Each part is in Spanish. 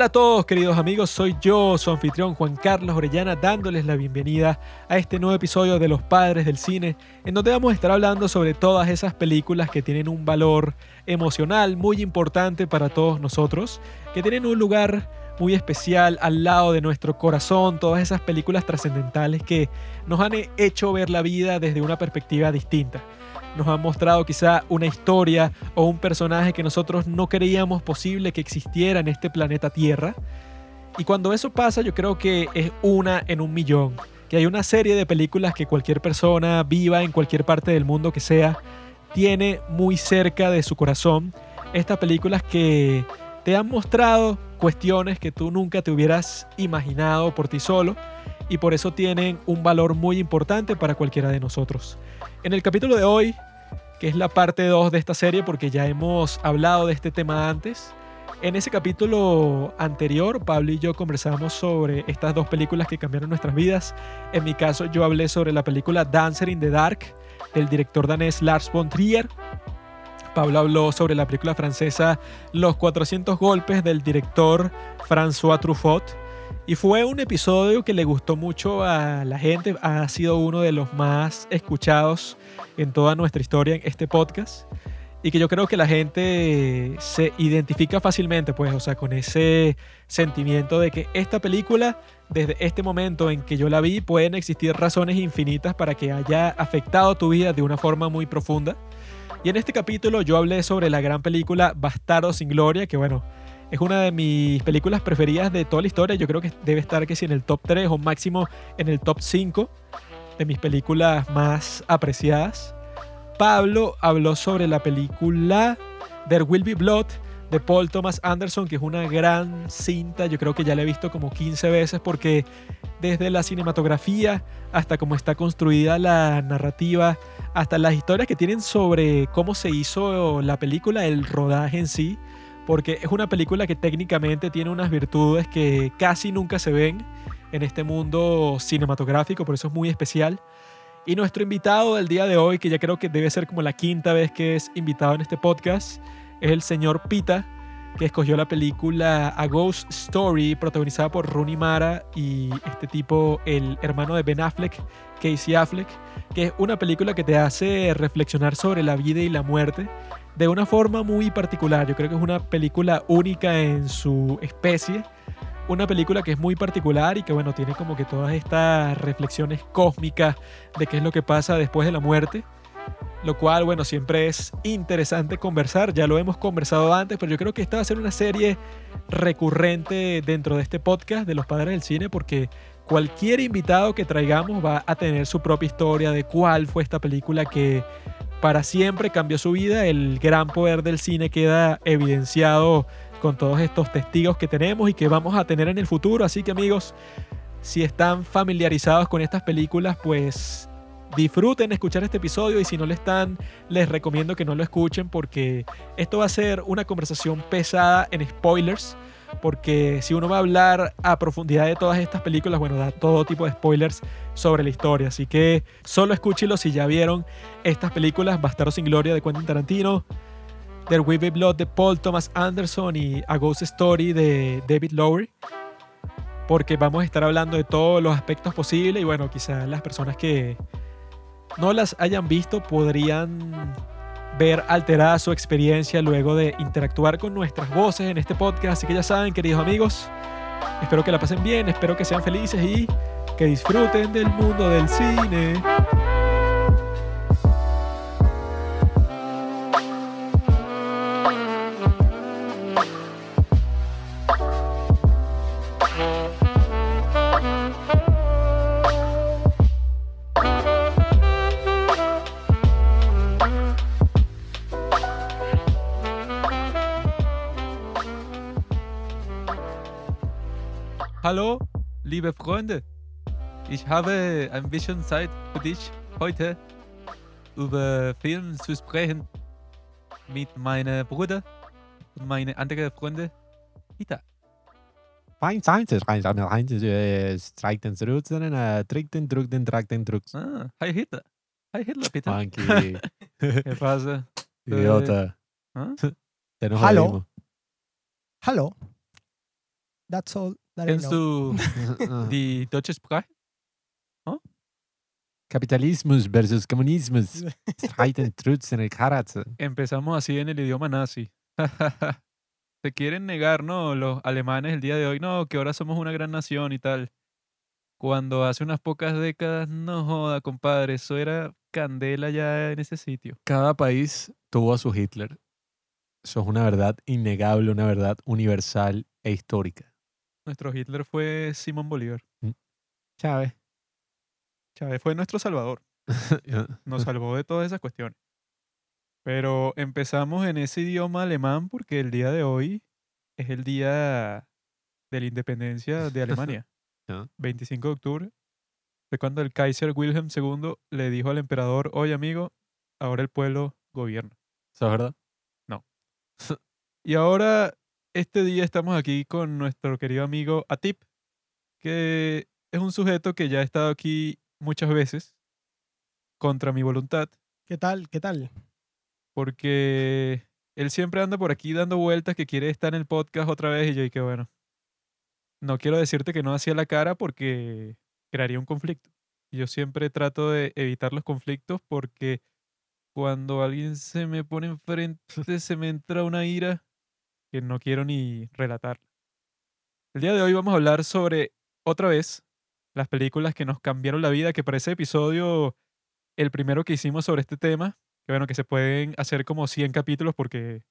Hola a todos queridos amigos, soy yo, su anfitrión Juan Carlos Orellana, dándoles la bienvenida a este nuevo episodio de Los Padres del Cine, en donde vamos a estar hablando sobre todas esas películas que tienen un valor emocional muy importante para todos nosotros, que tienen un lugar muy especial al lado de nuestro corazón, todas esas películas trascendentales que nos han hecho ver la vida desde una perspectiva distinta nos han mostrado quizá una historia o un personaje que nosotros no creíamos posible que existiera en este planeta Tierra. Y cuando eso pasa yo creo que es una en un millón. Que hay una serie de películas que cualquier persona viva en cualquier parte del mundo que sea, tiene muy cerca de su corazón. Estas películas que te han mostrado cuestiones que tú nunca te hubieras imaginado por ti solo y por eso tienen un valor muy importante para cualquiera de nosotros. En el capítulo de hoy, que es la parte 2 de esta serie porque ya hemos hablado de este tema antes, en ese capítulo anterior, Pablo y yo conversamos sobre estas dos películas que cambiaron nuestras vidas. En mi caso, yo hablé sobre la película Dancer in the Dark del director danés Lars von Trier. Pablo habló sobre la película francesa Los 400 golpes del director François Truffaut. Y fue un episodio que le gustó mucho a la gente, ha sido uno de los más escuchados en toda nuestra historia en este podcast y que yo creo que la gente se identifica fácilmente, pues, o sea, con ese sentimiento de que esta película, desde este momento en que yo la vi, pueden existir razones infinitas para que haya afectado tu vida de una forma muy profunda. Y en este capítulo yo hablé sobre la gran película Bastardo sin Gloria, que bueno, es una de mis películas preferidas de toda la historia. Yo creo que debe estar que si en el top 3 o máximo en el top 5 de mis películas más apreciadas. Pablo habló sobre la película There Will Be Blood de Paul Thomas Anderson, que es una gran cinta, yo creo que ya la he visto como 15 veces porque desde la cinematografía hasta cómo está construida la narrativa, hasta las historias que tienen sobre cómo se hizo la película, el rodaje en sí, porque es una película que técnicamente tiene unas virtudes que casi nunca se ven en este mundo cinematográfico, por eso es muy especial. Y nuestro invitado del día de hoy, que ya creo que debe ser como la quinta vez que es invitado en este podcast, es el señor Pita, que escogió la película A Ghost Story, protagonizada por Rooney Mara y este tipo, el hermano de Ben Affleck, Casey Affleck, que es una película que te hace reflexionar sobre la vida y la muerte de una forma muy particular. Yo creo que es una película única en su especie. Una película que es muy particular y que bueno, tiene como que todas estas reflexiones cósmicas de qué es lo que pasa después de la muerte. Lo cual, bueno, siempre es interesante conversar. Ya lo hemos conversado antes, pero yo creo que esta va a ser una serie recurrente dentro de este podcast de los padres del cine porque cualquier invitado que traigamos va a tener su propia historia de cuál fue esta película que para siempre cambió su vida. El gran poder del cine queda evidenciado con todos estos testigos que tenemos y que vamos a tener en el futuro. Así que amigos, si están familiarizados con estas películas, pues disfruten escuchar este episodio y si no lo están, les recomiendo que no lo escuchen porque esto va a ser una conversación pesada en spoilers porque si uno va a hablar a profundidad de todas estas películas, bueno, da todo tipo de spoilers sobre la historia. Así que solo escúchelo si ya vieron estas películas, Bastardo sin Gloria de Quentin Tarantino, There Will Be Blood de Paul Thomas Anderson y A Ghost Story de David Lowery. Porque vamos a estar hablando de todos los aspectos posibles y bueno, quizás las personas que no las hayan visto podrían ver alterada su experiencia luego de interactuar con nuestras voces en este podcast. Así que ya saben, queridos amigos, espero que la pasen bien, espero que sean felices y que disfruten del mundo del cine. Hallo, liebe Freunde. Ich habe ein bisschen Zeit für dich heute über Filme zu sprechen mit meinem Bruder und meinen anderen Freunden. Peter. Fein, fein, fein, fein, streik den zurück, äh, trick den, drück den, trag den, drück. Ah, hi Hitler. Hi Hitler, bitte. Danke. Herr Faser. Idiota. Äh, hm? Hallo. Hallo. That's all. Kennst du die deutsche Sprache? Capitalismus versus comunismus. Streiten trutzen el karatze. Empezamos así en el idioma nazi. Se quieren negar, ¿no? Los alemanes el día de hoy, no, que ahora somos una gran nación y tal. Cuando hace unas pocas décadas, no joda, compadre, eso era candela ya en ese sitio. Cada país tuvo a su Hitler. Eso es una verdad innegable, una verdad universal e histórica. Nuestro Hitler fue Simón Bolívar. Chávez. Chávez fue nuestro salvador. Nos salvó de todas esas cuestiones. Pero empezamos en ese idioma alemán porque el día de hoy es el día de la independencia de Alemania. Ya. 25 de octubre. Fue cuando el Kaiser Wilhelm II le dijo al emperador, oye amigo, ahora el pueblo gobierna. ¿Eso es verdad? Y ahora, este día estamos aquí con nuestro querido amigo Atip, que es un sujeto que ya ha estado aquí muchas veces contra mi voluntad, ¿Qué tal? ¿Qué tal? porque él siempre anda por aquí dando vueltas que quiere estar en el podcast otra vez y yo y que bueno, no quiero decirte que no hacía la cara porque crearía un conflicto. Yo siempre trato de evitar los conflictos porque cuando alguien se me pone enfrente se me entra una ira que no quiero ni relatar. El día de hoy vamos a hablar sobre, otra vez, las películas que nos cambiaron la vida, que para ese episodio, el primero que hicimos sobre este tema, que bueno, que se pueden hacer como 100 capítulos porque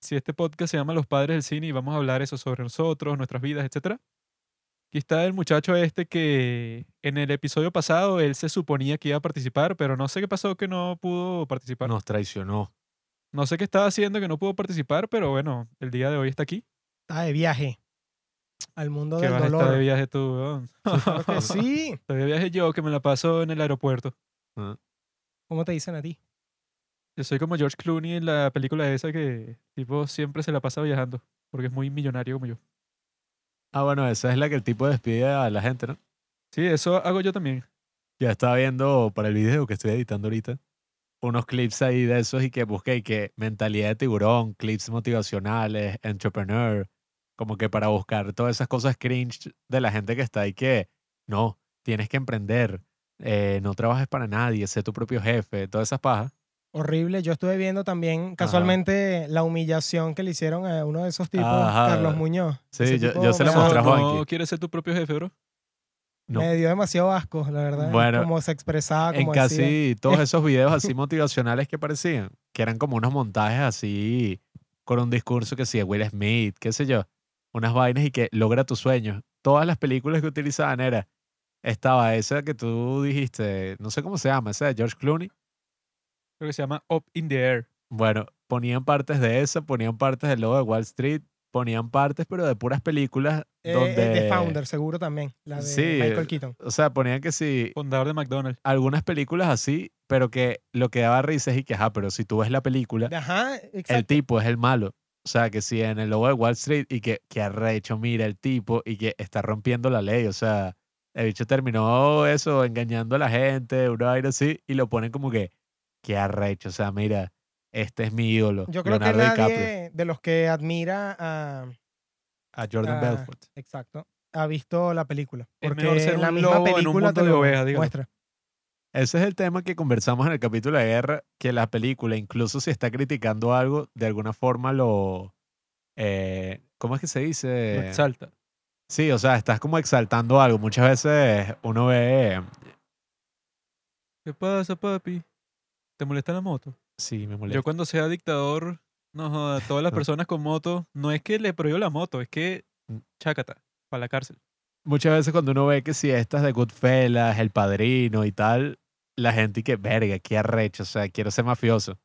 si este podcast se llama Los Padres del Cine y vamos a hablar eso sobre nosotros, nuestras vidas, etc. Aquí está el muchacho este que en el episodio pasado él se suponía que iba a participar, pero no sé qué pasó que no pudo participar. Nos traicionó. No sé qué estaba haciendo que no pudo participar, pero bueno, el día de hoy está aquí. Está de viaje al mundo del vas dolor. de viaje tú, weón. Sí, claro que sí. Estoy de viaje yo, que me la paso en el aeropuerto. Ah, ¿Cómo te dicen a ti? Yo soy como George Clooney en la película esa que tipo siempre se la pasa viajando, porque es muy millonario como yo. Ah, bueno, esa es la que el tipo despide a la gente, ¿no? Sí, eso hago yo también. Ya estaba viendo para el video que estoy editando ahorita unos clips ahí de esos y que busqué y que mentalidad de tiburón, clips motivacionales, entrepreneur, como que para buscar todas esas cosas cringe de la gente que está ahí que no, tienes que emprender, eh, no trabajes para nadie, sé tu propio jefe, todas esas pajas. Horrible. Yo estuve viendo también casualmente la humillación que le hicieron a uno de esos tipos, Ajá. Carlos Muñoz. Sí, yo- yo se la mostré a no, Juanqui. no quieres ser tu propio jefe, bro. No. Me dio demasiado asco, la verdad. Bueno, como se expresaba, en como casi decía. todos esos videos así motivacionales que parecían, que eran como unos montajes así, con un discurso que sí, de Will Smith, qué sé yo, unas vainas y que logra tus sueños. Todas las películas que utilizaban era, estaba esa que tú dijiste, no sé cómo se llama, esa de George Clooney. Creo que se llama Up in the Air. Bueno, ponían partes de esa, ponían partes del logo de Wall Street, ponían partes, pero de puras películas Eh, donde... el de Founder, seguro también. La de Sí, Michael eh, Keaton. O sea, ponían que sí, Fundador de McDonald's. algunas películas así, pero que lo que daba risa es y que, ajá, pero si tú ves la película, Ajá, el tipo es el malo. O sea, que si en el logo de Wall Street y que, que arrecho, mira el tipo y que está rompiendo la ley. O sea, el bicho terminó eso, engañando a la gente, una vaina así, y lo ponen como que, que arrecho. O sea, mira, este es mi ídolo. Yo creo Leonardo que DiCaprio. nadie de los que admira a... A Jordan a- Belfort. Exacto. Ha visto la película. Es Porque mejor ser la un misma lobo en un película te de lo dígalo. muestra. Ese es el tema que conversamos en el capítulo de guerra, que la película, incluso si está criticando algo, de alguna forma lo... eh, ¿Cómo es que se Lo dice? exalta. Sí, o sea, estás como exaltando algo. Muchas veces uno ve... ¿Qué pasa, papi? ¿Te molesta la moto? Sí, me molesta. Yo cuando sea dictador, no joda, todas las personas con moto, no es que le prohíbo la moto, es que Mm. chácata, para la cárcel. Muchas veces cuando uno ve que si estas de Goodfellas, El Padrino y tal, la gente y que, verga, qué arrecho, o sea, quiero ser mafioso.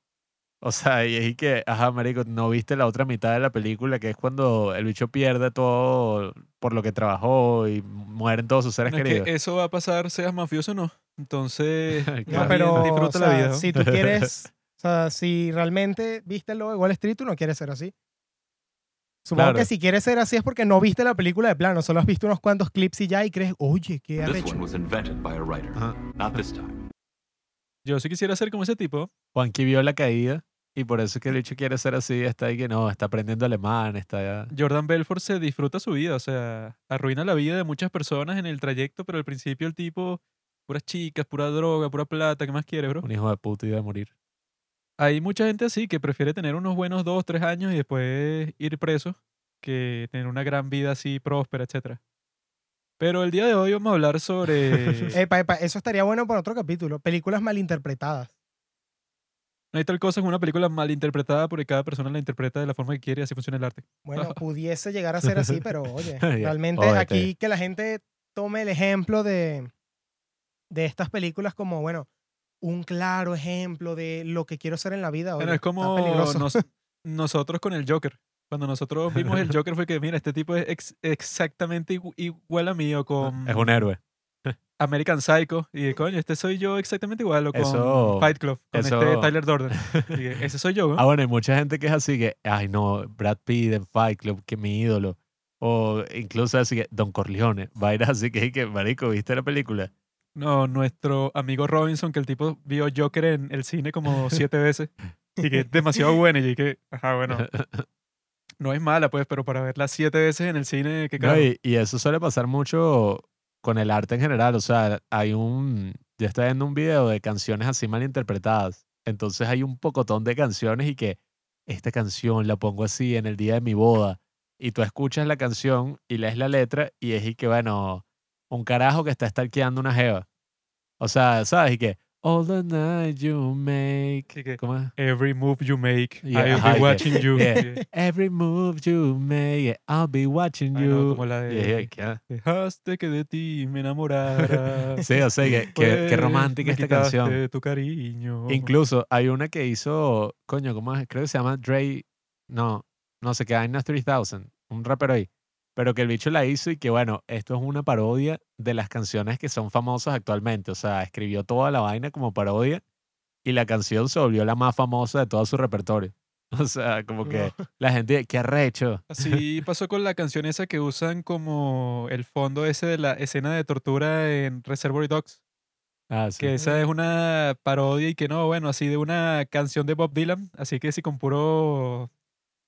O sea, y es que, ajá, marico, no viste la otra mitad de la película, que es cuando el bicho pierde todo por lo que trabajó y mueren todos sus seres No es queridos. que eso va a pasar, seas mafioso o no. Entonces. No, pero bien o disfruta sea, la vida. ¿no? si tú quieres, o sea, si realmente viste el logo de Wall Street, tú no quieres ser así. Supongo Claro. que si quieres ser así es porque no viste la película de plano, solo has visto unos cuantos clips y ya y crees, oye, qué This arrecho. one was invented by a writer. Ajá. Not this time. Yo sí quisiera ser como ese tipo. Juanqui vio la caída Y por eso es que el bicho quiere ser así, está ahí que no, está aprendiendo alemán, está... Jordan Belfort se disfruta su vida, o sea, arruina la vida de muchas personas en el trayecto, pero al principio el tipo, puras chicas, pura droga, pura plata, ¿qué más quiere, bro? Un hijo de puta y de morir. Hay mucha gente así que prefiere tener unos buenos dos, tres años y después ir preso que tener una gran vida así próspera, etcétera. Pero el día de hoy vamos a hablar sobre... Epa, epa, eso estaría bueno para otro capítulo. Películas malinterpretadas. No hay tal cosa como una película mal interpretada porque cada persona la interpreta de la forma que quiere y así funciona el arte. Bueno, pudiese llegar a ser así, pero oye, realmente aquí que la gente tome el ejemplo de, de estas películas como, bueno, un claro ejemplo de lo que quiero ser en la vida. Bueno, oye, es como nos- nosotros con el Joker. Cuando nosotros vimos el Joker fue que, mira, este tipo es ex- exactamente igu- igual a mí o con Es un héroe. American Psycho. Y coño, este soy yo exactamente igual o con Eso- Fight Club, con este Tyler Durden. Ese soy yo, ¿no? Ah, bueno, hay mucha gente que es así que, ay no, Brad Pitt en Fight Club, que mi ídolo. O incluso así que Don Corleone, vainas así que, que marico, ¿viste la película? No, nuestro amigo Robinson, que el tipo vio Joker en el cine como siete veces. Y que es demasiado buena. Y que, ajá, bueno, no es mala, pues, pero para verla siete veces en el cine, qué No, y, y eso suele pasar mucho con el arte en general. O sea, hay un. Yo estaba viendo un video de canciones así mal interpretadas. Entonces hay un pocotón de canciones y que esta canción la pongo así en el día de mi boda. Y tú escuchas la canción y lees la letra y es y que, bueno, un carajo que está stalkeando una jeva. O sea, ¿sabes? Y que. All the night you make. Que, ¿Cómo es? Every move you make, Yeah, I'll ajá, be que- watching you. yeah. Y- Every move you make, I'll be watching no, you. como la de que, ah, Dejaste que de ti me enamorara. Sí, o sea, que, que- qué Pues, romántica esta canción. tu cariño. Incluso hay una que hizo, coño, ¿cómo es? Creo que se llama Dre, no, no sé qué, Aina 3000, un rapero ahí. Pero que el bicho la hizo y que, bueno, esto es una parodia de las canciones que son famosas actualmente. O sea, escribió toda la vaina como parodia y la canción se volvió la más famosa de todo su repertorio. O sea, como que la gente, qué arrecho. Así pasó con la canción esa que usan como el fondo ese de la escena de tortura en Reservoir Dogs. Ah, sí. Que esa es una parodia y que no, bueno, así de una canción de Bob Dylan. Así que sí, con puro,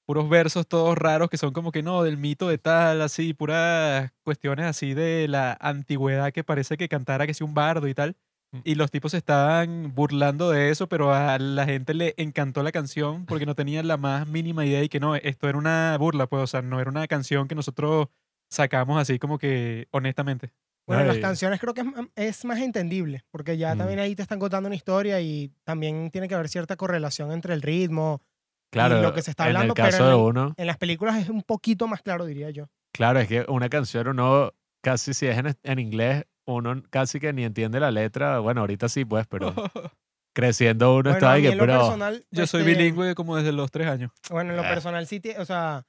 puros versos todos raros que son como que no, del mito de tal, así, puras cuestiones así de la antigüedad que parece que cantara que sí un bardo y tal. Mm. Y los tipos se estaban burlando de eso, pero a la gente le encantó la canción porque no tenían la más mínima idea y que no, esto era una burla, pues, o sea, no era una canción que nosotros sacamos así como que honestamente. Bueno, las Ay. canciones creo que es más entendible, porque ya Mm. también ahí te están contando una historia y también tiene que haber cierta correlación entre el ritmo. Claro, lo que se está en hablando, el pero caso en de el- uno, En las películas es un poquito más claro, diría yo. Claro, es que una canción uno casi si es en, en inglés, uno casi que ni entiende la letra. Bueno, ahorita sí, pues, pero creciendo uno Bueno, está ahí que, en pero personal, Yo soy este, bilingüe como desde los tres años. Bueno, en lo Ah. personal sí, o sea,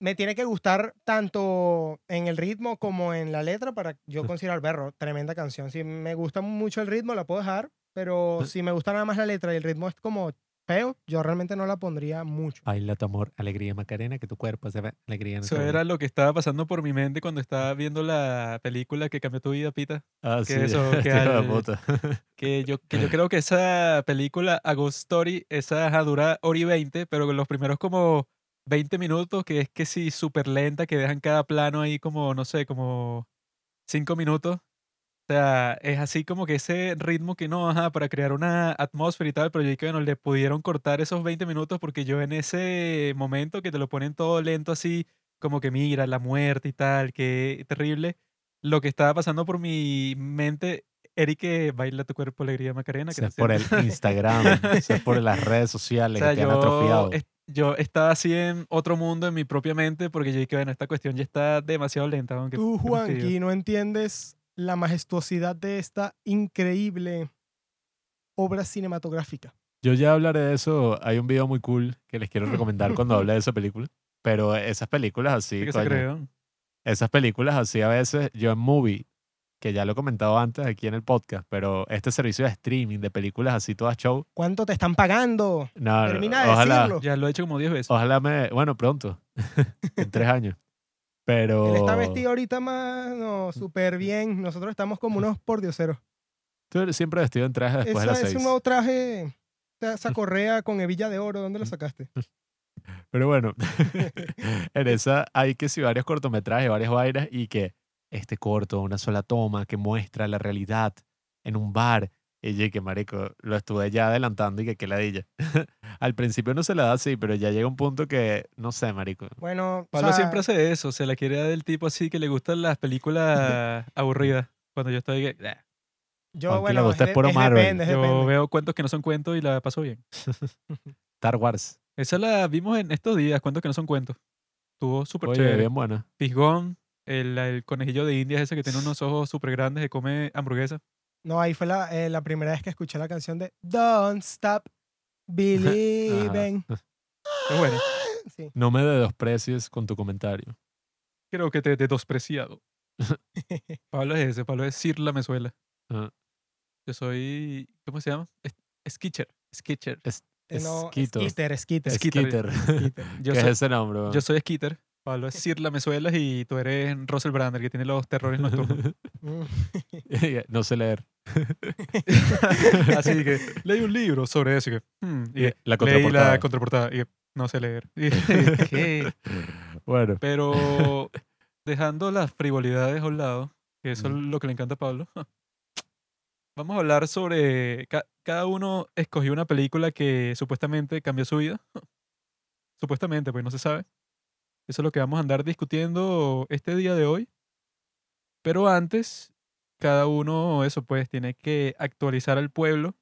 me tiene que gustar tanto en el ritmo como en la letra para yo considerar berro, tremenda canción. Si me gusta mucho el ritmo, la puedo dejar, pero si me gusta nada más la letra y el ritmo es como feo, yo realmente no la pondría mucho. baila tu amor, alegría Macarena, que tu cuerpo se ve alegría. Eso era lo que estaba pasando por mi mente cuando estaba viendo la película que cambió tu vida, Pita. Ah, sí, que eso, que al- puta. Que yo, que yo creo que esa película, A Ghost Story, esa dura hora y 20, pero con los primeros como 20 minutos, que es que sí, súper lenta, que dejan cada plano ahí como, no sé, como 5 minutos. O sea, es así como que ese ritmo que no, ajá, para crear una atmósfera y tal, pero yo que no le pudieron cortar esos 20 minutos porque yo en ese momento que te lo ponen todo lento así, como que mira, la muerte y tal, qué terrible. Lo que estaba pasando por mi mente, Eric, que baila tu cuerpo alegría Macarena. Eso es por el Instagram, es por las redes O sociales sea, que te han yo, atrofiado. es- yo estaba así en otro mundo en mi propia mente porque yo dije, bueno, esta cuestión ya está demasiado lenta. aunque Tú, Juanqui, no entiendes la majestuosidad de esta increíble obra cinematográfica. Yo ya hablaré de eso. Hay un video muy cool que les quiero recomendar cuando hable de esa película. Pero esas películas así, ¿Qué se coño, creo? esas películas así a veces, yo en Movie, que ya lo he comentado antes aquí en el podcast, pero este servicio de streaming de películas así todas show, ¿Cuánto te están pagando? no, no, Termina de ojalá, decirlo. Ya lo he hecho como 10 veces. ojalá me, bueno, pronto, en tres años. Pero Él está vestido ahorita más, no, súper bien. Nosotros estamos como unos pordioseros. tú eres siempre vestido en traje después de Eso las es seis. un nuevo traje esa correa con hebilla de oro? ¿Dónde la sacaste? Pero bueno, en esa hay que sí varios cortometrajes, varias vainas y que este corto, una sola toma que muestra la realidad en un bar. Y yo, que marico, lo estuve ya adelantando y que qué ladilla. Al principio no se la da así, pero ya llega un punto que, no sé, marico. Bueno, o Pablo sea, siempre hace eso, se la quiere dar del tipo así que le gustan las películas aburridas. Cuando yo estoy... que, "Nah". yo, bueno, le gusta es, es puro es Marvel. depende, es Yo depende. veo cuentos que no son cuentos y la paso bien. Star Wars. Esa la vimos en estos días, cuentos que no son cuentos. Estuvo súper Oye, chévere. bien buena. Pisgón, el, el conejillo de Indias ese que tiene unos ojos súper grandes que come hamburguesa. No, ahí fue la, eh, la primera vez que escuché la canción de Don't Stop Believing. Es buena. Sí. No me desprecies con tu comentario. Creo que te he despreciado. Pablo es ese, Pablo es Sir Lamezuela. Ah. Yo soy, ¿cómo se llama? Es- Skitcher. Skitcher. Eh, no. Skitter, Skitter. Skitter. Skitter. Skitter. Yo ¿Qué soy, es ese nombre? yo soy Skitter. Pablo es Sir Lamezuelas y tú eres Russell Brander, que tiene los terrores nocturnos. Mm. no sé leer. Así que leí un libro sobre eso y que, hmm, y que La leí contraportada. la contraportada y que no sé leer. Bueno, Pero dejando las frivolidades a un lado, que eso es Mm. lo que le encanta a Pablo, vamos a hablar sobre. ca- cada uno escogió una película que supuestamente cambió su vida. Supuestamente, pues no se sabe. Eso es lo que vamos a andar discutiendo este día de hoy. Pero antes, cada uno, eso pues, tiene que actualizar al pueblo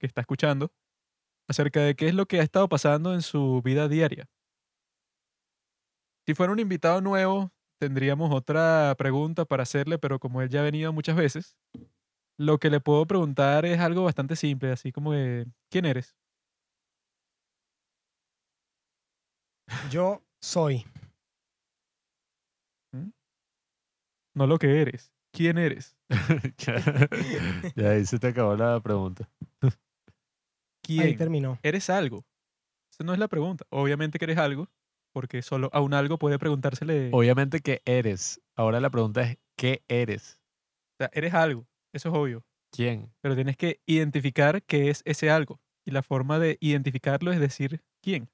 que está escuchando acerca de qué es lo que ha estado pasando en su vida diaria. Si fuera un invitado nuevo, tendríamos otra pregunta para hacerle, pero como él ya ha venido muchas veces, lo que le puedo preguntar es algo bastante simple, así como de, ¿quién eres? Yo soy. No lo que eres, ¿quién eres? ya, ya ahí se te acabó la pregunta. Ahí ¿Quién? terminó. ¿Eres algo? Esa no es la pregunta. Obviamente que eres algo, porque solo a un algo puede preguntársele, o Obviamente que eres. Ahora la pregunta es, ¿qué eres? sea, eres algo, eso es obvio, ¿Quién? pero tienes que identificar qué es ese algo. Y la forma de identificarlo es decir quién.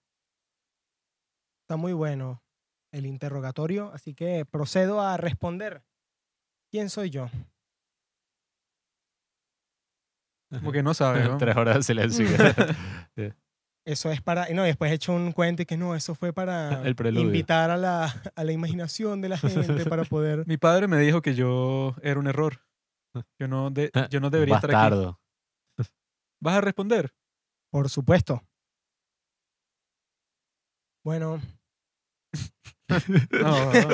Está muy bueno el interrogatorio, así que procedo a responder. ¿Quién soy yo? Como que no sabes, ¿no? Tres horas de silencio. Eso es para... No, y después he hecho un cuento y que no, eso fue para El invitar a la, a la imaginación de la gente para poder... Mi padre me dijo que yo era un error. Yo no, de- yo no debería estar aquí. Bastardo. ¿Vas a responder? Por supuesto. Bueno, No, no.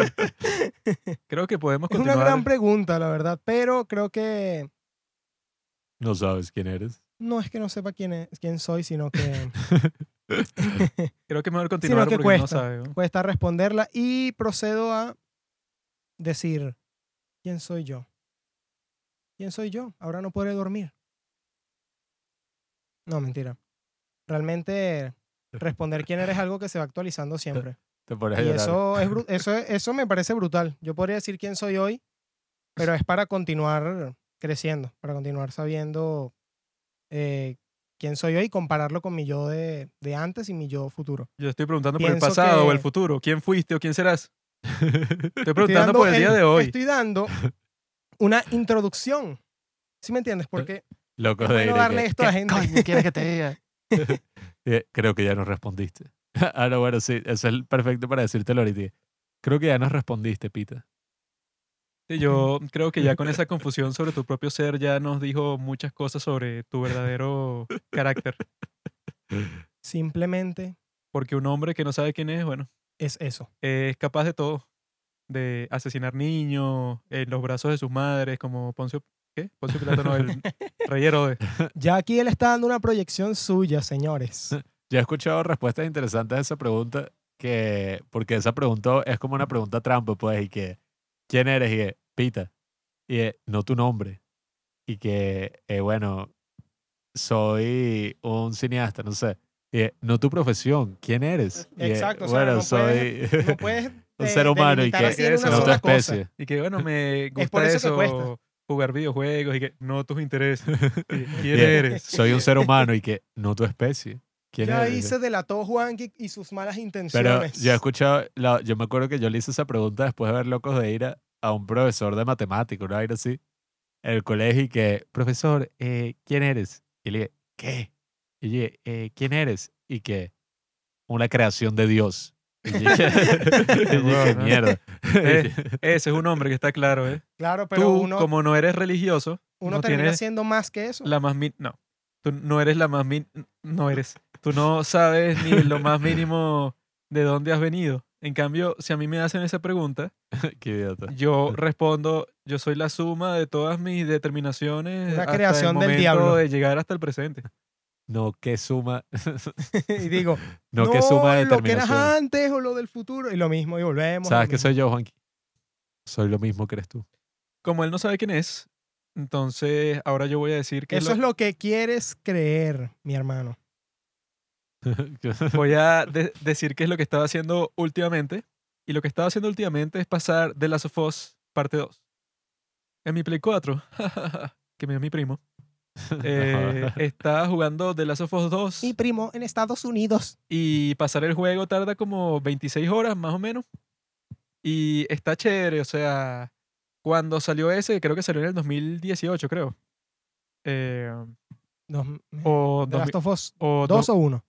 Creo que podemos es una continuar. gran pregunta, la verdad, pero creo que No sabes quién eres. no es que no sepa quién, es, quién soy, sino que Creo que es mejor continuar que porque no cuesta. sabe. ¿no? cuesta responderla y procedo a decir, ¿quién soy yo? ¿Quién soy yo? Ahora no podré dormir. No, mentira. Realmente responder quién eres es algo que se va actualizando siempre. Te Y eso, es, eso, es- eso me parece brutal. Yo podría decir quién soy hoy, pero es para continuar creciendo, para continuar sabiendo eh, quién soy hoy y compararlo con mi yo de, de antes y mi yo futuro. Yo estoy preguntando por el pasado o el futuro. ¿Quién fuiste o quién serás? Estoy preguntando por el día de hoy. Estoy dando una introducción. ¿Sí me entiendes? Porque Loco de bueno darle que, esto a la ¿qué gente. coño quieres que te diga? Eh, Creo que ya nos respondiste. ah, no, bueno, sí, eso es perfecto para decírtelo ahorita. Creo que ya nos respondiste, Pita. Sí, yo creo que ya con esa confusión sobre tu propio ser ya nos dijo muchas cosas sobre tu verdadero carácter. simplemente Porque un hombre que no sabe quién es, bueno, es eso. es capaz de todo. De asesinar niños en los brazos de sus madres, como Poncio... ¿Qué? Poncio Pilato, no, el rey Herodes. Ya aquí él está dando una proyección suya, señores. Yo he escuchado respuestas interesantes a esa pregunta, que, porque esa pregunta es como una pregunta trampa, pues, y que, ¿quién eres? Y que, Pita. Y que, no tu nombre. Y que, eh, bueno, soy un cineasta, no sé. Y que, no tu profesión, ¿quién eres? Y que, Exacto, o sea, bueno, no soy No puedes un de- ser humano y que no cosa. especie. Y que, bueno, me Es gusta por eso que eso. cuesta. jugar videojuegos y que no tus intereses. ¿Quién eres? Soy un ser humano y que no tu especie. ¿Quién Ya ahí se delató Juan y sus malas Pero intenciones. yo he escuchado, la- yo me acuerdo que yo le hice esa pregunta después de ver Locos de Ira a un profesor de matemáticas, una vaina así, en el colegio y que, profesor, eh, ¿quién eres? Y le dije, ¿qué? Y yo dije, "Eh, ¿quién eres? Y que, una creación de Dios. Y dije, mierda. Eh, Ese es un hombre que está claro, ¿eh? Claro, pero Tú, uno, como no eres religioso, uno no termina siendo más que eso. la más min- no. Tú no eres la más min no eres. Tú no sabes ni lo más mínimo de dónde has venido. En cambio, si a mí me hacen esa pregunta, Qué idiota. yo respondo, yo soy la suma de todas mis determinaciones hasta creación el del momento diablo. de llegar hasta el presente. No que suma, y digo, no, que suma lo que eras antes o lo del futuro. Y lo mismo, y volvemos. ¿Sabes mismo. soy yo, Juanqui? Soy lo mismo que eres tú. Como él no sabe quién es, entonces ahora yo voy a decir que Eso es lo que quieres creer, mi hermano. voy a de- decir qué es lo que estaba haciendo últimamente. Y lo que estaba haciendo últimamente es pasar The Last of Us parte 2. En mi Play 4, que me dio mi primo, eh, estaba jugando The Last of Us 2 Mi primo en Estados Unidos. y pasar el juego tarda como 26 horas más o menos. Y está chévere, o sea, cuando salió ese, creo que salió en el 2018, creo. Eh, Dos, o The Last of Us, o ¿Dos do- o uno?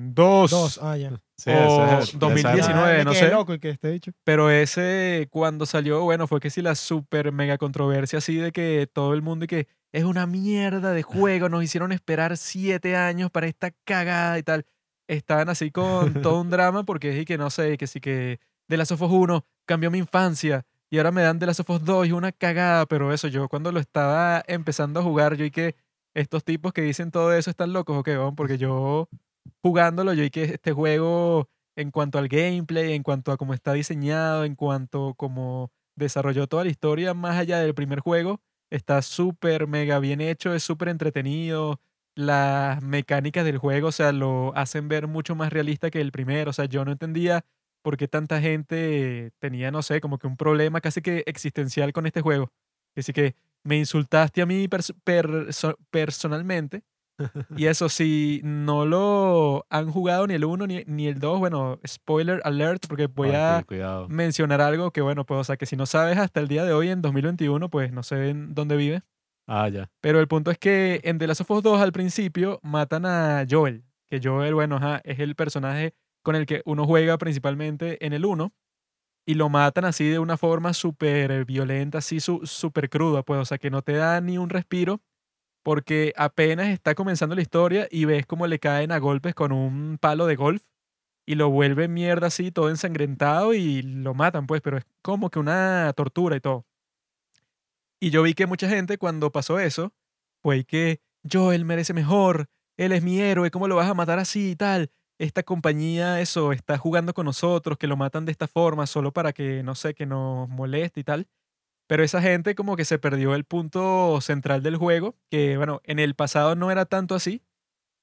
Dos. Dos, ah, ya. Sí, O ese es el- 2019, esa- Ah, me no sé. loco y que esté dicho. Pero ese, cuando salió, bueno, fue que sí la super mega controversia así de que todo el mundo y que es una mierda de juego, nos hicieron esperar siete años para esta cagada y tal. Estaban así con todo un drama porque es y que no sé, que sí que de Last of Us 1 cambió mi infancia y ahora me dan de Last of Us 2 y una cagada, pero eso yo cuando lo estaba empezando a jugar, yo y que estos tipos que dicen todo eso están locos o qué, weón? porque yo jugándolo, yo y que este juego en cuanto al gameplay, en cuanto a cómo está diseñado, en cuanto a cómo desarrolló toda la historia, más allá del primer juego, está súper mega bien hecho, es súper entretenido. Las mecánicas del juego, o sea, lo hacen ver mucho más realista que el primero. O sea, yo no entendía por qué tanta gente tenía, no sé, como que un problema casi que existencial con este juego. Así que me insultaste a mí pers- perso- personalmente. Y eso, si no lo han jugado ni el 1 ni, ni el 2, bueno, spoiler alert, porque voy a mencionar algo que, bueno, pues, o sea, que si no sabes hasta el día de hoy, en 2021, pues no sé en dónde vive. Ah, ya. Pero el punto es que en The Last of Us 2 al principio matan a Joel, que Joel, bueno, ajá, es el personaje con el que uno juega principalmente en el 1, y lo matan así de una forma súper violenta, así su- súper cruda, pues, o sea, que no te da ni un respiro, porque apenas está comenzando la historia y ves cómo le caen a golpes con un palo de golf y lo vuelven mierda así, todo ensangrentado y lo matan, pues, pero es como que una tortura y todo. Y yo vi que mucha gente cuando pasó eso, fue que Joel merece mejor, él es mi héroe, ¿cómo lo vas a matar así y tal? Esta compañía, eso, está jugando con nosotros, que lo matan de esta forma solo para que, no sé, que nos moleste y tal. Pero esa gente como que se perdió el punto central del juego, que bueno, en el pasado no era tanto así,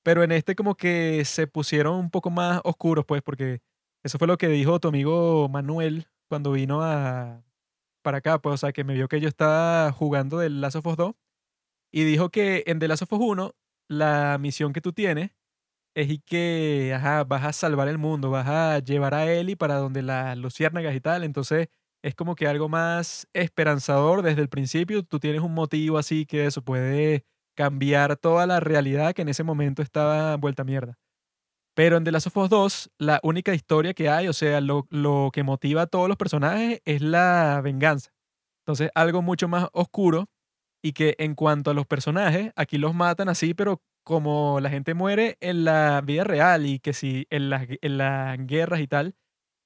pero en este como que se pusieron un poco más oscuros, pues, porque eso fue lo que dijo tu amigo Manuel cuando vino a para acá, pues, o sea, que me vio que yo estaba jugando del Last of Us 2 y dijo que en The Last of Us 1 la misión que tú tienes es que, ajá, vas a salvar el mundo, vas a llevar a Ellie para donde las luciérnagas y tal, entonces es como que algo más esperanzador desde el principio, tú tienes un motivo así que eso puede cambiar toda la realidad que en ese momento estaba vuelta a mierda. Pero en The Last of Us 2, la única historia que hay, o sea, lo, lo que motiva a todos los personajes es la venganza. Entonces, algo mucho más oscuro y que en cuanto a los personajes, aquí los matan así, pero como la gente muere en la vida real y que si en las, en las guerras y tal,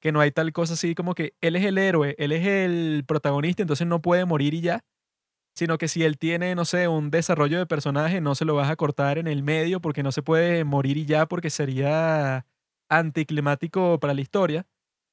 que no hay tal cosa así como que él es el héroe, él es el protagonista, entonces no puede morir y ya, sino que si él tiene, no sé, un desarrollo de personaje, no se lo vas a cortar en el medio porque no se puede morir y ya porque sería anticlimático para la historia.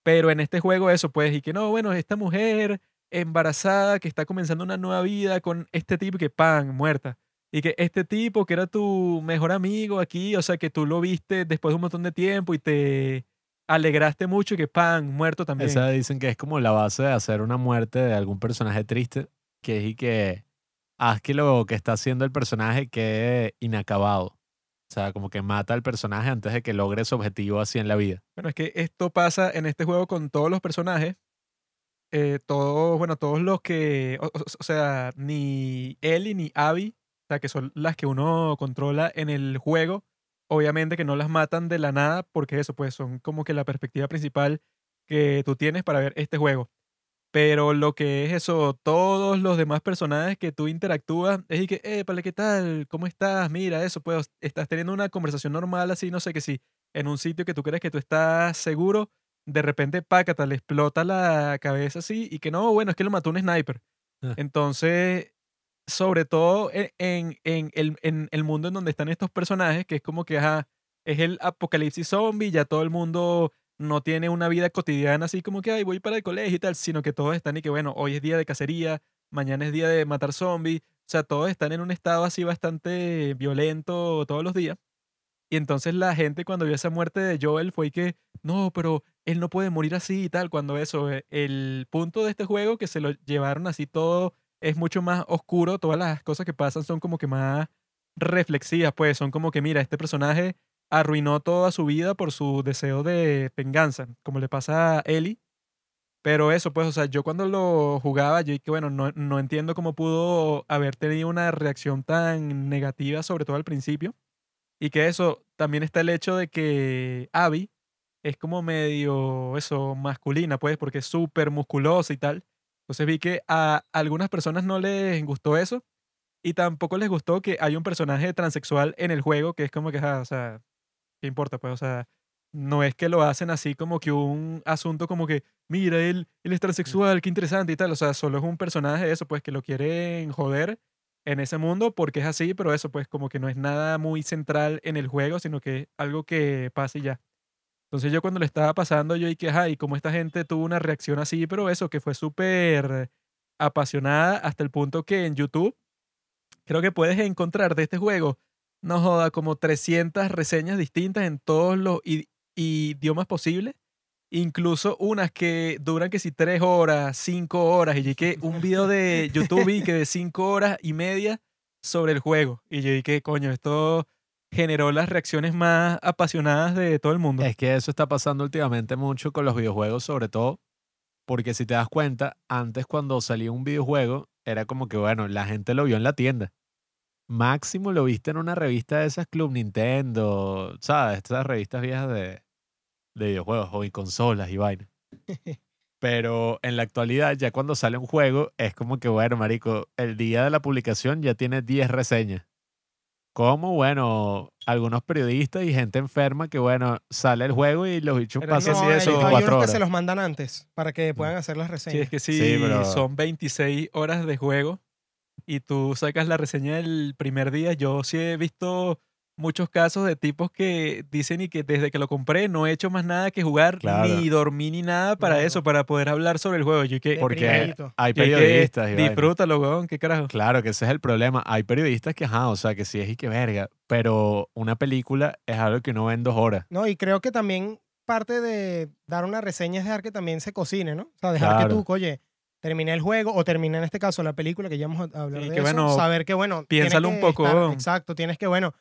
Pero en este juego eso, pues, y que no, bueno, esta mujer embarazada que está comenzando una nueva vida con este tipo que, pan, muerta. Y que este tipo que era tu mejor amigo aquí, o sea, que tú lo viste después de un montón de tiempo y te alegraste mucho y que, pan, muerto también. Esa dicen que es como la base de hacer una muerte de algún personaje triste, que es y que haz que lo que está haciendo el personaje quede inacabado. O sea, como que mata al personaje antes de que logre su objetivo así en la vida. Bueno, es que esto pasa en este juego con todos los personajes. Eh, todos, bueno, todos los que, o, o- o sea, ni Ellie ni Abby, o sea, que son las que uno controla en el juego, obviamente que no las matan de la nada, porque eso, pues, son como que la perspectiva principal que tú tienes para ver este juego. Pero lo que es eso, todos los demás personajes que tú interactúas, es y que, eh, ¿para qué tal? ¿Cómo estás? Mira, eso, pues, estás teniendo una conversación normal así, no sé qué sí, en un sitio que tú crees que tú estás seguro, de repente, pácata, le explota la cabeza así, y que no, bueno, es que lo mató un sniper. Ah. Entonces, sobre todo e- en, en el, en el mundo en donde están estos personajes, que es como que, ajá, es el apocalipsis zombie, ya todo el mundo no tiene una vida cotidiana así como que, ay, voy para el colegio y tal, sino que todos están y que, bueno, hoy es día de cacería, mañana es día de matar zombies, o sea, todos están en un estado así bastante violento todos los días. Y entonces la gente cuando vio esa muerte de Joel fue que, no, pero él no puede morir así y tal, cuando eso, eh, el punto de este juego que se lo llevaron así todo es mucho más oscuro, todas las cosas que pasan son como que más reflexivas, pues son como que, mira, este personaje arruinó toda su vida por su deseo de venganza, como le pasa a Ellie. Pero eso, pues, o sea, yo cuando lo jugaba, yo que bueno, no, no entiendo cómo pudo haber tenido una reacción tan negativa, sobre todo al principio. Y que eso, también está el hecho de que Abby es como medio, eso, masculina, pues, porque es súper musculosa y tal. Entonces vi que a algunas personas no les gustó eso. Y tampoco les gustó que hay un personaje transexual en el juego, que es como que, o sea, ¿qué importa? Pues, o sea, no es que lo hacen así como que un asunto como que, mira, él, él es transexual, qué interesante y tal. O sea, solo es un personaje de eso, pues, que lo quieren joder en ese mundo porque es así, pero eso, pues, como que no es nada muy central en el juego, sino que es algo que pasa y ya. Entonces yo cuando le estaba pasando, yo y que, ajá, y como esta gente tuvo una reacción así, pero eso, que fue súper apasionada hasta el punto que en YouTube creo que puedes encontrar de este juego, no joda, como 300 reseñas distintas en todos los idiomas posibles. Incluso unas que duran que si 3 horas, 5 horas. Y yo que un video de YouTube y que de 5 horas y media sobre el juego. Y yo dije, coño, esto generó las reacciones más apasionadas de todo el mundo. Es que eso está pasando últimamente mucho con los videojuegos, sobre todo, porque si te das cuenta, antes cuando salía un videojuego, era como que, bueno, la gente lo vio en la tienda. Máximo lo viste en una revista de esas Club Nintendo, ¿sabes? Estas revistas viejas de, de videojuegos o en consolas y vaina. Pero en la actualidad, ya cuando sale un juego, es como que, bueno, marico, el día de la publicación ya tiene 10 reseñas. Como, bueno, algunos periodistas y gente enferma que, bueno, sale el juego y los bichos Pero pasan no, No, sí, hay- eso- hay unos que se los mandan antes para que puedan hacer las Sí, reseñas. es que sí, Sí, pero- son 26 horas de juego y tú sacas la reseña del primer día. Yo sí he visto muchos casos de tipos que dicen y que desde que lo compré no he hecho más nada que jugar, Claro. ni dormí ni nada para Claro. eso, para poder hablar sobre el juego. Yo que, Porque hay que periodistas y vaina. disfrútalo, weón, qué carajo. Claro que ese es el problema. Hay periodistas que, ajá, o sea, que sí es y que verga. Pero una película es algo que uno ve en dos horas. No, y creo que también parte de dar una reseña es dejar que también se cocine, ¿no? O sea, dejar Claro. que tú, oye, terminé el juego o terminé en este caso la película, que ya vamos a hablar Sí, de que eso, bueno, saber que, bueno, piénsalo un que poco, estar- exacto, tienes que, bueno,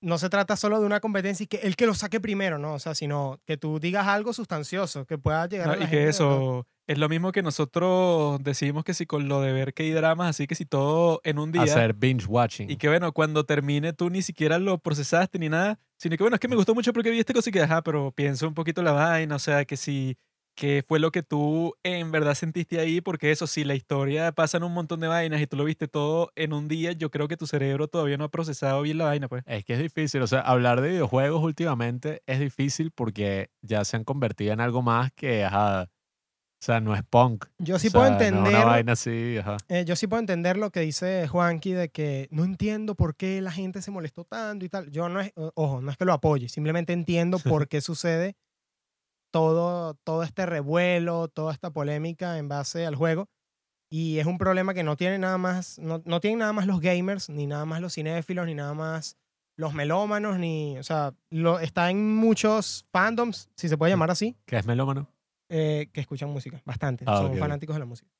no se trata solo de una competencia y que el que lo saque primero, ¿no? O sea, sino que tú digas algo sustancioso, que pueda llegar No, a la y gente que eso es lo mismo que nosotros decimos que si con lo de ver que hay dramas, así que si todo en un día. Hacer binge watching. Y que bueno, cuando termine tú ni siquiera lo procesaste ni nada, sino que bueno, es que me gustó mucho porque vi esta cosa y que, ajá, pero pienso un poquito la vaina, o sea, que si, que fue lo que tú en verdad sentiste ahí, porque eso, si la historia pasa en un montón de vainas y tú lo viste todo en un día, yo creo que tu cerebro todavía no ha procesado bien la vaina, pues. Es que es difícil, o sea, hablar de videojuegos últimamente es difícil porque ya se han convertido en algo más que, ajá, o sea, no es punk. Yo sí o puedo sea, no es entender una vaina así, ajá. Eh, yo sí puedo entender lo que dice Juanqui de que no entiendo por qué la gente se molestó tanto y tal. Yo no es, ojo, no es que lo apoye, simplemente entiendo por qué sucede todo, todo este revuelo, toda esta polémica en base al juego. Y es un problema que no tiene nada más, no, no tienen nada más los gamers, ni nada más los cinéfilos, ni nada más los melómanos, ni, o sea, lo, está en muchos fandoms, si se puede llamar así, ¿Qué es melómano? eh, que escuchan música, bastante, Ah, son fanáticos de la música.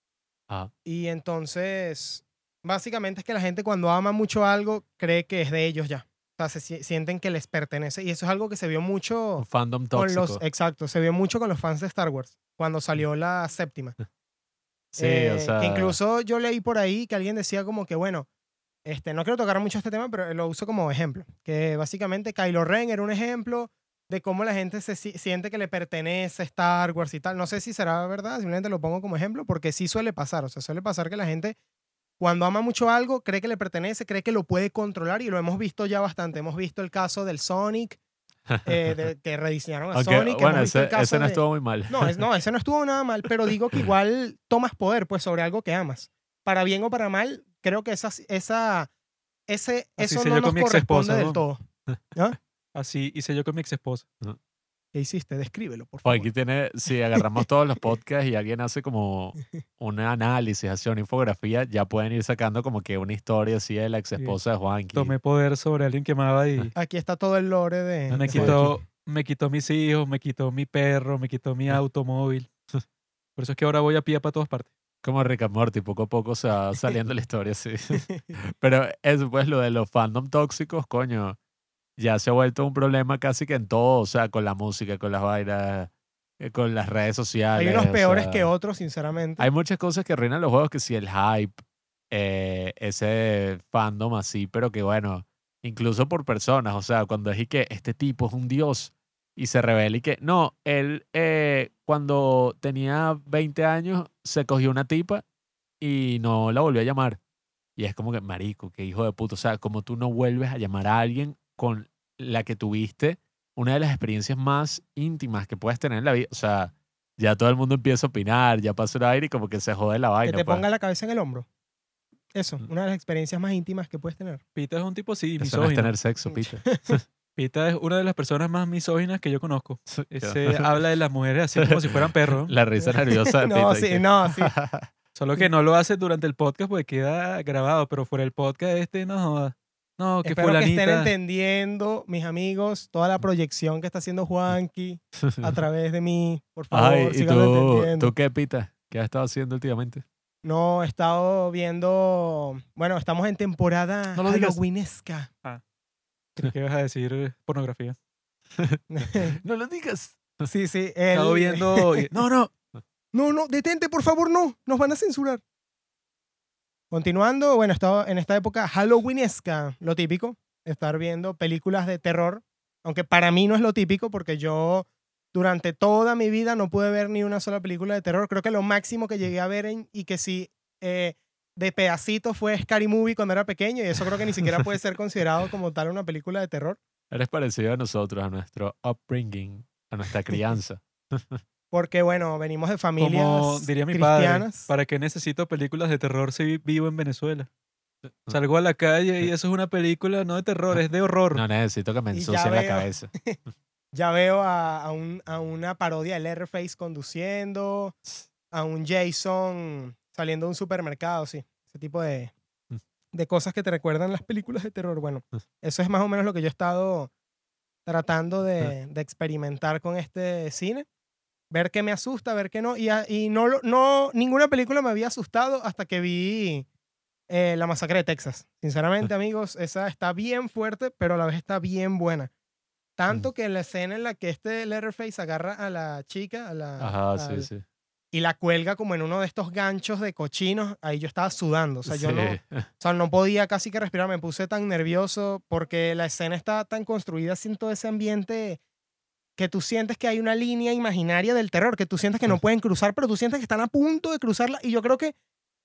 Ajá. Y entonces, Básicamente es que la gente cuando ama mucho algo cree que es de ellos ya. O sea, se si- sienten que les pertenece. Y eso es algo que se vio mucho Un fandom con tóxico. los. Exacto, se vio mucho con los fans de Star Wars. Cuando salió la séptima. sí, Eh, o sea. Que incluso yo leí por ahí que alguien decía como que, bueno, este, no quiero tocar mucho este tema, pero lo uso como ejemplo. Que básicamente Kylo Ren era un ejemplo de cómo la gente se si- siente que le pertenece Star Wars y tal. No sé si será verdad, simplemente lo pongo como ejemplo, porque sí suele pasar. O sea, suele pasar que la gente, cuando ama mucho algo, cree que le pertenece, cree que lo puede controlar y lo hemos visto ya bastante. Hemos visto el caso del Sonic, eh, de- que rediseñaron a Aunque, Sonic. bueno, ese, ese no de- estuvo muy mal. no, es, no, ese no estuvo nada mal, pero digo que igual tomas poder pues sobre algo que amas. Para bien o para mal, creo que esa, esa, ese, Así eso no nos corresponde del ¿no? todo. ¿Ah? Así hice yo con mi ex esposa. ¿Qué hiciste? Descríbelo, por favor. aquí tiene, si agarramos todos los podcasts y alguien hace como un análisis, hace una infografía, ya pueden ir sacando como que una historia así de la ex esposa de Juanqui. Tomé poder sobre alguien que amaba y Aquí está todo el lore de... me quitó, me quitó mis hijos, me quitó mi perro, me quitó mi automóvil. Por eso es que ahora voy a pie para todas partes. Como Rick and Morty, poco a poco se va saliendo la historia, sí. Pero eso, pues, lo de los fandom tóxicos, coño, ya se ha vuelto un problema casi que en todo, o sea, con la música, con las vainas, eh, con las redes sociales. Hay unos peores sea, que otros, sinceramente. Hay muchas cosas que arruinan los juegos, que si el hype, eh, ese fandom así, pero que bueno, incluso por personas, o sea, cuando es y que este tipo es un dios y se revela y que no, él eh, cuando tenía 20 años se cogió una tipa y no la volvió a llamar. Y es como que, marico, qué hijo de puto. O sea, como tú no vuelves a llamar a alguien con la que tuviste una de las experiencias más íntimas que puedes tener en la vida. O sea, ya todo el mundo empieza a opinar, ya pasa el aire y como que se jode la que vaina. te pues. ponga la cabeza en el hombro. Eso, Mm. una de las experiencias más íntimas que puedes tener. Pita es un tipo Eso no es misógino. tener sexo, Pita. Pita es una de las personas más misóginas que yo conozco. Claro. habla de las mujeres así como si fueran perros. La risa nerviosa de No, Pita. y sí, que- no, sí. Solo que no lo hace durante el podcast porque queda grabado, pero fuera el podcast este no joda. No, que Espero que estén fulanita. entendiendo, mis amigos, toda la proyección que está haciendo Juanqui a través de mí. Por favor, Ay, ¿y tú, entendiendo. tú qué, Pita? ¿Qué has estado haciendo últimamente? No, he estado viendo. Bueno, estamos en temporada No lo digas. halloweenesca. Creí que ibas a decir eh, pornografía. No lo digas. sí, sí. He estado viendo. No, no. No, no, detente, por favor, no. Nos van a censurar. Continuando, bueno, he estado en esta época halloweenesca, lo típico, estar viendo películas de terror, aunque para mí no es lo típico porque yo durante toda mi vida no pude ver ni una sola película de terror. Creo que lo máximo que llegué a ver en- y que sí eh, de pedacito fue Scary Movie cuando era pequeño y eso creo que ni siquiera puede ser considerado como tal una película de terror. Eres parecido a nosotros, a nuestro upbringing, a nuestra crianza. Porque, bueno, venimos de familias Como diría mi padre, cristianas. ¿para qué necesito películas de terror si vivo en Venezuela? Salgo a la calle y eso es una película no de terror, es de horror. No necesito que me ensucien la cabeza. Ya veo a, a un- a una parodia de Leatherface conduciendo, a un Jason saliendo de un supermercado, sí. Ese tipo de, Mm. de cosas que te recuerdan las películas de terror. Bueno, Mm. eso es más o menos lo que yo he estado tratando de, de experimentar con este cine. Ver qué me asusta, ver qué no. Y, no, no, ninguna película me había asustado hasta que vi eh, La Masacre de Texas. Sinceramente, amigos, esa está bien fuerte, pero a la vez está bien buena. Tanto que la escena en la que este Letterface agarra a la chica a la, Ajá, sí, al- sí. y la cuelga como en uno de estos ganchos de cochinos, ahí yo estaba sudando. O sea, yo no, o sea, no podía casi que respirar, me puse tan nervioso porque la escena está tan construida así en todo ese ambiente que tú sientes que hay una línea imaginaria del terror, que tú sientes que no pueden cruzar, pero tú sientes que están a punto de cruzarla y yo creo que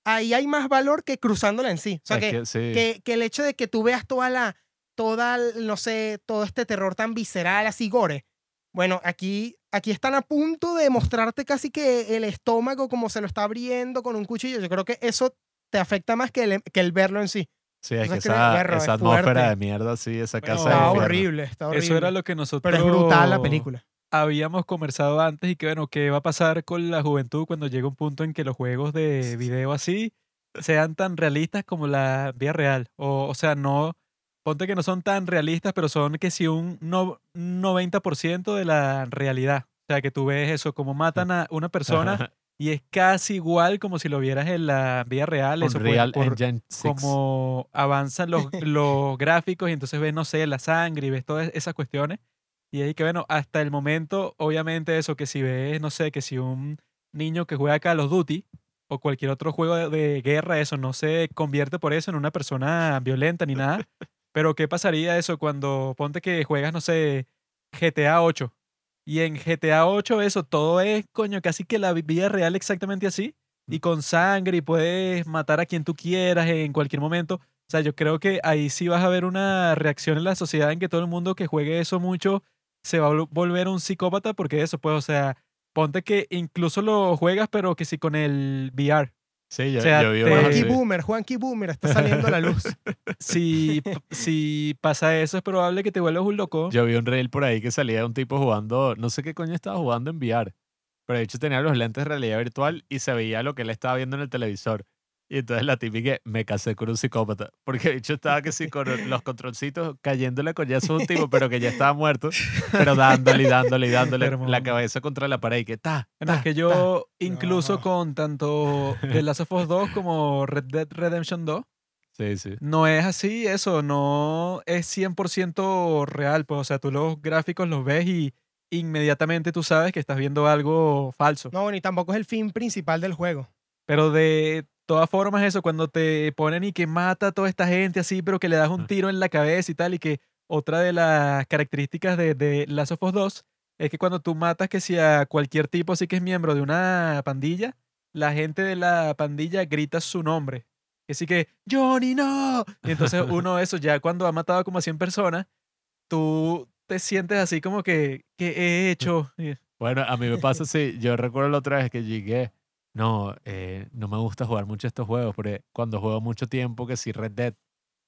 ahí hay más valor que cruzándola en sí. O sea, Es que, que sí. que, que el hecho de que tú veas toda la, toda, no sé, todo este terror tan visceral, así gore. Bueno, aquí, aquí están a punto de mostrarte casi que el estómago como se lo está abriendo con un cuchillo. Yo creo que eso te afecta más que el, que el verlo en sí. Sí, es que esa, es esa atmósfera fuerte. de mierda, sí, esa casa de Está infierno. horrible, está horrible. Eso era lo que nosotros Pero es brutal la película. habíamos conversado antes y que bueno, ¿qué va a pasar con la juventud cuando llegue un punto en que los juegos de video así sean tan realistas como la vida real? O, o sea, no, ponte que no son tan realistas, pero son que si un no- 90% de la realidad. O sea, que tú ves eso, como matan a una persona y es casi igual como si lo vieras en la vida real. Eso, Unreal por Engine 6. como avanzan los, los gráficos y entonces ves, no sé, la sangre y ves todas esas cuestiones. Y ahí que, bueno, hasta el momento, obviamente eso, que si ves, no sé, que si un niño que juega Call of Duty o cualquier otro juego de, de guerra, eso no se convierte por eso en una persona violenta ni nada. Pero ¿qué pasaría eso cuando ponte que juegas, no sé, GTA 8? Y en GTA 8 eso, todo es, coño, casi que la vi- vida real exactamente así. Y con sangre y puedes matar a quien tú quieras en cualquier momento. O sea, yo creo que ahí sí vas a ver una reacción en la sociedad en que todo el mundo que juegue eso mucho se va a vol- volver un psicópata porque eso, pues, o sea, ponte que incluso lo juegas, pero que sí con el VR. Sí, yo, o sea, yo Juanqui. Boomer, Juanqui Boomer, está saliendo a la luz. Si, si pasa eso, es probable que te vuelvas un loco. Yo vi un reel por ahí que salía un tipo jugando, no sé qué coño estaba jugando en VR, pero de hecho tenía los lentes de realidad virtual y se veía lo que él estaba viendo en el televisor. Y entonces la típica, me casé con un psicópata. Porque de hecho estaba que sí, con los controlcitos cayéndole a coñazo a un tipo, pero que ya estaba muerto, pero dándole y dándole y dándole la cabeza contra la pared y que ta. Bueno, es que ta. yo, incluso No. con tanto The Last of Us 2 como Red Dead Redemption 2, Sí, sí. no es así, eso, no es 100% real. Pues, o sea, tú los gráficos los ves y inmediatamente tú sabes que estás viendo algo falso. No, bueno, y tampoco es el fin principal del juego. Pero de todas formas, eso, cuando te ponen y que mata a toda esta gente así, pero que le das un tiro en la cabeza y tal, y que otra de las características de, de Last of Us 2 es que cuando tú matas que si a cualquier tipo así que es miembro de una pandilla, la gente de la pandilla grita su nombre. Que sí que, Johnny, no. Y entonces uno eso, ya cuando ha matado como a 100 personas, tú te sientes así como que, ¿qué he hecho? Y- Bueno, a mí me pasa así. Yo recuerdo la otra vez que llegué. No, eh, no me gusta jugar mucho estos juegos, porque cuando juego mucho tiempo, que si Red Dead,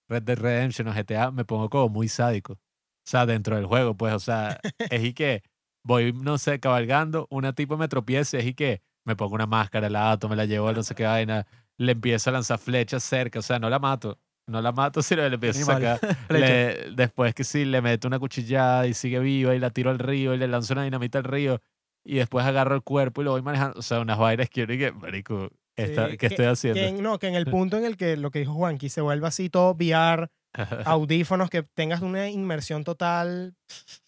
Red Dead Redemption o GTA, me pongo como muy sádico. O sea, dentro del juego, pues, o sea, es y que voy, no sé, cabalgando, una tipo me tropieza, es y que me pongo una máscara, la ato, me la llevo no sé qué vaina, le empiezo a lanzar flechas cerca, o sea, no la mato. No la mato, sino le empiezo a sacar le- después que sí, le meto una cuchillada y sigue viva y la tiro al río y le lanzo una dinamita al río y después agarro el cuerpo y lo voy manejando. O sea, unas vainas que yo digo, marico, esta- Sí, ¿qué estoy haciendo? Que en- no, que en el punto en el que lo que dijo Juanqui se vuelva así todo VR, audífonos, que tengas una inmersión total,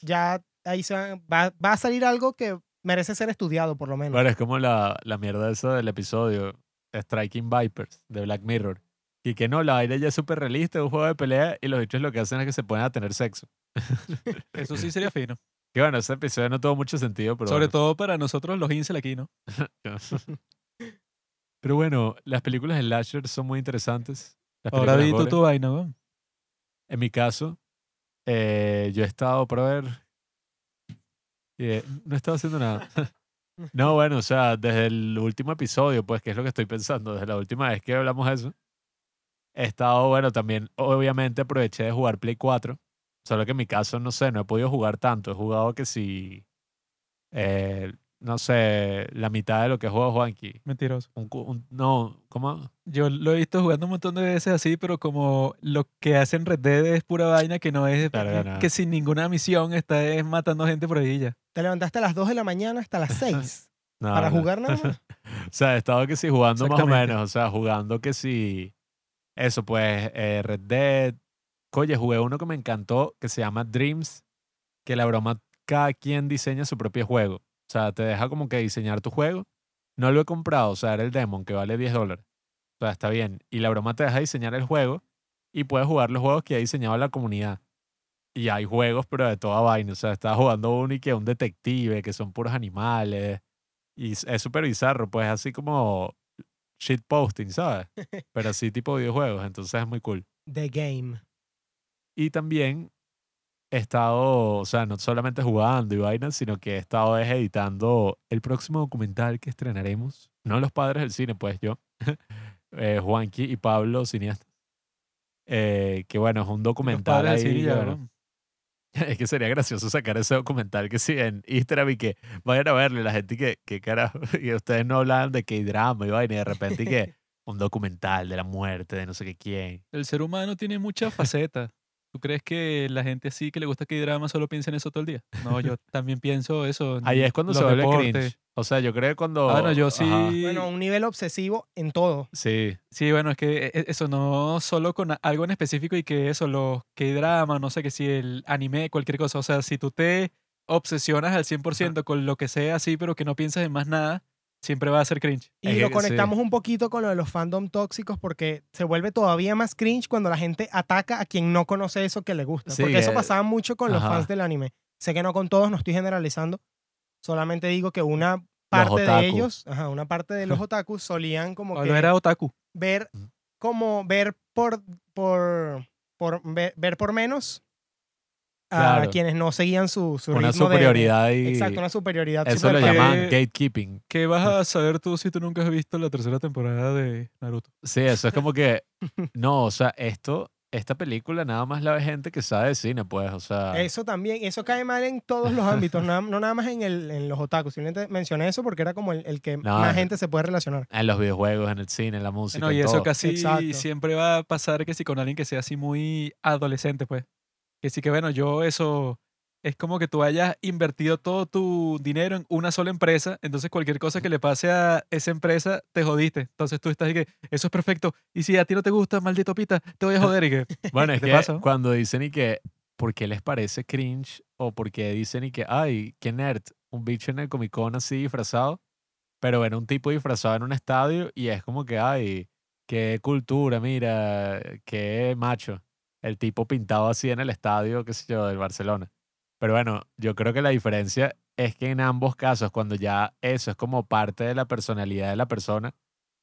ya ahí se va, va, va a salir algo que merece ser estudiado, por lo menos. bueno, es como la, la mierda esa del episodio Striking Vipers de Black Mirror. Y que no, la vaina ya es súper realista, es un juego de pelea y los hechos lo que hacen es que se ponen a tener sexo. Eso sí sería fino. Que bueno, ese episodio no tuvo mucho sentido, pero Sobre bueno. todo para nosotros los incel aquí, ¿no? Pero bueno, las películas de Slasher son muy interesantes. Ahora gore. tu vaina. En mi caso, eh, yo he estado para ver. eh, no he estado haciendo nada. no, bueno, o sea, desde el último episodio, pues, que es lo que estoy pensando, desde la última vez que hablamos de eso, he estado, bueno, también, obviamente aproveché de jugar Play 4. Solo que en mi caso, no sé, no he podido jugar tanto. He jugado que si. eh, no sé, la mitad de lo que juega Juanqui. Mentiroso. Un cu- un- no, ¿cómo? Yo lo he visto jugando un montón de veces así, pero como lo que hacen Red Dead es pura vaina que no es Claro, no. que sin ninguna misión está es matando gente por ahí ya. Te levantaste a las 2 de la mañana hasta las 6 No, para no. jugar nada más. O sea, he estado que sí jugando más o menos. O sea, jugando que sí. Eso, pues, eh, Red Dead. Oye, jugué uno que me encantó que se llama Dreams. Que la broma, cada quien diseña su propio juego. O sea, te deja como que diseñar tu juego. No lo he comprado, o sea, era el Demon que vale 10 dólares. O sea, está bien. Y la broma te deja diseñar el juego y puedes jugar los juegos que ha diseñado la comunidad. Y hay juegos, pero de toda vaina. O sea, estaba jugando uno y que un detective, que son puros animales. Y es es súper bizarro, pues así como shitposting, ¿sabes? Pero así tipo videojuegos, entonces es muy cool. The Game. Y también he estado, o sea, no solamente jugando y vainas, sino que he estado es editando el próximo documental que estrenaremos. No los padres del cine, pues yo. eh, Juanqui y Pablo, cineastas. Eh, que bueno, es un Los documental padres ahí. del cine ya, bueno, weón. es que sería gracioso sacar ese documental que sí en Instagram y que vayan a verlo y la gente que, que carajo, y ustedes no hablan de que drama y vaina y de repente y que un documental de la muerte de no sé qué quién. El ser humano tiene muchas facetas. ¿Tú crees que la gente así que le gusta que drama solo piensa en eso todo el día? No, yo también pienso eso. Ahí es cuando se vuelve cringe. O sea, yo creo que cuando... Ah, no, yo sí. Ajá, Bueno, un nivel obsesivo en todo. sí. Sí, bueno, es que e- eso no solo con algo en específico y que eso, los que drama, no sé que si el anime, cualquier cosa. O sea, si tú te obsesionas al 100% con lo que sea así, pero que no piensas en más nada, siempre va a ser cringe. Y Es que lo sí. conectamos un poquito con lo de los fandom tóxicos porque se vuelve todavía más cringe cuando la gente ataca a quien no conoce eso que le gusta. Sí, porque eso eh, pasaba mucho con los ajá. fans del anime. Sé que no con todos, no estoy generalizando. Solamente digo que una parte de ellos, ajá, una parte de los otakus solían como Pablo que era otaku. ver como ver por por por ver, ver por menos a Claro. quienes no seguían su, su Una ritmo de- superioridad y... exacto, una superioridad. Eso lo super llaman- llaman gatekeeping. ¿Qué vas a saber tú si tú nunca has visto la tercera temporada de Naruto? Sí, eso es como que... No, o sea, esto... Esta película nada más la ve gente que sabe de cine, pues, o sea... Eso también, eso cae mal en todos los ámbitos, na- no nada más en, el, en los otakus. Simplemente mencioné eso porque era como el, el que No, más no. gente se puede relacionar. En los videojuegos, en el cine, en la música, No, y en eso todo. casi Exacto. siempre va a pasar que si con alguien que sea así muy adolescente, pues. Que sí que bueno, yo eso es como que tú hayas invertido todo tu dinero en una sola empresa, entonces cualquier cosa que le pase a esa empresa, te jodiste. Entonces tú estás y que, eso es perfecto. Y si a ti no te gusta, maldito pita, te voy a joder y que... Bueno, es ¿Te que pasa? cuando dicen y que, ¿por qué les parece cringe? O porque dicen y que, ay, qué nerd, un bicho en el Comic Con así disfrazado, pero ven un tipo disfrazado en un estadio y es como que, ay, qué cultura, mira, qué macho. El tipo pintado así en el estadio, qué sé yo, del Barcelona. Pero bueno, yo creo que la diferencia es que en ambos casos, cuando ya eso es como parte de la personalidad de la persona,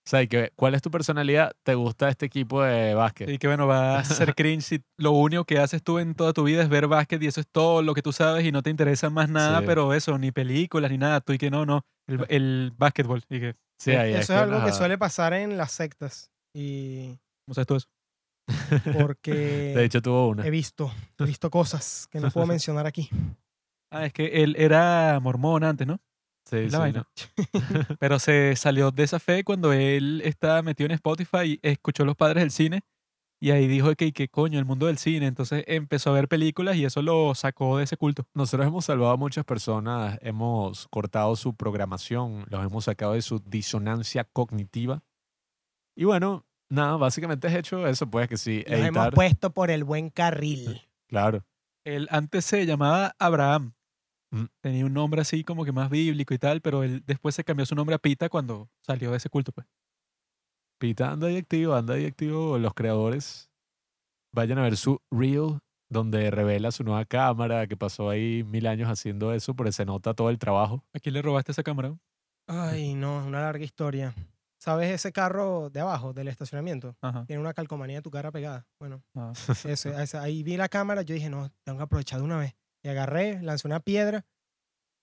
o sea, que, ¿cuál es tu personalidad? ¿Te gusta este equipo de básquet? Y que bueno, va a ser cringe si lo único que haces tú en toda tu vida es ver básquet y eso es todo lo que tú sabes y no te interesa más nada, Sí. pero eso, ni películas ni nada. Tú y que no, no, el, el básquetbol. Y que, Sí, ahí Eso es, que, algo que suele pasar en las sectas. Y ¿cómo sabes tú eso? Porque De hecho, tuvo una. he visto, he visto cosas que no puedo mencionar aquí. Ah, es que él era mormón antes, ¿no? Sí, la sí, vaina. Pero se salió de esa fe cuando él estaba metido en Spotify y escuchó Los Padres del Cine y ahí dijo que, que coño, el mundo del cine. Entonces empezó a ver películas y eso lo sacó de ese culto. Nosotros hemos salvado a muchas personas, hemos cortado su programación, los hemos sacado de su disonancia cognitiva. Y bueno, nada, básicamente es hecho eso, pues que sí, Nos hemos puesto por el buen carril. Claro. Él antes se llamaba Abraham. Mm. Tenía un nombre así como que más bíblico y tal, pero él después se cambió su nombre a Pita cuando salió de ese culto, pues. Pita anda ahí activo, anda ahí activo. Los creadores vayan a ver su reel donde revela su nueva cámara, que pasó ahí mil años haciendo eso, pero se nota todo el trabajo. ¿A quién le robaste esa cámara? Ay, no, es una larga historia. ¿Sabes ese carro de abajo del estacionamiento? Ajá. Tiene una calcomanía de tu cara pegada. Bueno, ah. ese- ese- ahí vi la cámara, yo dije, no, tengo que aprovechar de una vez. Y agarré, lancé una piedra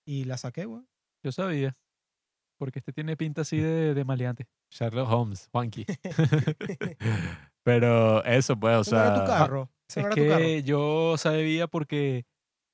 y la saqué, güey. Yo sabía. Porque este tiene pinta así de, de maleante. Sherlock Holmes, Juanqui. pero eso, pues, o Ese no era tu sea. carro. Ese Es no era tu carro. que yo sabía porque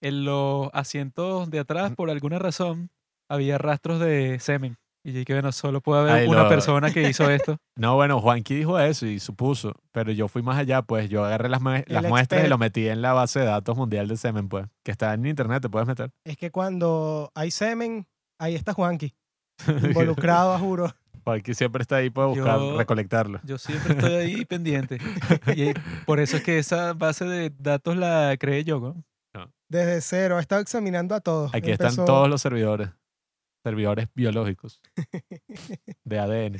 en los asientos de atrás, por alguna razón, había rastros de semen. Y yo dije, bueno, solo puede haber Ay, una lo- persona que hizo esto. No, bueno, Juanqui dijo eso y supuso, pero yo fui más allá, pues yo agarré las, muestras y lo metí en la base de datos mundial de semen, pues, que está en internet, te puedes meter. Es que cuando hay semen, ahí está Juanqui. Involucrado, a juro. Juanqui siempre está ahí para buscar, Yo- recolectarlo. Yo siempre estoy ahí pendiente. Y por eso es que esa base de datos la creé yo, ¿no? Desde cero. Ha estado examinando a todos. Aquí están todos los servidores, servidores biológicos de ADN.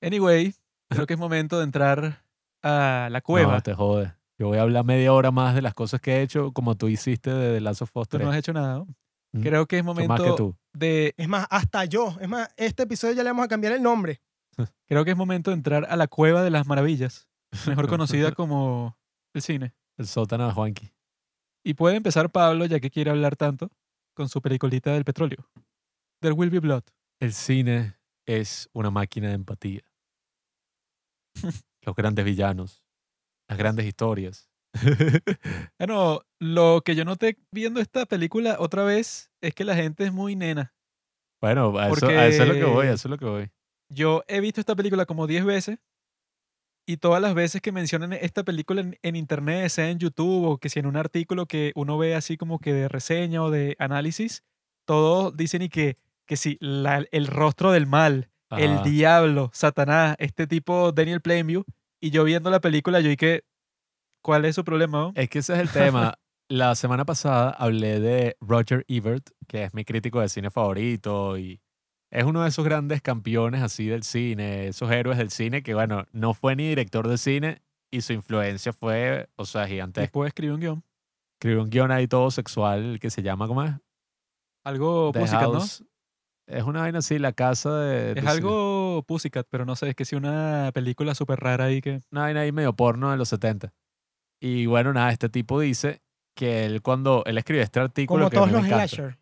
Anyway, creo que es momento de entrar a la cueva. No, te jode. Yo voy a hablar media hora más de las cosas que he hecho, como tú hiciste de The Last of Us Tú 3. no has hecho nada. ¿no? Mm. Creo que es Son más que momento tú. de Es más, hasta yo. Es más, este episodio ya le vamos a cambiar el nombre. creo que es momento de entrar a la cueva de las maravillas, mejor conocida como el cine. El sótano de Juanqui. Y puede empezar Pablo, ya que quiere hablar tanto, con su peliculita del petróleo. There Will Be Blood. El cine es una máquina de empatía. Los grandes villanos, las grandes historias. Bueno, lo que yo noté viendo esta película otra vez es que la gente es muy nena. bueno, a eso, a eso es lo que voy, a eso es lo que voy. Yo he visto esta película como 10 veces Y todas las veces que mencionan esta película en, en internet, sea en YouTube o que si en un artículo que uno ve así como que de reseña o de análisis, todos dicen y que, que si la- el rostro del mal, el diablo, Satanás, este tipo Daniel Plainview, y yo viendo la película, yo que, ¿cuál es su problema? Es que ese es el tema. La semana pasada hablé de Roger Ebert, que es mi crítico de cine favorito y es uno de esos grandes campeones así del cine, esos héroes del cine que, bueno, no fue ni director de cine y su influencia fue, o sea, gigantesca. Después escribió un guion. Escribió un guion ahí todo sexual que se llama, ¿cómo es? Algo Pussycat, ¿no? Es una vaina así, la casa de... Es algo Pussycat, pero no sé, es que sí una película súper rara ahí que... Una vaina ahí medio porno de los 70. Y bueno, nada, este tipo dice que él cuando él escribe este artículo Como que todos los encanta. slasher.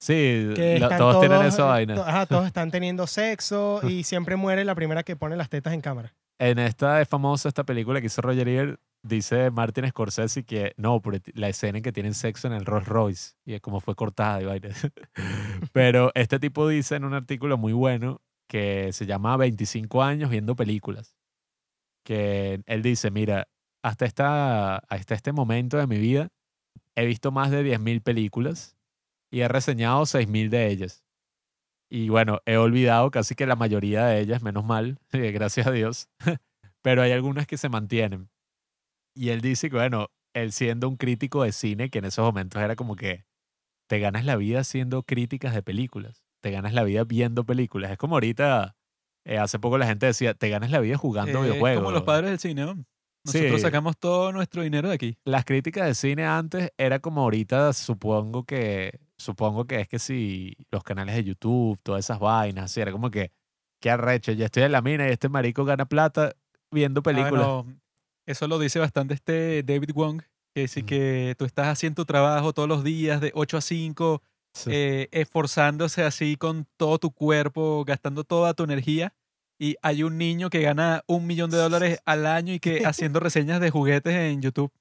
Sí, la- están todos, tienen todos, esa vaina. to- ajá, todos están teniendo sexo y siempre muere la primera que pone las tetas en cámara. En esta es famosa esta película que hizo Roger Ebert, dice Martin Scorsese que no, pero la escena en que tienen sexo en el Rolls Royce y es como fue cortada y vaina. Pero este tipo dice en un artículo muy bueno que se llama 25 años viendo películas. Que él dice, mira, hasta, esta, hasta este momento de mi vida he visto más de 10.000 películas y he reseñado 6.000 de ellas. Y bueno, he olvidado casi que la mayoría de ellas, menos mal, gracias a Dios. Pero hay algunas que se mantienen. Y él dice que, bueno, él siendo un crítico de cine, que en esos momentos era como que te ganas la vida haciendo críticas de películas, te ganas la vida viendo películas. Es como ahorita, eh, hace poco la gente decía, te ganas la vida jugando Eh, videojuegos. como los padres del cine, ¿no? Nosotros Sí. sacamos todo nuestro dinero de aquí. las críticas de cine antes era como ahorita supongo que supongo que es que si los canales de YouTube, todas esas vainas, así, era como que qué arrecho, ya estoy en la mina y este marico gana plata viendo Ah, películas. bueno, eso lo dice bastante este David Wong, que dice Ujú. que tú estás haciendo tu trabajo todos los días de 8 a 5, Sí. eh, esforzándose así con todo tu cuerpo, gastando toda tu energía. Y hay un niño que gana un millón de dólares al año y que haciendo reseñas de juguetes en YouTube.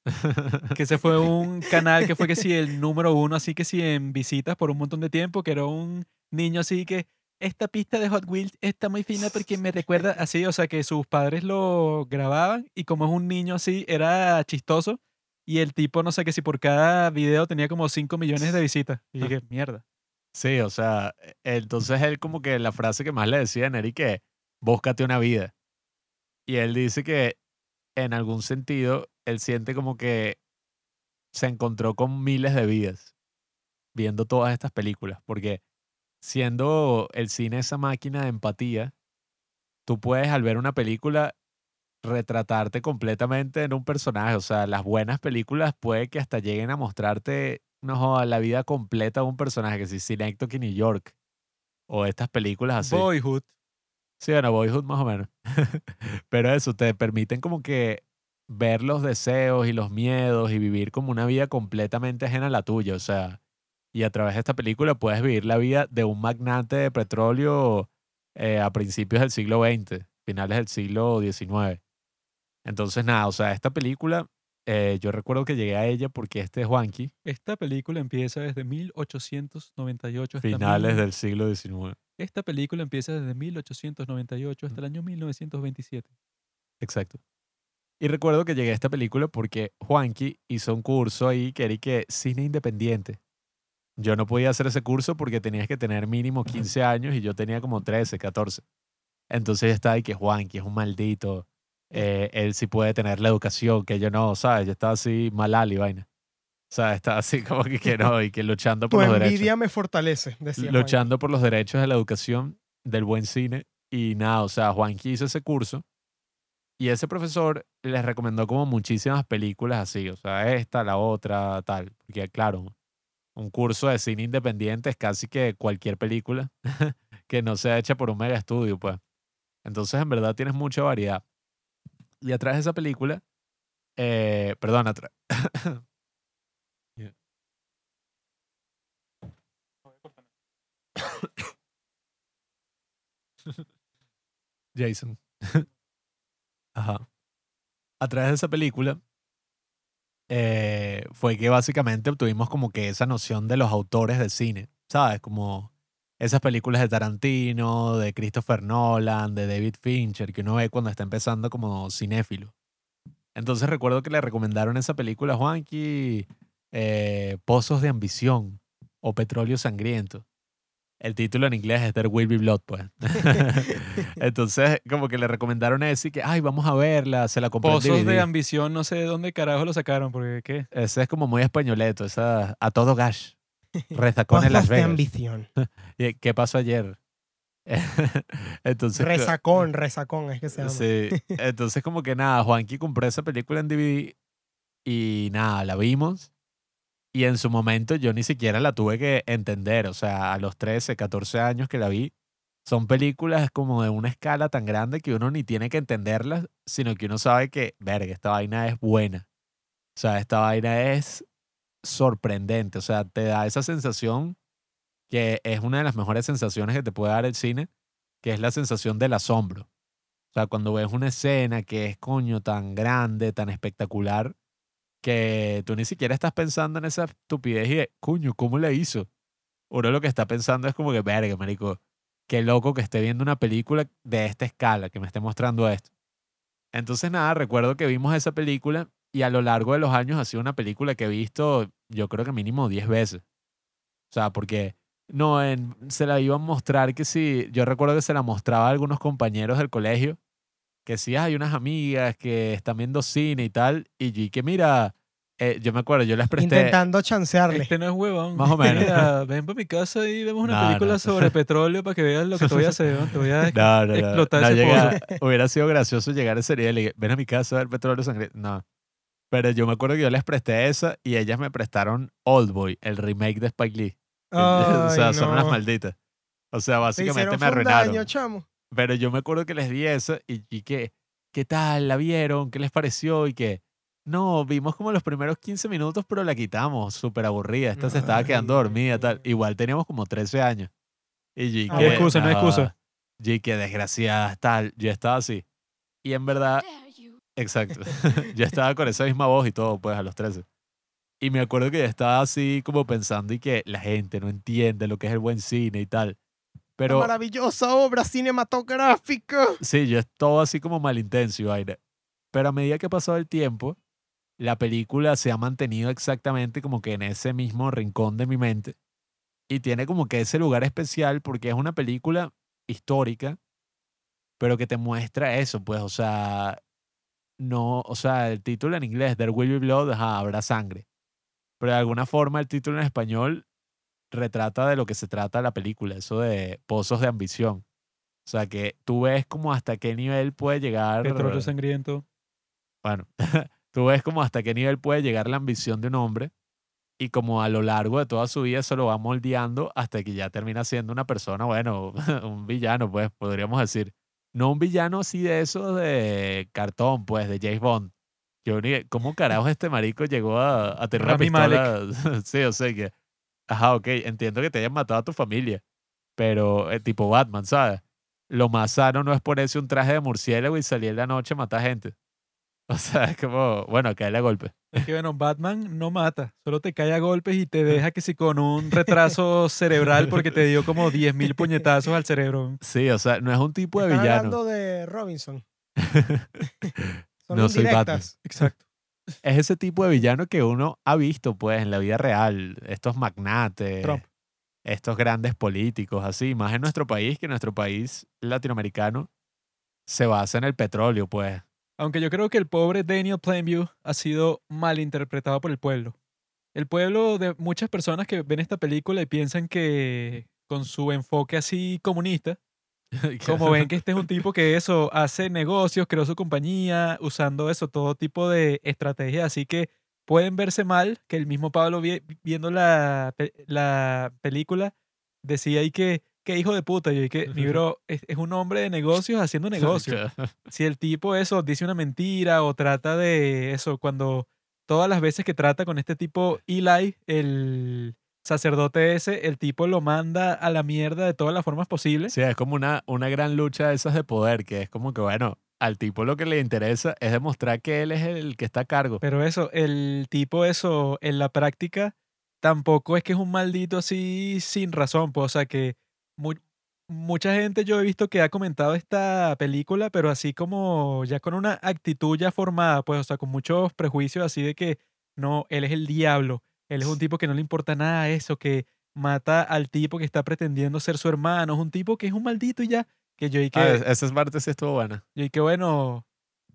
Que ese fue un canal que fue que sí, el número uno, así que sí, en visitas por un montón de tiempo, que era un niño así que esta pista de Hot Wheels está muy fina porque me recuerda así, o sea, que sus padres lo grababan y como es un niño así, era chistoso. Y el tipo, no sé, que si por cada video tenía como 5 millones de visitas. Y dije, mierda. Sí, o sea, e- entonces él como que la frase que más le decía a Neri que búscate una vida. Y él dice que en algún sentido él siente como que se encontró con miles de vidas viendo todas estas películas, porque siendo el cine esa máquina de empatía, tú puedes al ver una película retratarte completamente en un personaje, o sea, las buenas películas puede que hasta lleguen a mostrarte no la vida completa de un personaje, que si Synecdoche New York, o estas películas así. Boyhood. Sí, bueno, Boyhood más o menos. Pero eso, te permiten como que ver los deseos y los miedos y vivir como una vida completamente ajena a la tuya. O sea, y a través de esta película puedes vivir la vida de un magnate de petróleo eh, a principios del siglo XX, finales del siglo XIX. Entonces, nada, o sea, esta película, eh, yo recuerdo que llegué a ella porque este Juanqui, Esta película empieza desde 1898 hasta finales del siglo XIX. Esta película empieza desde 1898 hasta el año 1927. Exacto. Y recuerdo que llegué a esta película porque Juanqui hizo un curso ahí que era que cine independiente. Yo no podía hacer ese curso porque tenías que tener mínimo 15 años y yo tenía como 13, 14. Entonces ya estaba ahí que Juanqui es un maldito. eh, él sí puede tener la educación, que yo no, ¿sabes? Yo estaba así malal y vaina. O sea, estaba así como que, que no, y que luchando Tu por los derechos envidia me fortalece, decía Juan. luchando por los derechos de la educación del buen cine. Y nada, o sea, Juanqui hizo ese curso y ese profesor les recomendó como muchísimas películas así, o sea, esta, la otra, tal. Porque claro, un curso de cine independiente es casi que cualquier película que no sea hecha por un mega estudio, pues. Entonces, en verdad, tienes mucha variedad. Y atrás de esa película, eh, perdón, atrás. Jason. Ajá. A través de esa película eh, fue que básicamente obtuvimos como que esa noción de los autores del cine, ¿sabes? Como esas películas de Tarantino, de Christopher Nolan, de David Fincher, que uno ve cuando está empezando como cinéfilo. Entonces recuerdo que le recomendaron esa película a Juanqui, eh, Pozos de Ambición o Petróleo Sangriento. El título en inglés es There Will Be Blood, pues. Entonces, como que le recomendaron eso y que, ay, vamos a verla, se la compró en Pozos de ambición, no sé de dónde carajo lo sacaron, porque ¿qué? Ese es como muy españoleto, esa a todo gas. Rezacón en Las Pozos de Vegas. ambición. ¿Y ¿Qué pasó ayer? Entonces, Resacón, resacón es que se llama. sí. Entonces, como que nada, Juanqui compró esa película en DVD y nada, la vimos. Y en su momento yo ni siquiera la tuve que entender. O sea, a los 13, 14 años que la vi, son películas como de una escala tan grande que uno ni tiene que entenderlas, sino que uno sabe que, verga, esta vaina es buena. O sea, esta vaina es sorprendente. O sea, te da esa sensación que es una de las mejores sensaciones que te puede dar el cine, que es la sensación del asombro. O sea, cuando ves una escena que es coño tan grande, tan espectacular, que tú ni siquiera estás pensando en esa estupidez y de, coño, ¿cómo la hizo? Uno lo que está pensando es como que, verga, marico, qué loco que esté viendo una película de esta escala, que me esté mostrando esto. Entonces, nada, recuerdo que vimos esa película y a lo largo de los años ha sido una película que he visto, yo creo que mínimo 10 veces. O sea, porque no, se la iban a mostrar que sí, yo recuerdo que se la mostraba a algunos compañeros del colegio, que sí hay unas amigas que están viendo cine y tal, y yo, y que mira, eh, yo me acuerdo, yo les presté... Intentando chancearle. Este no es huevón. Más o menos. Mira, ven para mi casa y vemos una No, película no. sobre petróleo para que veas lo que te voy a hacer. ¿no? Te voy a No, no, no. explotar no ese llega- hubiera sido gracioso llegar ese día y le dije, ven a mi casa a ver petróleo sangriento. No. Pero yo me acuerdo que yo les presté esa y ellas me prestaron Oldboy, el remake de Spike Lee. o sea, Ay, son unas malditas. O sea, Te básicamente me arruinaron. daño, chamo. Pero yo me acuerdo que les di esa y, y que, ¿qué tal? ¿La vieron? ¿Qué les pareció? Y que, no, vimos como los primeros 15 minutos, pero la quitamos, súper aburrida. Esta se estaba quedando dormida, tal. Igual teníamos como 13 años. Y yo, Ah, No hay excusa, no hay excusa. y que desgraciada, tal. Yo estaba así. Y en verdad, exacto. yo estaba con esa misma voz y todo, pues, a los 13. Y me acuerdo que yo estaba así como pensando y que la gente no entiende lo que es el buen cine y tal. Una Pero maravillosa obra cinematográfica. Sí, yo es todo así como malintenso y vaina. Pero a medida que ha pasado el tiempo, la película se ha mantenido exactamente como que en ese mismo rincón de mi mente. Y tiene como que ese lugar especial porque es una película histórica, pero que te muestra eso, pues, o sea, no, o sea, el título en inglés, There Will Be Blood, ajá, habrá sangre. Pero de alguna forma el título en español retrata de lo que se trata la película, eso de pozos de ambición. O sea, que tú ves como hasta qué nivel puede llegar. Petróleo sangriento. Bueno, tú ves como hasta qué nivel puede llegar la ambición de un hombre y como a lo largo de toda su vida se lo va moldeando hasta que ya termina siendo una persona, bueno, un villano, pues podríamos decir. No un villano así de esos de cartón, pues, de James Bond. Yo ni, ¿cómo carajo este marico llegó a, a tener una Rami pistola? sí, o sea que, ajá, ok, entiendo que te hayan matado a tu familia, pero eh, tipo Batman, ¿sabes? Lo más sano no es ponerse un traje de murciélago y salir en la noche a matar gente. O sea, es como, bueno, caerle a golpe. Es que bueno, Batman no mata, solo te cae a golpes y te deja que si con un retraso cerebral porque te dio como 10.000 puñetazos al cerebro. Sí, o sea, no es un tipo de villano. hablando de Robinson. Son No soy Batman. Exacto. Es ese tipo de villano que uno ha visto, pues, en la vida real. Estos magnates, Trump. estos grandes políticos, así. Más en nuestro país, que nuestro país latinoamericano se basa en el petróleo, pues. Aunque yo creo que el pobre Daniel Plainview ha sido mal interpretado por el pueblo. El pueblo de muchas personas que ven esta película y piensan que con su enfoque así comunista, como ven que este es un tipo que eso hace negocios, creó su compañía, usando eso, todo tipo de estrategias, así que pueden verse mal, que el mismo Pablo vi- viendo la, la película decía ahí que, que hijo de puta, y yo que mi bro es, es un hombre de negocios haciendo negocios. Si el tipo eso dice una mentira o trata de eso, cuando todas las veces que trata con este tipo Eli, el sacerdote ese, el tipo lo manda a la mierda de todas las formas posibles. Sí, es como una, una gran lucha de esas de poder, que es como que, bueno, al tipo lo que le interesa es demostrar que él es el que está a cargo. Pero eso, el tipo eso, en la práctica, tampoco es que es un maldito así sin razón, pues, o sea que mu- mucha gente yo he visto que ha comentado esta película, pero así como ya con una actitud ya formada, pues, o sea, con muchos prejuicios así de que no, él es el diablo, él es un tipo que no le importa nada eso, que mata al tipo que está pretendiendo ser su hermano, es un tipo que es un maldito y ya, que yo y que... Ah, es- esa parte sí estuvo buena. Y que bueno,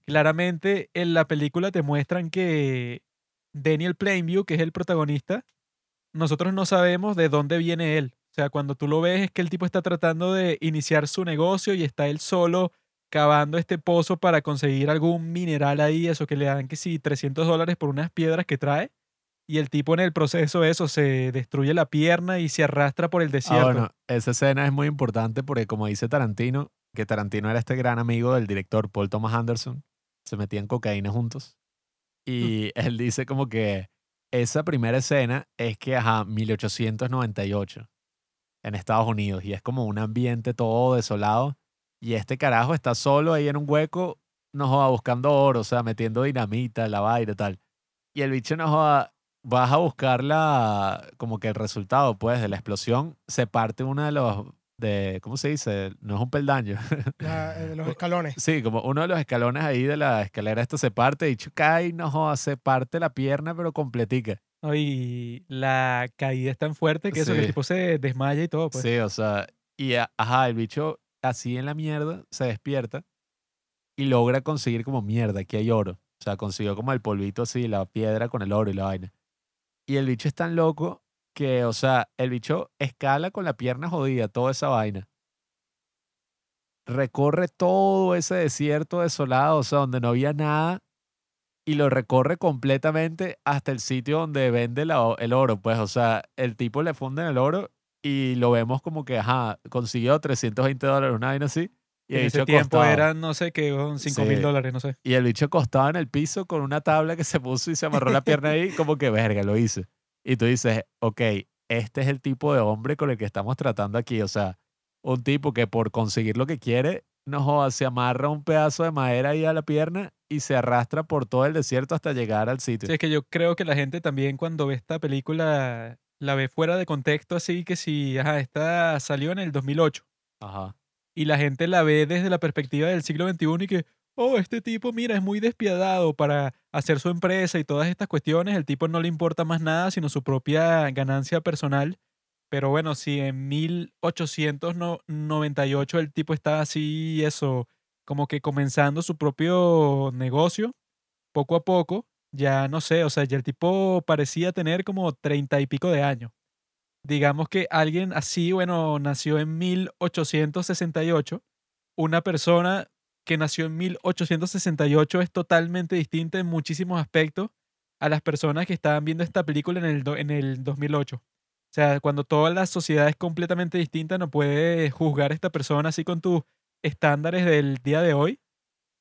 claramente en la película te muestran que Daniel Plainview, que es el protagonista, nosotros no sabemos de dónde viene él. O sea, cuando tú lo ves es que el tipo está tratando de iniciar su negocio y está él solo cavando este pozo para conseguir algún mineral ahí, eso que le dan que sí, 300 dólares por unas piedras que trae. Y el tipo en el proceso eso se destruye la pierna y se arrastra por el Ah, desierto. bueno, esa escena es muy importante porque como dice Tarantino, que Tarantino era este gran amigo del director Paul Thomas Anderson, se metían cocaína juntos. Y él dice como que esa primera escena es que, ajá, 1898 en Estados Unidos y es como un ambiente todo desolado y este carajo está solo ahí en un hueco, no joda, buscando oro, o sea, metiendo dinamita, la vaina y tal. Y el bicho no joda, vas a buscar la, como que el resultado, pues, de la explosión, se parte uno de los, de, ¿cómo se dice? No es un peldaño. La- eh, de los escalones. Sí, como uno de los escalones ahí de la escalera esto se parte y cae, no joda, se parte la pierna, pero completica. ¿no? Y la caída es tan fuerte que eso, que el Sí. tipo se desmaya y todo. Pues. Sí, o sea, y a- ajá, el bicho así en la mierda se despierta y logra conseguir como mierda, aquí hay oro. O sea, consiguió como el polvito así, la piedra con el oro y la vaina. Y el bicho es tan loco que, o sea, el bicho escala con la pierna jodida, toda esa vaina. Recorre todo ese desierto desolado, o sea, donde no había nada, y lo recorre completamente hasta el sitio donde vende la- el oro. Pues, o sea, el tipo le funde el oro y lo vemos como que, ajá, consiguió 320 dólares, una vaina así. Y en ese tiempo acostado. eran, no sé qué, 5 mil Sí. dólares, no sé. Y el bicho acostado en el piso con una tabla que se puso y se amarró la pierna ahí, como que verga, lo hice. Y tú dices, ok, este es el tipo de hombre con el que estamos tratando aquí. O sea, un tipo que por conseguir lo que quiere, no joda, se amarra un pedazo de madera ahí a la pierna y se arrastra por todo el desierto hasta llegar al sitio. Sí, es que yo creo que la gente también cuando ve esta película la ve fuera de contexto, así que si, ajá, esta salió en el 2008 Ajá. Y la gente la ve desde la perspectiva del siglo XXI y que, oh, este tipo, mira, es muy despiadado para hacer su empresa y todas estas cuestiones, el tipo no le importa más nada sino su propia ganancia personal. Pero bueno, si en 1898 el tipo está así, eso, como que comenzando su propio negocio, poco a poco, ya no sé, o sea, ya el tipo parecía tener como treinta y pico de años. Digamos que alguien así, bueno, nació en 1868, una persona que nació en 1868 es totalmente distinta en muchísimos aspectos a las personas que estaban viendo esta película en el, en el 2008. O sea, cuando toda la sociedad es completamente distinta, no puedes juzgar a esta persona así con tus estándares del día de hoy.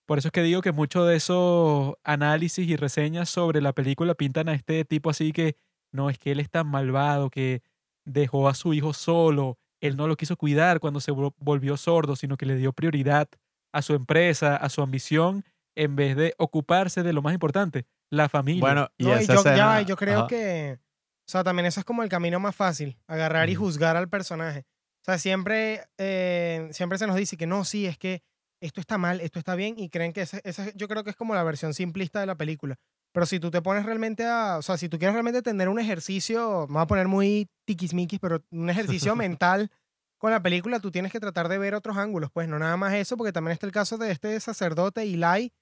Por eso es que digo que muchos de esos análisis y reseñas sobre la película pintan a este tipo así que no es que él es tan malvado, que dejó a su hijo solo, él no lo quiso cuidar cuando se vol- volvió sordo, sino que le dio prioridad a su empresa, a su ambición, en vez de ocuparse de lo más importante, la familia. Bueno, y No, y yo, ya creo ajá. que, o sea, también eso es como el camino más fácil, agarrar y juzgar al personaje. O sea, siempre, eh, siempre se nos dice que no, sí, es que esto está mal, esto está bien, y creen que esa, esa- yo creo que es como la versión simplista de la película. Pero si tú te pones realmente a, o sea, si tú quieres realmente tener un ejercicio, me voy a poner muy tiquismiquis, pero un ejercicio mental con la película, tú tienes que tratar de ver otros ángulos, pues no nada más eso, porque también está el caso de este sacerdote Eli,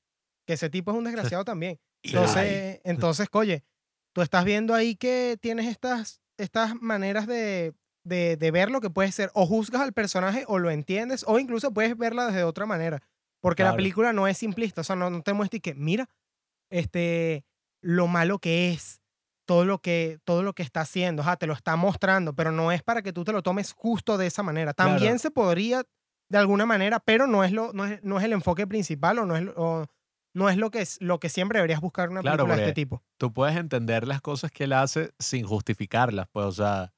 que ese tipo es un desgraciado también. Entonces, entonces, oye, tú estás viendo ahí que tienes estas, estas maneras de, de, de ver lo que puede ser. O juzgas al personaje o lo entiendes, o incluso puedes verla desde otra manera. Porque la película no es simplista, o sea, no, no te muestra y que, mira, este, lo malo que es, todo lo que, todo lo que está haciendo, o sea, te lo está mostrando, pero no es para que tú te lo tomes justo de esa manera. También Claro. se podría de alguna manera, pero no es, lo, no es, no es el enfoque principal o no es, o no es lo que, es, lo que siempre deberías buscar en una Claro, película de este tipo. tú puedes entender las cosas que él hace sin justificarlas, pues, o sea,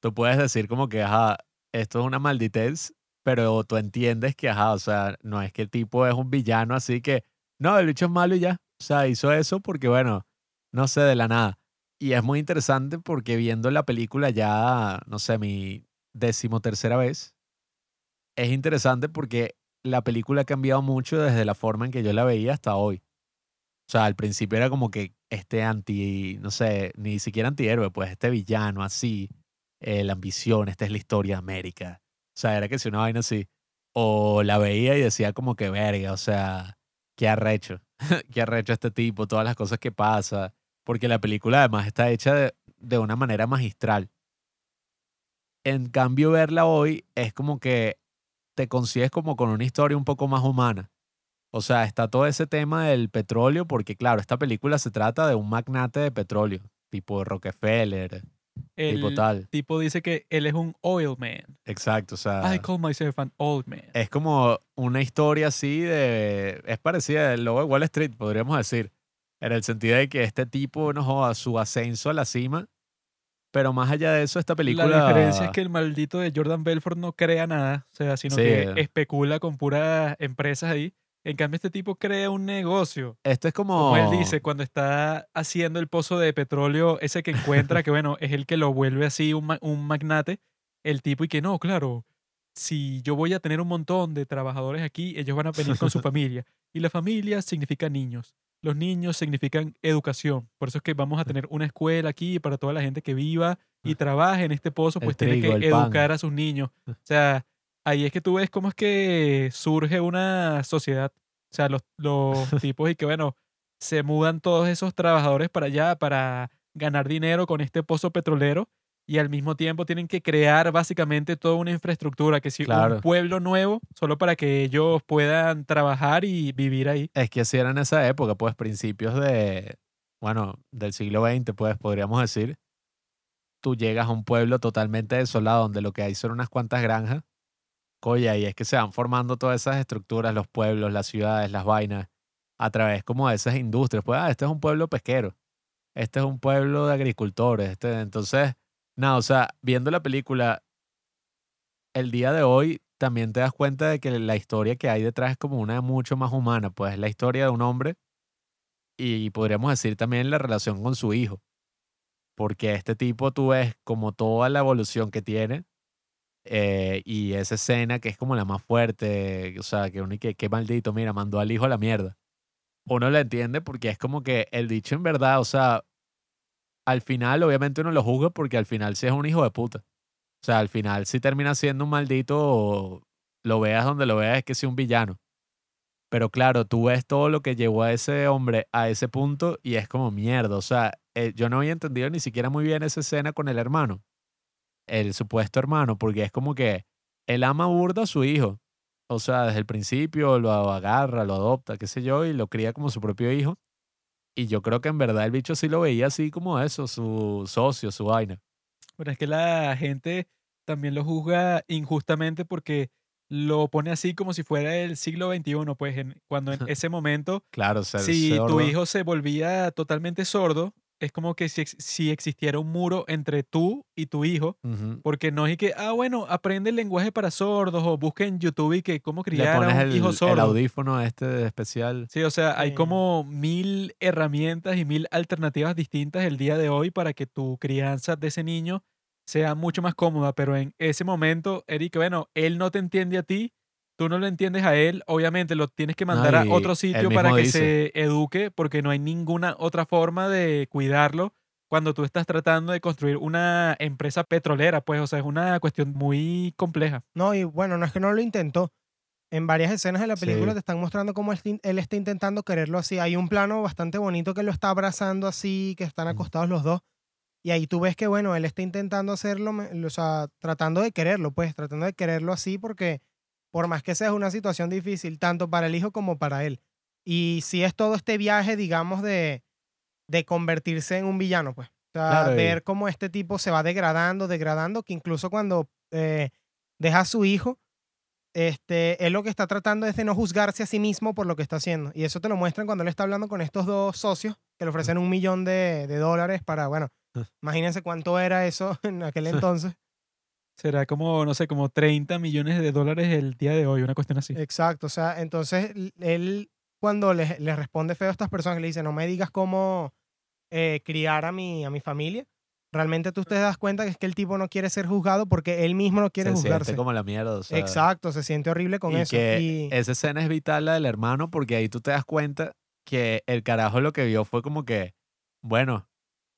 tú puedes decir como que, ajá, esto es una malditez, pero tú entiendes que, ajá, o sea, no es que el tipo es un villano, así que, no, el bicho es malo y ya, o sea, hizo eso porque, bueno, no sé, de la nada. Y es muy interesante porque viendo la película ya, no sé, mi decimotercera vez, es interesante porque la película ha cambiado mucho desde la forma en que yo la veía hasta hoy. O sea, al principio era como que este anti, no sé, ni siquiera antihéroe, pues este villano así, eh, la ambición, esta es la historia de América. O sea, era que si una vaina así. O la veía y decía como que verga, o sea, qué arrecho, qué arrecho este tipo, todas las cosas que pasa. Porque la película además está hecha de, de una manera magistral. En cambio, verla hoy es como que te consigues como con una historia un poco más humana. O sea, está todo ese tema del petróleo, porque claro, esta película se trata de un magnate de petróleo, tipo Rockefeller, tipo El tal. tipo dice que él es un oil man. Exacto, o sea, I call myself an old man. es como una historia así de... Es parecida al logo de Wall Street, podríamos decir. En el sentido de que este tipo, no joda, su ascenso a la cima. Pero más allá de eso, esta película... La diferencia es que el maldito de Jordan Belfort no crea nada, o sea, sino Sí. que especula con puras empresas ahí. En cambio, este tipo crea un negocio. Esto es como... Como él dice, cuando está haciendo el pozo de petróleo, ese que encuentra, que bueno, es el que lo vuelve así un, ma- un magnate, el tipo y que no, claro, si yo voy a tener un montón de trabajadores aquí, ellos van a venir con su familia. Y la familia significa niños. Los niños significan educación. Por eso es que vamos a tener una escuela aquí para toda la gente que viva y trabaje en este pozo, El pues tiene trigo, que pan. educar a sus niños. O sea, ahí es que tú ves cómo es que surge una sociedad. O sea, los, los tipos y que, bueno, se mudan todos esos trabajadores para allá para ganar dinero con este pozo petrolero y al mismo tiempo tienen que crear básicamente toda una infraestructura, que si Claro. un pueblo nuevo, solo para que ellos puedan trabajar y vivir ahí. Es que así era en esa época, pues principios de, bueno, del siglo XX, pues podríamos decir. Tú llegas a un pueblo totalmente desolado donde lo que hay son unas cuantas granjas. Coya, y es que se van formando todas esas estructuras, los pueblos, las ciudades, las vainas, a través como de esas industrias. Pues, ah, este es un pueblo pesquero. Este es un pueblo de agricultores. Este, entonces, nada, o sea, viendo la película, el día de hoy también te das cuenta de que la historia que hay detrás es como una mucho más humana, pues es la historia de un hombre y podríamos decir también la relación con su hijo. Porque este tipo tú ves como toda la evolución que tiene eh, y esa escena que es como la más fuerte, o sea, que uno y que, qué maldito, mira, mandó al hijo a la mierda. Uno lo entiende porque es como que el dicho en verdad, o sea, al final obviamente uno lo juzga porque al final sí es un hijo de puta. O sea, al final sí termina siendo un maldito, lo veas donde lo veas, es que sí un villano. Pero claro, tú ves todo lo que llevó a ese hombre a ese punto y es como mierda. O sea, eh, yo no había entendido ni siquiera muy bien esa escena con el hermano, el supuesto hermano, porque es como que él ama burda a su hijo. O sea, desde el principio lo agarra, lo adopta, qué sé yo, y lo cría como su propio hijo. Y yo creo que en verdad el bicho sí lo veía así como eso, su socio, su vaina. Bueno, es que la gente también lo juzga injustamente porque lo pone así como si fuera el siglo XXI, pues en- cuando en ese momento, Claro, si tu sordo. hijo se volvía totalmente sordo, es como que si, si existiera un muro entre tú y tu hijo, Ujú. porque no es que, ah, bueno, aprende el lenguaje para sordos o busca en YouTube y que cómo Le criar pones a un el, hijo el sordo. audífono este especial. Sí, o sea, hay Sí. como mil herramientas y mil alternativas distintas el día de hoy para que tu crianza de ese niño sea mucho más cómoda, pero en ese momento, Eric, bueno, él no te entiende a ti, tú no lo entiendes a él, obviamente lo tienes que mandar No, a otro sitio para que dice. se eduque, porque no hay ninguna otra forma de cuidarlo cuando tú estás tratando de construir una empresa petrolera, pues, o sea, es una cuestión muy compleja. No, y bueno, no es que no lo intentó. En varias escenas de la película Sí. te están mostrando cómo él, está intentando quererlo así. Hay un plano bastante bonito que lo está abrazando así, que están acostados los dos. Y ahí tú ves que, bueno, él está intentando hacerlo, o sea, tratando de quererlo, pues, tratando de quererlo así porque por más que sea una situación difícil, tanto para el hijo como para él. Y si es todo este viaje, digamos, de, de convertirse en un villano, pues. O sea, Claro, ver cómo este tipo se va degradando, degradando, que incluso cuando eh, deja a su hijo, este, él lo que está tratando es de no juzgarse a sí mismo por lo que está haciendo. Y eso te lo muestran cuando él está hablando con estos dos socios que le ofrecen un millón de, de dólares para, bueno, imagínense cuánto era eso en aquel entonces. Será como, no sé, como 30 millones de dólares el día de hoy, una cuestión así. Exacto, o sea, entonces él cuando le, le responde feo a estas personas, le dice, no me digas cómo eh, criar a mi, a mi familia, realmente tú te das cuenta que es que el tipo no quiere ser juzgado porque él mismo no quiere se juzgarse. siente como la mierda. o sea, Exacto, se siente horrible con y eso. que y esa escena es vital, la del hermano, porque ahí tú te das cuenta que el carajo lo que vio fue como que, bueno,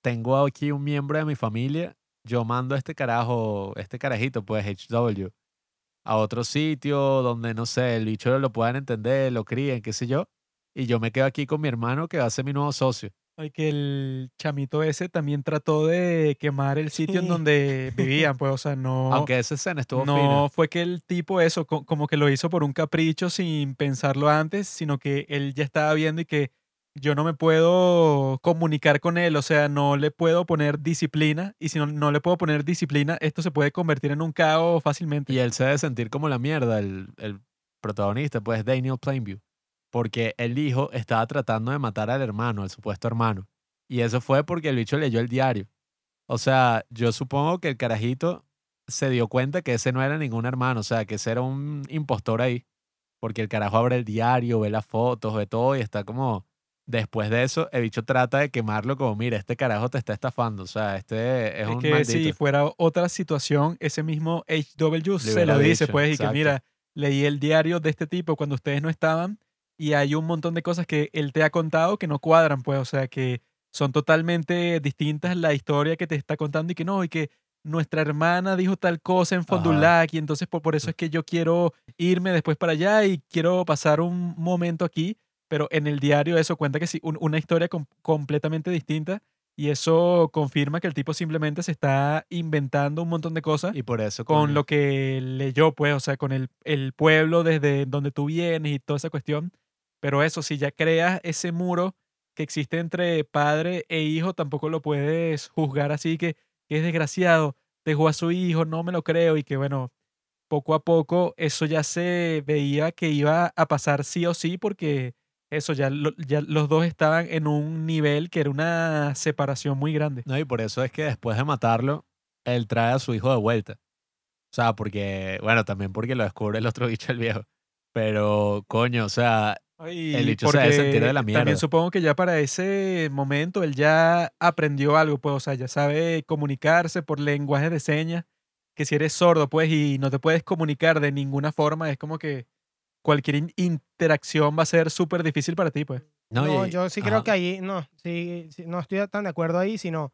tengo aquí un miembro de mi familia, yo mando a este carajo, este carajito, pues HW, a otro sitio donde, no sé, el bicho lo puedan entender, lo críen, qué sé yo, y yo me quedo aquí con mi hermano que va a ser mi nuevo socio. Y que el chamito ese también trató de quemar el sitio en donde vivían, pues, o sea, no, Aunque esa escena estuvo no fina. fue que el tipo eso, co- como que lo hizo por un capricho sin pensarlo antes, sino que él ya estaba viendo y que yo no me puedo comunicar con él, o sea, no le puedo poner disciplina, y si no, no le puedo poner disciplina, esto se puede convertir en un caos fácilmente. Y él se debe sentir como la mierda, el, el protagonista, pues Daniel Plainview. Porque el hijo estaba tratando de matar al hermano, al supuesto hermano. Y eso fue porque el bicho leyó el diario. O sea, yo supongo que el carajito se dio cuenta que ese no era ningún hermano, o sea, que ese era un impostor ahí. Porque el carajo abre el diario, ve las fotos, ve todo y está como... Después de eso, el bicho trata de quemarlo como, mira, este carajo te está estafando. O sea, este es, Es un que maldito. si fuera otra situación, ese mismo HW se lo dice, dicho, pues, y exacto. que mira, leí el diario de este tipo cuando ustedes no estaban y hay un montón de cosas que él te ha contado que no cuadran, pues, o sea, que son totalmente distintas la historia que te está contando y que no, y que nuestra hermana dijo tal cosa en Fondulac y entonces por, por eso es que yo quiero irme después para allá y quiero pasar un momento aquí, pero en el diario eso cuenta que sí, un- una historia com- completamente distinta y eso confirma que el tipo simplemente se está inventando un montón de cosas Y por eso... con lo que leyó, pues, o sea, con el, el pueblo desde donde tú vienes y toda esa cuestión. Pero eso, si ya creas ese muro que existe entre padre e hijo, tampoco lo puedes juzgar así que, que es desgraciado, dejó a su hijo, no me lo creo, y que bueno, poco a poco eso ya se veía que iba a pasar sí o sí, porque eso, ya, lo- ya los dos estaban en un nivel que era una separación muy grande. No, y por eso es que después de matarlo, él trae a su hijo de vuelta. O sea, porque, bueno, también porque lo descubre el otro bicho, el viejo. Pero, coño, o sea, El bicho se debe sentir de la También mierda. supongo que ya para ese momento él ya aprendió algo, pues, o sea, ya sabe comunicarse por lenguaje de señas, que si eres sordo, pues, y no te puedes comunicar de ninguna forma, es como que cualquier in- interacción va a ser súper difícil para ti, pues. no, No, y- yo sí creo que ahí, no, sí, sí, no estoy tan de acuerdo ahí, sino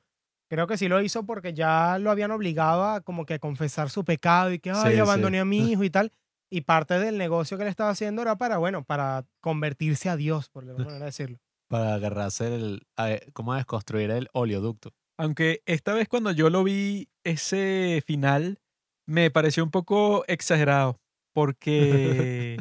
creo que sí lo hizo porque ya lo habían obligado a como que confesar su pecado y que, ay, Sí, sí. abandoné a mi hijo y tal. Y parte del negocio que le estaba haciendo era para, bueno, para convertirse a Dios, por alguna manera de decirlo. para agarrarse el, a- cómo desconstruir el oleoducto. Aunque esta vez cuando yo lo vi, ese final me pareció un poco exagerado, porque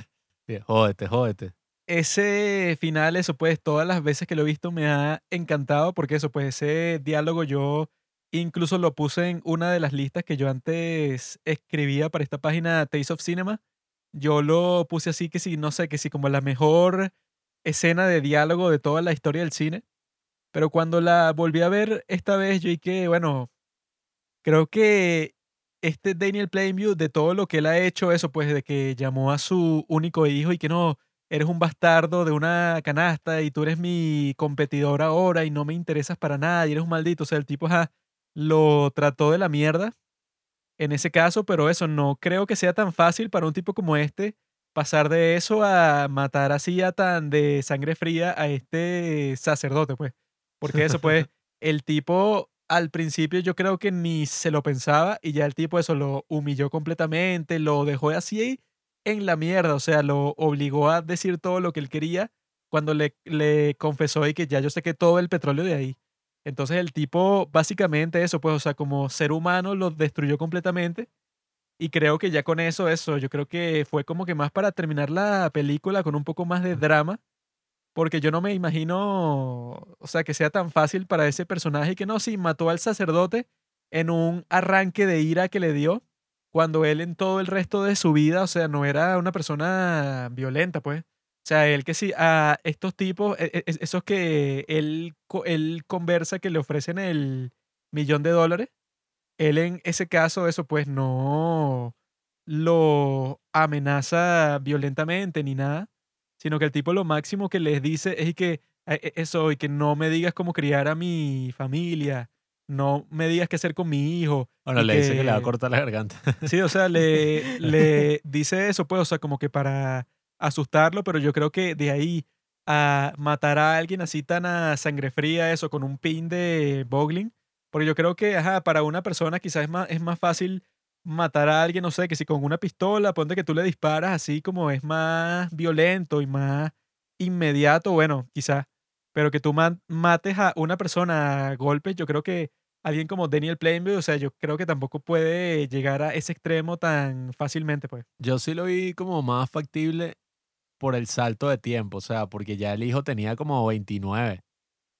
Jódete, jódete. ese final, eso pues, todas las veces que lo he visto me ha encantado porque eso pues, ese diálogo yo incluso lo puse en una de las listas que yo antes escribía para esta página Taste of Cinema. Yo lo puse así que sí, no sé, que sí, como la mejor escena de diálogo de toda la historia del cine. Pero cuando la volví a ver esta vez, yo que, bueno, creo que este Daniel Plainview, de todo lo que él ha hecho, eso pues, de que llamó a su único hijo y que no, eres un bastardo de una canasta y tú eres mi competidor ahora y no me interesas para nada y eres un maldito. O sea, el tipo ajá, lo trató de la mierda en ese caso, pero eso no creo que sea tan fácil para un tipo como este pasar de eso a matar así a tan de sangre fría a este sacerdote, pues. Porque eso, pues, el tipo al principio yo creo que ni se lo pensaba y ya el tipo eso lo humilló completamente, lo dejó así en la mierda, o sea, lo obligó a decir todo lo que él quería cuando le, le confesó y que ya yo sé que todo el petróleo de ahí. Entonces el tipo básicamente eso, pues, o sea, como ser humano lo destruyó completamente y creo que ya con eso, eso, yo creo que fue como que más para terminar la película con un poco más de drama, porque yo no me imagino, o sea, que sea tan fácil para ese personaje que no, sí, mató al sacerdote en un arranque de ira que le dio, cuando él en todo el resto de su vida, o sea, no era una persona violenta, pues. O sea, él que sí, a estos tipos, e- e- esos que él, él conversa que le ofrecen el millón de dólares, él en ese caso, eso pues no lo amenaza violentamente ni nada, sino que el tipo lo máximo que les dice es que "Eh, eh, eso y que no me digas cómo criar a mi familia no me digas qué hacer con mi hijo. Bueno, le dice que le va a cortar la garganta. Sí, o sea, le, le dice eso, pues, o sea, como que para asustarlo, pero yo creo que de ahí a matar a alguien así tan a sangre fría, eso, con un pin de bogling, porque yo creo que, ajá, para una persona quizás es más, es más fácil matar a alguien, no sé, que si con una pistola, ponte que tú le disparas así como es más violento y más inmediato, bueno, quizás, pero que tú ma- mates a una persona a golpes, yo creo que alguien como Daniel Plainview, o sea, yo creo que tampoco puede llegar a ese extremo tan fácilmente, pues. Yo sí lo vi como más factible por el salto de tiempo, o sea, porque ya el hijo tenía como 29,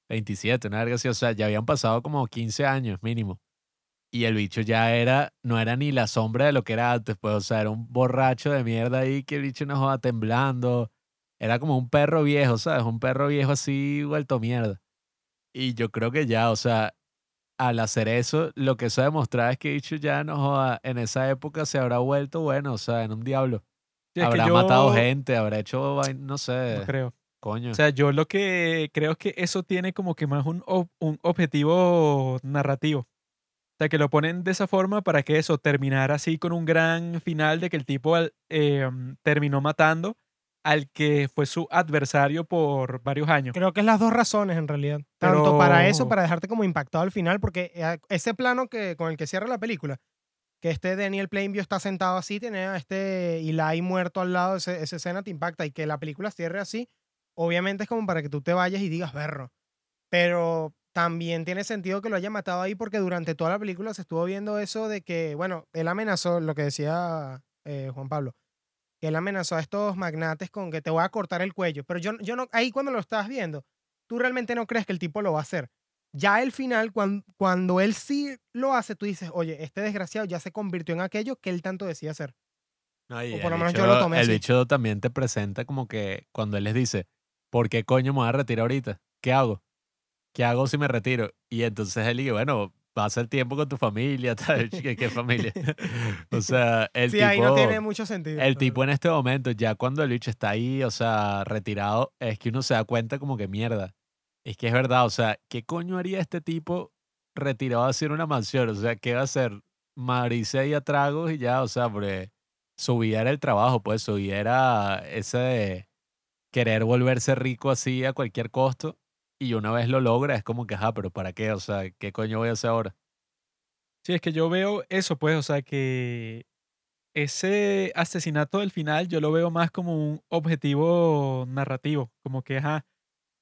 27, una verga así, o sea, ya habían pasado como 15 años mínimo. Y el bicho ya era, no era ni la sombra de lo que era antes, pues, o sea, era un borracho de mierda ahí que el bicho no joda temblando. Era como un perro viejo, ¿sabes? Un perro viejo así vuelto mierda. Y yo creo que ya, o sea, al hacer eso, lo que eso demostraba es que el bicho ya no joda, en esa época se habrá vuelto bueno, o sea, en un diablo. Sí, habrá matado gente, habrá hecho, no sé, No creo. coño. O sea, yo lo que creo es que eso tiene como que más un, un objetivo narrativo. O sea, que lo ponen de esa forma para que eso, terminar así con un gran final de que el tipo eh, terminó matando al que fue su adversario por varios años. Creo que es las dos razones en realidad. Tanto para eso, para dejarte como impactado al final, porque eh, ese plano que, con el que cierra la película, que este Daniel Plainview está sentado así, tiene a este Eli muerto al lado, ese- esa escena te impacta y que la película cierre así, obviamente es como para que tú te vayas y digas berro. Pero también tiene sentido que lo haya matado ahí porque durante toda la película se estuvo viendo eso de que, bueno, él amenazó, lo que decía eh, Juan Pablo, que él amenazó a estos magnates con que te voy a cortar el cuello. Pero yo, yo no, ahí cuando lo estás viendo, tú realmente no crees que el tipo lo va a hacer. Ya al final, cuando, cuando él sí lo hace, tú dices, oye, este desgraciado ya se convirtió en aquello que él tanto decía hacer. No, o por lo menos yo lo tomé El así. bicho también te presenta como que cuando él les dice, ¿por qué coño me voy a retirar ahorita? ¿Qué hago? ¿Qué hago si me retiro? Y entonces él dice, bueno, pasa el tiempo con tu familia, tal. ¿Qué, qué familia? o sea, el sí, tipo... ahí no tiene mucho sentido. El tipo en este momento, ya cuando el bicho está ahí, o sea, retirado, es que uno se da cuenta como que mierda. Es que es verdad, o sea, ¿qué coño haría este tipo retirado a hacer una mansión? O sea, ¿qué va a hacer? Marice ahí a tragos y ya, o sea, porque su vida era el trabajo, pues su vida era ese de querer volverse rico así a cualquier costo. Y una vez lo logra, es como que, ajá, pero ¿para qué? O sea, ¿qué coño voy a hacer ahora? Sí, es que yo veo eso, pues, o sea, que ese asesinato del final yo lo veo más como un objetivo narrativo, como que, ajá,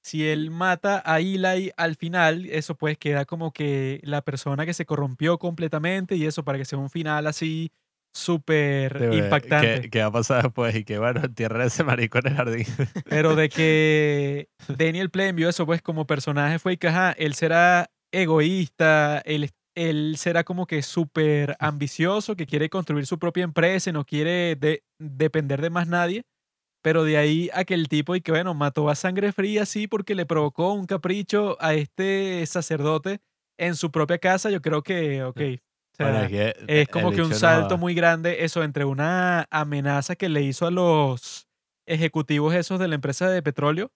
si él mata a Eli al final, eso pues queda como que la persona que se corrompió completamente y eso para que sea un final así súper impactante. ¿Qué, qué va a pasar después? Y que, bueno, entierra ese marico en el jardín. Pero de que Daniel Plainview, eso pues como personaje fue que, ajá, él será egoísta, él, él será como que súper ambicioso, que quiere construir su propia empresa y no quiere de- depender de más nadie. Pero de ahí a que el tipo y que, bueno, mató a sangre fría, sí, porque le provocó un capricho a este sacerdote en su propia casa, yo creo que, ok. O sea, Bueno, es que es como que un no- salto muy grande, eso, entre una amenaza que le hizo a los ejecutivos esos de la empresa de petróleo,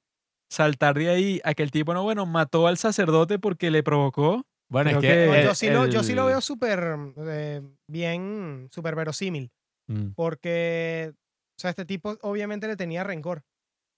saltar de ahí a que el tipo, no, bueno, mató al sacerdote porque le provocó. Bueno, es que. que- No, el- yo, sí lo, yo sí lo veo súper eh, bien, súper verosímil. Mm. Porque, o sea, este tipo obviamente le tenía rencor.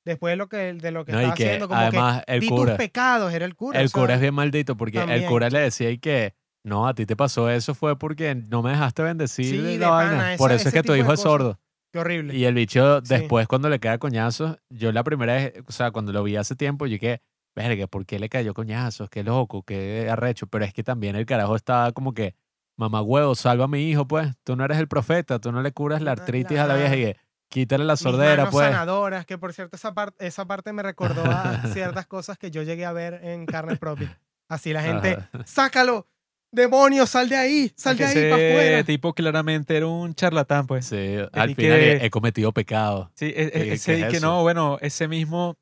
Después de lo que, de lo que No, estaba que haciendo, como además que el di cura. tus pecados, era el cura. o El sea, cura es bien maldito porque el cura le decía y que no, a ti te pasó eso fue porque no me dejaste bendecir Sí, la de vaina. pana, Por eso es que tu hijo es sordo. Qué horrible. Y el bicho Sí. después cuando le cae coñazos, yo la primera vez, o sea, cuando lo vi hace tiempo, yo dije, verga, ¿por qué le cayó coñazos? Qué loco, qué arrecho. Pero es que también el carajo estaba como que, mamá huevo, salva a mi hijo, pues. Tú no eres el profeta, tú no le curas la La- artritis a la vieja y la- quítale la Mis sordera, manos pues. sanadoras, que por cierto esa, parte esa parte me recordó a ciertas cosas que yo llegué a ver en carne propia. Así la gente, sácalo, demonio, sal de ahí, sal de ahí para ese afuera. tipo claramente era un charlatán, pues. Sí, al y final que- he, cometido pecado. Sí, e- e- ¿Qué- ese qué y es que no, bueno, ese mismo,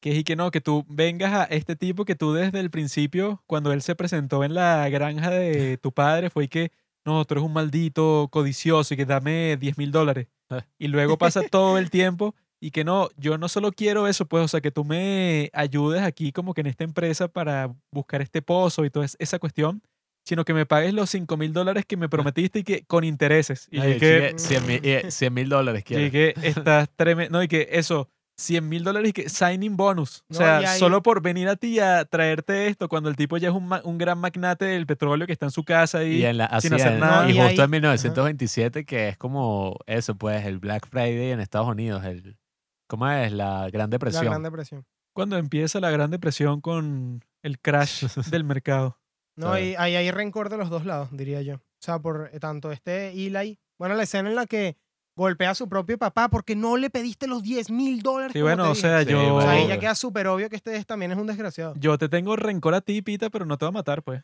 que es y que no, que tú vengas a este tipo que tú desde el principio, cuando él se presentó en la granja de tu padre, fue y que, no, tú eres un maldito codicioso y que dame 10 mil dólares. Y luego pasa todo el tiempo y que no, yo no solo quiero eso, pues, o sea, que tú me ayudes aquí como que en esta empresa para buscar este pozo y toda es- esa cuestión, sino que me pagues los 5 mil dólares que me prometiste y que con intereses. Y Ay, que, chique, 100 mil- eh, 100 mil dólares y que estás tremendo. No, y que eso, 100 mil dólares y que signing bonus. O No, sea, y ahí- solo por venir a ti a traerte esto, cuando el tipo ya es un, ma- un gran magnate del petróleo que está en su casa y, Y, en la, sin hacer en- nada. y Y justo ahí- en 1927, que es como eso, pues, el Black Friday en Estados Unidos, el, ¿cómo es? La Gran La Depresión. Gran Depresión. cuando empieza la gran depresión con el crash del mercado. No, Sí. y ahí hay rencor de los dos lados, diría yo. O sea, por eh, tanto este Eli. Bueno, la escena en la que golpea a su propio papá porque no le pediste los 10 mil dólares. Sí, bueno, te o sea, Sí, yo, O sea, ahí ya queda súper obvio que este es- también es un desgraciado. yo te tengo rencor a ti, Pita, pero no te voy a matar, pues.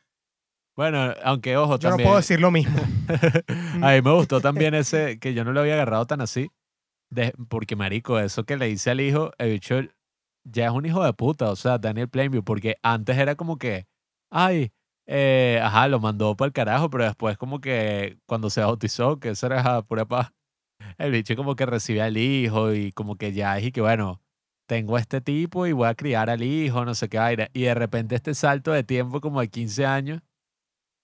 Bueno, aunque ojo, Yo no también. puedo decir lo mismo. a mí me gustó también ese, que yo no lo había agarrado tan así. de- porque, marico, eso que le dice al hijo, el bicho ya es un hijo de puta, o sea, Daniel Plainview, porque antes era como que, ay, eh, ajá, lo mandó para el carajo, pero después como que cuando se bautizó, que eso era pura paz, el bicho como que recibe al hijo y como que ya es y que, bueno, tengo a este tipo y voy a criar al hijo, no sé qué vaina. Y de repente este salto de tiempo como de 15 años,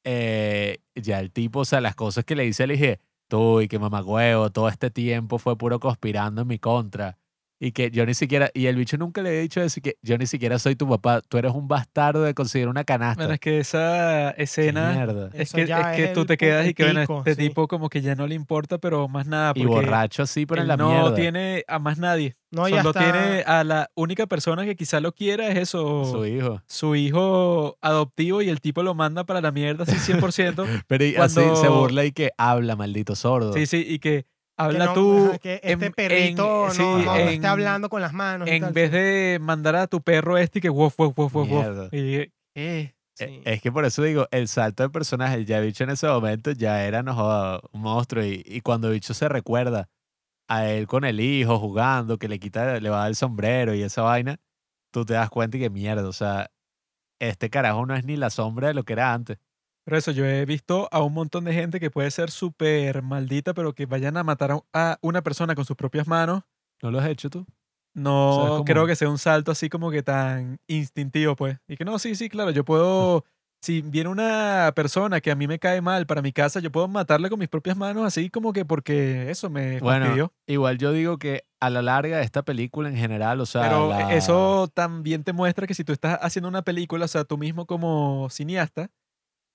eh, ya el tipo, o sea, las cosas que le dice, le dije, tú y que mamagüevo, todo este tiempo fue puro conspirando en mi contra. Y que yo ni siquiera, y el bicho nunca le había dicho eso, y que yo ni siquiera soy tu papá, tú eres un bastardo de conseguir una canasta. Bueno, es que esa escena mierda. es que, es que es tú te quedas y que bueno, este sí. tipo como que ya no le importa, pero más nada. Y borracho así, pero en la no mierda. tiene a más nadie. No, ya Solo está. tiene a la única persona que quizá lo quiera es eso, Su hijo. su hijo adoptivo y el tipo lo manda para la mierda así 100%. Pero y así se Cuando- burla y que habla, maldito sordo. sí, sí, y que habla no- tú que este en- en- perrito sí, no, no en- esté hablando con las manos. y en tal, vez sí. de mandar a tu perro este y que wof, wof, wof, wof. Y eh, Sí. Es que por eso digo, el salto de personaje, ya bicho en ese momento ya era no joda, un monstruo. Y, y cuando bicho se recuerda a él con el hijo jugando, que le quita, le va a dar el sombrero y esa vaina, tú te das cuenta y que mierda, o sea, este carajo no es ni la sombra de lo que era antes. Pero eso, yo he visto a un montón de gente que puede ser súper maldita, pero que vayan a matar a- a una persona con sus propias manos. ¿No lo has hecho tú? No O sea, como- creo que sea un salto así como que tan instintivo, pues. Y que no, sí, sí, claro, yo puedo. Si viene una persona que a mí me cae mal para mi casa, yo puedo matarle con mis propias manos, así como que porque eso me Bueno, fastidió. Igual yo digo que a la larga esta película en general, o sea, Pero la- eso también te muestra que si tú estás haciendo una película, o sea, tú mismo como cineasta,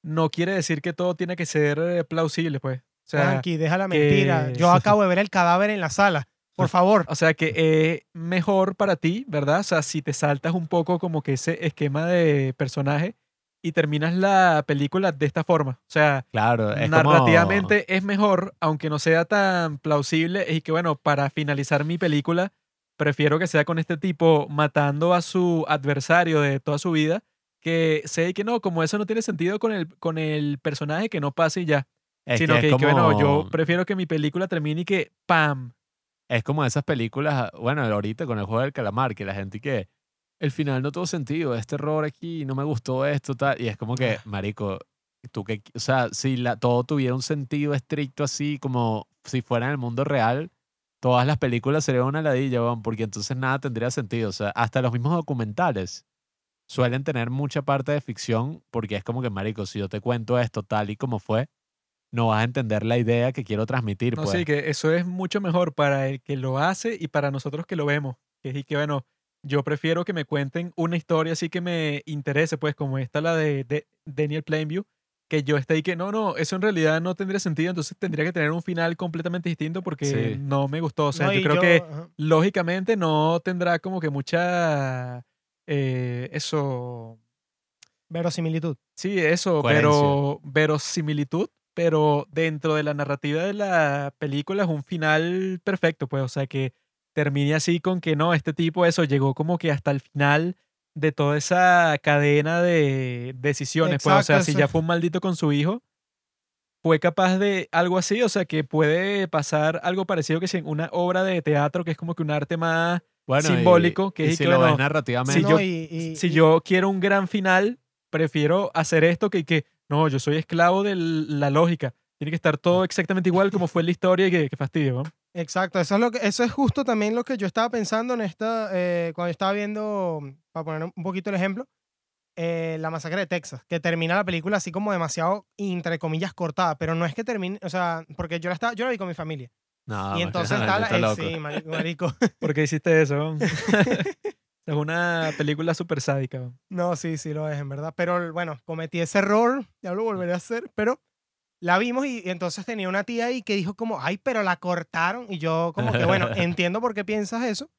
no quiere decir que todo tiene que ser eh, plausible, pues. O sea, Frankie, deja la mentira. que- Yo acabo de ver el cadáver en la sala. Por favor. O sea que es mejor para ti, ¿verdad? O sea, si te saltas un poco como que ese esquema de personaje y terminas la película de esta forma. O sea, claro, es como- narrativamente es mejor, aunque no sea tan plausible, y que bueno, para finalizar mi película, prefiero que sea con este tipo matando a su adversario de toda su vida, que sé que no, como eso no tiene sentido con el, con el personaje, que no pase y ya. es sino es que, que, bueno, yo como- prefiero que mi película termine y que ¡pam! Es como esas películas, bueno, ahorita con el juego del calamar, que la gente que el final no tuvo sentido, este error aquí, no me gustó esto, tal. Y es como que, marico, tú que, o sea, si la, todo tuviera un sentido estricto así, como si fuera en el mundo real, todas las películas serían una ladilla, porque entonces nada tendría sentido. O sea, hasta los mismos documentales suelen tener mucha parte de ficción, porque es como que, marico, si yo te cuento esto tal y como fue, no vas a entender la idea que quiero transmitir, No, pues. sí, que eso es mucho mejor para el que lo hace y para nosotros que lo vemos. Que es y que, bueno, yo prefiero que me cuenten una historia así que me interese, pues como esta, la de, de Daniel Plainview, que yo esté ahí que no, no, eso en realidad no tendría sentido, entonces tendría que tener un final completamente distinto porque Sí. no me gustó. O sea, No, yo creo que ajá. lógicamente no tendrá como que mucha, eh, eso, Verosimilitud. Sí, eso, pero verosimilitud, pero dentro de la narrativa de la película es un final perfecto, pues, o sea, que termine así con que no, este tipo, eso, llegó como que hasta el final de toda esa cadena de decisiones, pues, o sea, Exacto, si ya fue un maldito con su hijo, fue capaz de algo así, o sea, que puede pasar algo parecido que si en una obra de teatro, que es como que un arte más Bueno, y- simbólico, que y es si que, lo bueno, ves narrativamente, si No, yo- y- y- si y- yo quiero un gran final, prefiero hacer esto que que no, yo soy esclavo de la lógica. Tiene que estar todo exactamente igual como fue en la historia y que, que fastidio, ¿no? Exacto, eso es, lo que, eso es justo también lo que yo estaba pensando en esta, eh, cuando estaba viendo, para poner un poquito el ejemplo, eh, La Masacre de Texas, que termina la película así como demasiado, entre comillas, cortada, pero no es que termine, o sea, porque yo la, estaba, yo la vi con mi familia. No, y entonces está la... eh, sí, marico. ¿Por qué hiciste eso? es una película súper sádica. No, sí, sí lo es, en verdad. Pero bueno, cometí ese error, ya lo volveré a hacer, pero la vimos y, y entonces tenía una tía ahí que dijo como, ay, pero la cortaron. Y yo como que, bueno, entiendo por qué piensas eso,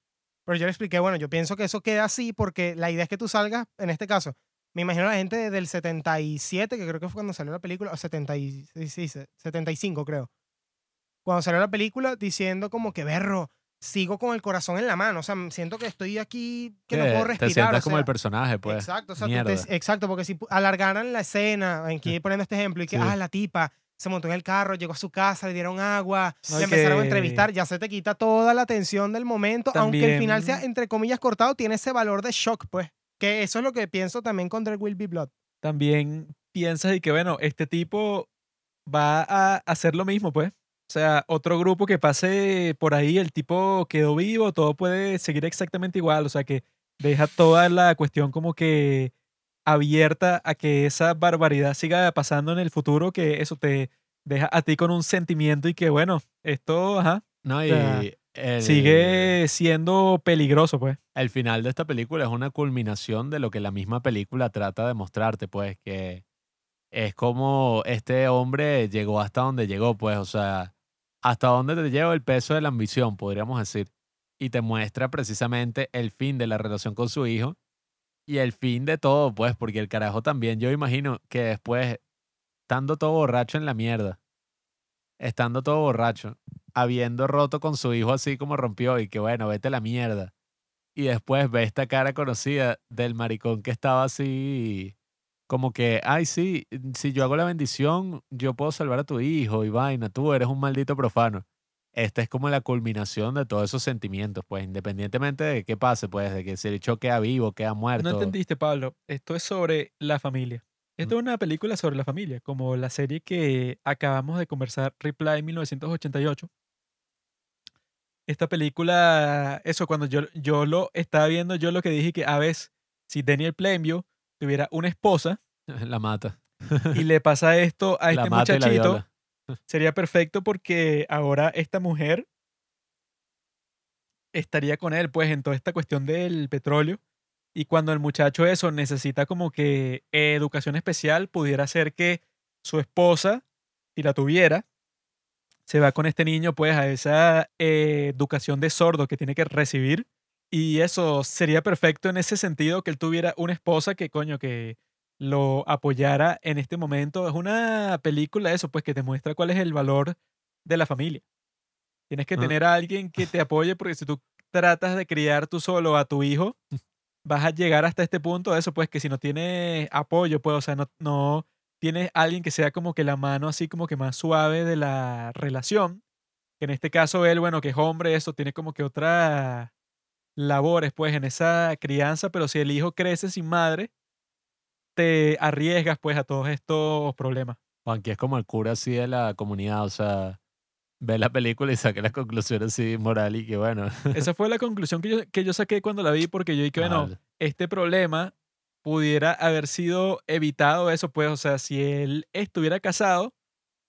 pero yo le expliqué, bueno, yo pienso que eso queda así porque la idea es que tú salgas, en este caso, me imagino a la gente del 77, que creo que fue cuando salió la película, o 70 y- sí, sí, se- 75 creo. Cuando salió la película diciendo como que, berro, sigo con el corazón en la mano, o sea, siento que estoy aquí, que no puedo Te respirar. sientas o como el sea, personaje, pues. Exacto, o sea, te- exacto, porque si alargaran la escena, aquí poniendo este ejemplo, y que, Sí. ah, la tipa se montó en el carro, llegó a su casa, le dieron agua, No, le y empezaron a entrevistar, ya se te quita toda la tensión del momento, aunque el final sea, También- entre comillas, cortado, tiene ese valor de shock, pues. Que eso es lo que pienso también con There Will Be Blood. También piensas y que, bueno, este tipo va a hacer lo mismo, pues. O sea, otro grupo que pase por ahí, el tipo quedó vivo, todo puede seguir exactamente igual. O sea, que deja toda la cuestión como que abierta a que esa barbaridad siga pasando en el futuro, que eso te deja a ti con un sentimiento y que, bueno, esto, ajá, No, y sea, el, sigue siendo peligroso, pues. el final de esta película es una culminación de lo que la misma película trata de mostrarte, pues, que es como este hombre llegó hasta donde llegó, pues, o sea, hasta donde te lleva el peso de la ambición, podríamos decir. Y te muestra precisamente el fin de la relación con su hijo y el fin de todo, pues, porque el carajo también, yo imagino que después, estando todo borracho en la mierda, estando todo borracho, habiendo roto con su hijo así como rompió y que bueno, vete la mierda. Y después ve esta cara conocida del maricón que estaba así, como que, ay, sí, si yo hago la bendición, yo puedo salvar a tu hijo y vaina, tú eres un maldito profano. Esta es como la culminación de todos esos sentimientos, pues, independientemente de qué pase, pues, de que si el hecho queda vivo, queda muerto. No entendiste, Pablo. Esto es sobre la familia. Esto es una película sobre la familia, como la serie que acabamos de conversar, Reply 1988. Esta película, eso, cuando yo, yo lo estaba viendo, yo lo que dije que a veces, si Daniel Plainview tuviera una esposa La mata. y le pasa esto a este muchachito, sería perfecto porque ahora esta mujer estaría con él, pues, en toda esta cuestión del petróleo. Y cuando el muchacho eso necesita como que educación especial, pudiera ser que su esposa, si la tuviera, se va con este niño pues a esa eh, educación de sordo que tiene que recibir. Y eso sería perfecto en ese sentido, que él tuviera una esposa que coño, que lo apoyara en este momento. Es una película eso, pues que te muestra cuál es el valor de la familia. Tienes que Ah. tener a alguien que te apoye porque si tú tratas de criar tú solo a tu hijo, vas a llegar hasta este punto eso, pues que si no tienes apoyo, pues, o sea, no, no tienes alguien que sea como que la mano así como que más suave de la relación, que en este caso él, bueno, que es hombre, eso tiene como que otras labores, pues, en esa crianza, pero si el hijo crece sin madre, te arriesgas, pues, a todos estos problemas. Juanqui es como el cura así de la comunidad, o sea, ve la película y saca la conclusión así moral y que bueno. Esa fue la conclusión que yo, que yo saqué cuando la vi, porque yo dije, bueno, este problema pudiera haber sido evitado eso, pues, o sea, si él estuviera casado,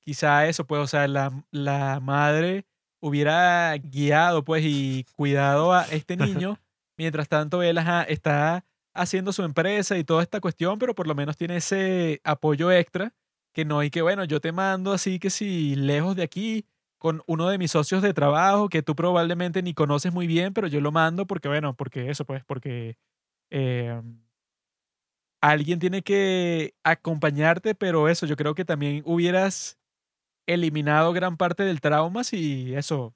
quizá eso, pues, o sea, la, la madre hubiera guiado, pues, y cuidado a este niño, mientras tanto él ajá, está haciendo su empresa y toda esta cuestión, pero por lo menos tiene ese apoyo extra, que no hay que, bueno, yo te mando así que si lejos de aquí, con uno de mis socios de trabajo, que tú probablemente ni conoces muy bien, pero yo lo mando porque, bueno, porque eso, pues, porque... eh, alguien tiene que acompañarte, pero eso, yo creo que también hubieras eliminado gran parte del trauma si eso,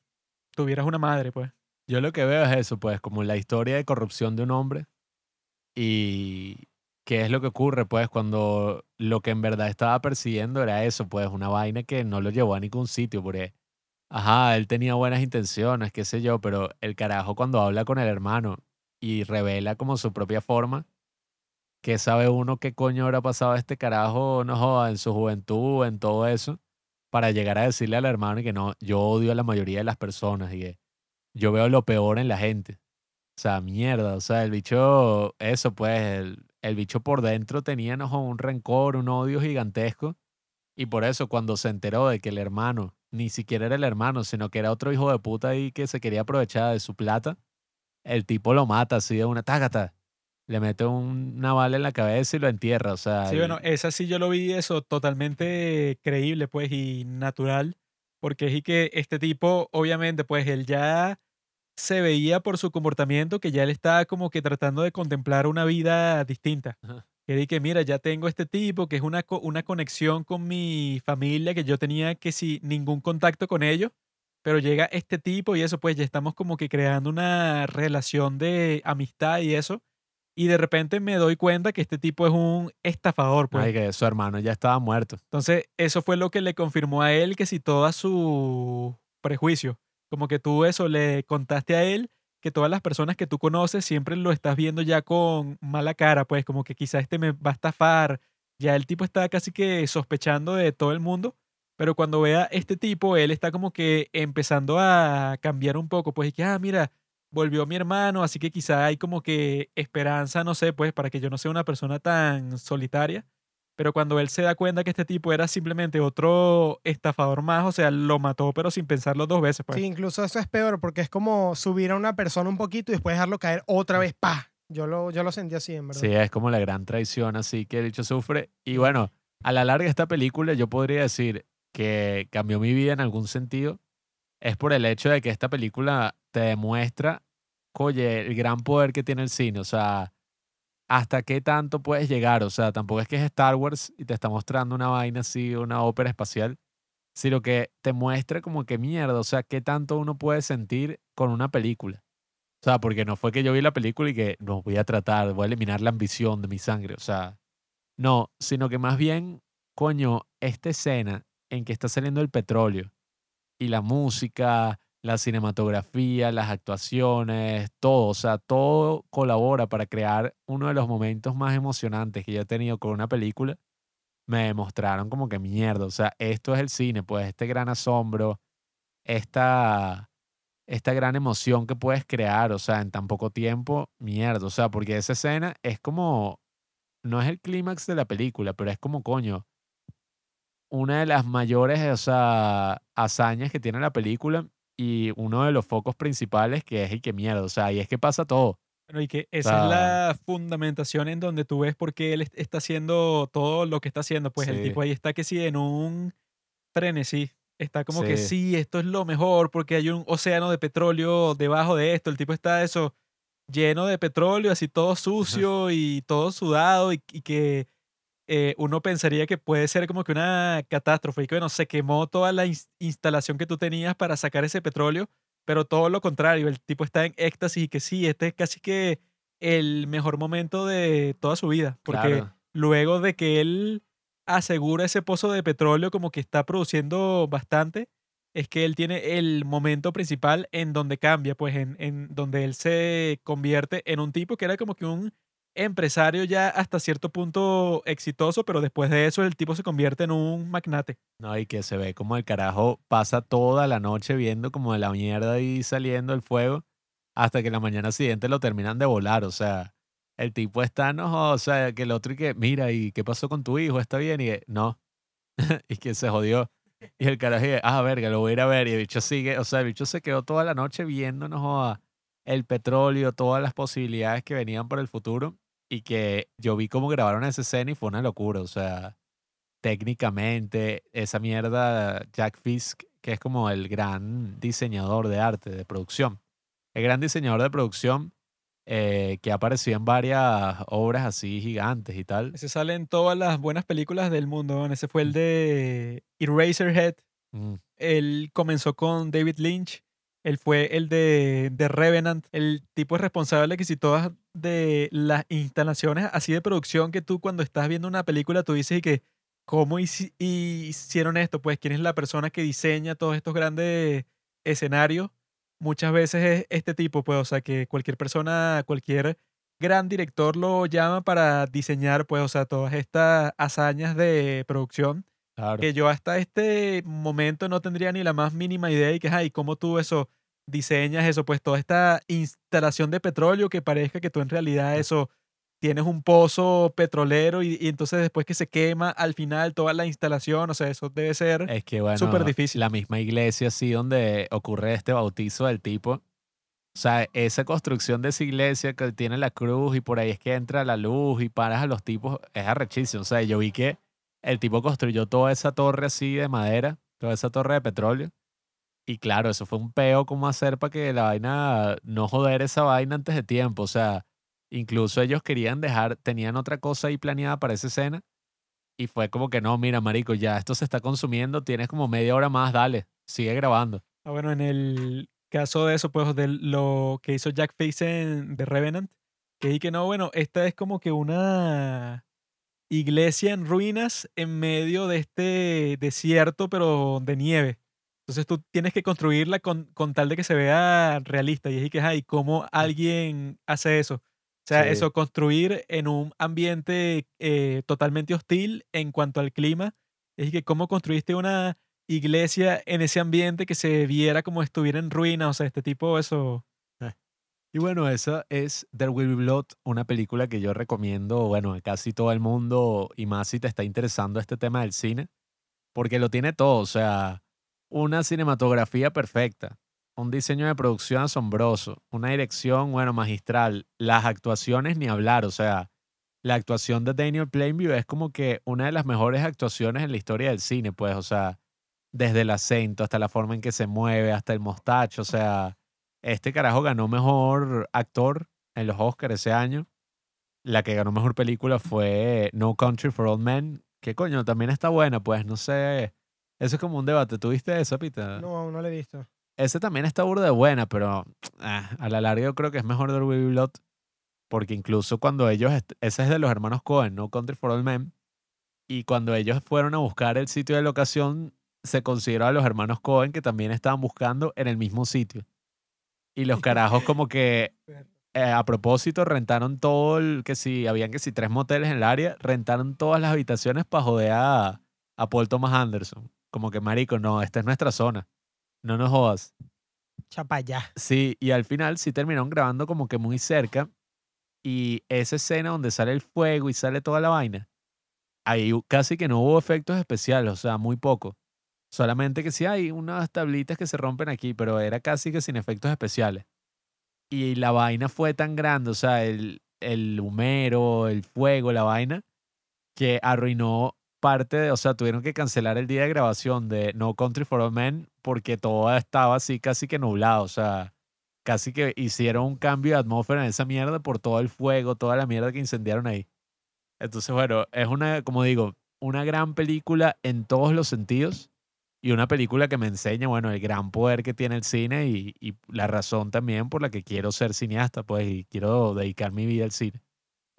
tuvieras una madre, pues. Yo lo que veo es eso, pues, como la historia de corrupción de un hombre y qué es lo que ocurre, pues, cuando lo que en verdad estaba persiguiendo era eso, pues, una vaina que no lo llevó a ningún sitio, porque, ajá, él tenía buenas intenciones, qué sé yo, pero el carajo cuando habla con el hermano y revela como su propia forma, que sabe uno qué coño habrá pasado a este carajo, no joda, en su juventud, en todo eso, para llegar a decirle al hermano que no, yo odio a la mayoría de las personas y que yo veo lo peor en la gente. O sea, mierda. O sea, el bicho, eso pues, el, el bicho por dentro tenía ¿no? un rencor, un odio gigantesco. Y por eso cuando se enteró de que el hermano, ni siquiera era el hermano, sino que era otro hijo de puta ahí que se quería aprovechar de su plata, el tipo lo mata así de una tágata. Le mete una bala en la cabeza y lo entierra. O sea, Sí, y- bueno, esa sí yo lo vi eso totalmente creíble, pues, y natural, porque es y que este tipo, obviamente, pues, él ya se veía por su comportamiento que ya él estaba como que tratando de contemplar una vida distinta. Ajá. Que di que, mira, ya tengo este tipo, que es una, co- una conexión con mi familia, que yo tenía que si ningún contacto con ellos, pero llega este tipo y eso, pues, ya estamos como que creando una relación de amistad y eso. Y de repente me doy cuenta que este tipo es un estafador, pues. ay, que su hermano ya estaba muerto. Entonces, eso fue lo que le confirmó a él que si toda su prejuicio, como que tú eso le contaste a él que todas las personas que tú conoces siempre lo estás viendo ya con mala cara, pues como que quizás este me va a estafar. Ya el tipo está casi que sospechando de todo el mundo, pero cuando vea este tipo, él está como que empezando a cambiar un poco, pues y que, ah, mira, volvió mi hermano, así que quizá hay como que esperanza, no sé, pues para que yo no sea una persona tan solitaria. Pero cuando él se da cuenta que este tipo era simplemente otro estafador más, o sea, lo mató, pero sin pensarlo dos veces, pues. Sí, incluso eso es peor porque es como subir a una persona un poquito y después dejarlo caer otra vez, pa. Yo lo, yo lo sentí así, en verdad. Sí, es como la gran traición así que el bicho sufre. Y bueno, a la larga esta película yo podría decir que cambió mi vida en algún sentido. Es por el hecho de que esta película te demuestra, oye, el gran poder que tiene el cine. O sea, hasta qué tanto puedes llegar. O sea, tampoco es que es Star Wars y te está mostrando una vaina así, una ópera espacial, sino que te muestra como que mierda. O sea, qué tanto uno puede sentir con una película. O sea, porque no fue que yo vi la película y que no voy a tratar, voy a eliminar la ambición de mi sangre. O sea, no, sino que más bien, coño, esta escena en que está saliendo el petróleo y la música, la cinematografía, las actuaciones, todo, o sea, todo colabora para crear uno de los momentos más emocionantes que yo he tenido con una película. Me demostraron como que mierda, o sea, esto es el cine, pues este gran asombro, esta, esta gran emoción que puedes crear, o sea, en tan poco tiempo, mierda, o sea, porque esa escena es como, no es el clímax de la película, pero es como coño, una de las mayores, o sea, hazañas que tiene la película y uno de los focos principales que es y que mierda, o sea, ahí es que pasa todo. Bueno, y que esa sea- es la fundamentación en donde tú ves por qué él est- está haciendo todo lo que está haciendo. Pues el tipo ahí está que sí en un frenesí. Está como que Sí. sí, esto es lo mejor porque hay un océano de petróleo debajo de esto. El tipo está eso lleno de petróleo, así todo sucio y todo sudado y, y que eh, uno pensaría que puede ser como que una catástrofe y que bueno, se quemó toda la ins- instalación que tú tenías para sacar ese petróleo, pero todo lo contrario, el tipo está en éxtasis y que sí, este es casi que el mejor momento de toda su vida, porque Claro. luego de que él asegura ese pozo de petróleo como que está produciendo bastante, es que él tiene el momento principal en donde cambia, pues en, en donde él se convierte en un tipo que era como que un empresario ya hasta cierto punto exitoso, pero después de eso el tipo se convierte en un magnate. No, y que se ve como el carajo pasa toda la noche viendo como la mierda ahí saliendo el fuego hasta que la mañana siguiente lo terminan de volar. O sea, el tipo está, no, o sea, que el otro y que, mira, ¿y qué pasó con tu hijo? ¿Está bien? Y que, no. y que se jodió. Y el carajo, y ah, verga, lo voy a ir a ver. Y el bicho sigue, o sea, el bicho se quedó toda la noche viéndonos el petróleo, todas las posibilidades que venían por el futuro. Y que yo vi cómo grabaron esa escena y fue una locura. O sea, técnicamente, esa mierda, Jack Fisk, que es como el gran diseñador de arte, de producción. El gran diseñador de producción eh, que ha aparecido en varias obras así gigantes y tal. Ese sale en todas las buenas películas del mundo. ¿no? Ese fue el de Eraserhead. Mm, Él comenzó con David Lynch. Él fue el de, de Revenant. El tipo es responsable que si todas de las instalaciones así de producción que tú cuando estás viendo una película tú dices y que ¿cómo hici- hicieron esto? Pues quién es la persona que diseña todos estos grandes escenarios. Muchas veces es este tipo, pues, o sea, que cualquier persona, cualquier gran director lo llama para diseñar, pues, o sea, todas estas hazañas de producción claro. que yo hasta este momento no tendría ni la más mínima idea y que, ay, ¿cómo tú eso diseñas eso, pues toda esta instalación de petróleo que parezca que tú en realidad eso tienes un pozo petrolero y, y entonces después que se quema al final toda la instalación, o sea, eso debe ser Es que bueno, súper difícil. la misma iglesia así donde ocurre este bautizo del tipo. O sea, esa construcción de esa iglesia que tiene la cruz y por ahí es que entra la luz y paras a los tipos, es arrechísimo. O sea, yo vi que el tipo construyó toda esa torre así de madera, toda esa torre de petróleo. Y claro, eso fue un peo cómo hacer para que la vaina, no joder esa vaina antes de tiempo. O sea, incluso ellos querían dejar, tenían otra cosa ahí planeada para esa escena. Y fue como que no, mira, marico, ya esto se está consumiendo, tienes como media hora más, dale, sigue grabando. Ah, bueno, en el caso de eso, pues de lo que hizo Jack Face en The Revenant, que dije que no, bueno, esta es como que una iglesia en ruinas en medio de este desierto, pero de nieve. Entonces tú tienes que construirla con, con tal de que se vea realista. Y es que, ay, ¿cómo alguien hace eso? O sea, Sí. eso, construir en un ambiente eh, totalmente hostil en cuanto al clima. Es que, ¿cómo construiste una iglesia en ese ambiente que se viera como estuviera en ruinas? O sea, este tipo, eso. Y bueno, esa es There Will Be Blood, una película que yo recomiendo, bueno, a casi todo el mundo y más si te está interesando este tema del cine, porque lo tiene todo, o sea, una cinematografía perfecta, un diseño de producción asombroso, una dirección, bueno, magistral, las actuaciones ni hablar, o sea, la actuación de Daniel Plainview es como que una de las mejores actuaciones en la historia del cine, pues, o sea, desde el acento hasta la forma en que se mueve, hasta el mostacho, o sea, este carajo ganó mejor actor en los Oscars ese año. La que ganó mejor película fue No Country for Old Men, que coño, también está buena, pues, no sé. Eso es como un debate. ¿Tuviste eso, Pita? No, aún no lo he visto. Ese también está burda de buena, pero ah, a la larga yo creo que es mejor The Will Be Blood. Porque incluso cuando ellos, ese es de los hermanos Cohen, No Country for Old Men, y cuando ellos fueron a buscar el sitio de locación, se consideró a los hermanos Cohen que también estaban buscando en el mismo sitio. Y los carajos como que eh, a propósito rentaron todo el, que si, habían que si tres moteles en el área, rentaron todas las habitaciones para joder a, a Paul Thomas Anderson. Como que, marico, no, esta es nuestra zona. No nos jodas. Chapayá. Sí, y al final sí terminaron grabando como que muy cerca. Y esa escena donde sale el fuego y sale toda la vaina, ahí casi que no hubo efectos especiales, o sea, muy poco. Solamente que sí hay unas tablitas que se rompen aquí, pero era casi que sin efectos especiales. Y la vaina fue tan grande, o sea, el, el humero, el fuego, la vaina, que arruinó parte de, o sea, tuvieron que cancelar el día de grabación de No Country for Old Men porque todo estaba así casi que nublado, o sea, casi que hicieron un cambio de atmósfera en esa mierda por todo el fuego, toda la mierda que incendiaron ahí. Entonces, bueno, es una, como digo, una gran película en todos los sentidos y una película que me enseña, bueno, el gran poder que tiene el cine y, y la razón también por la que quiero ser cineasta, pues, y quiero dedicar mi vida al cine.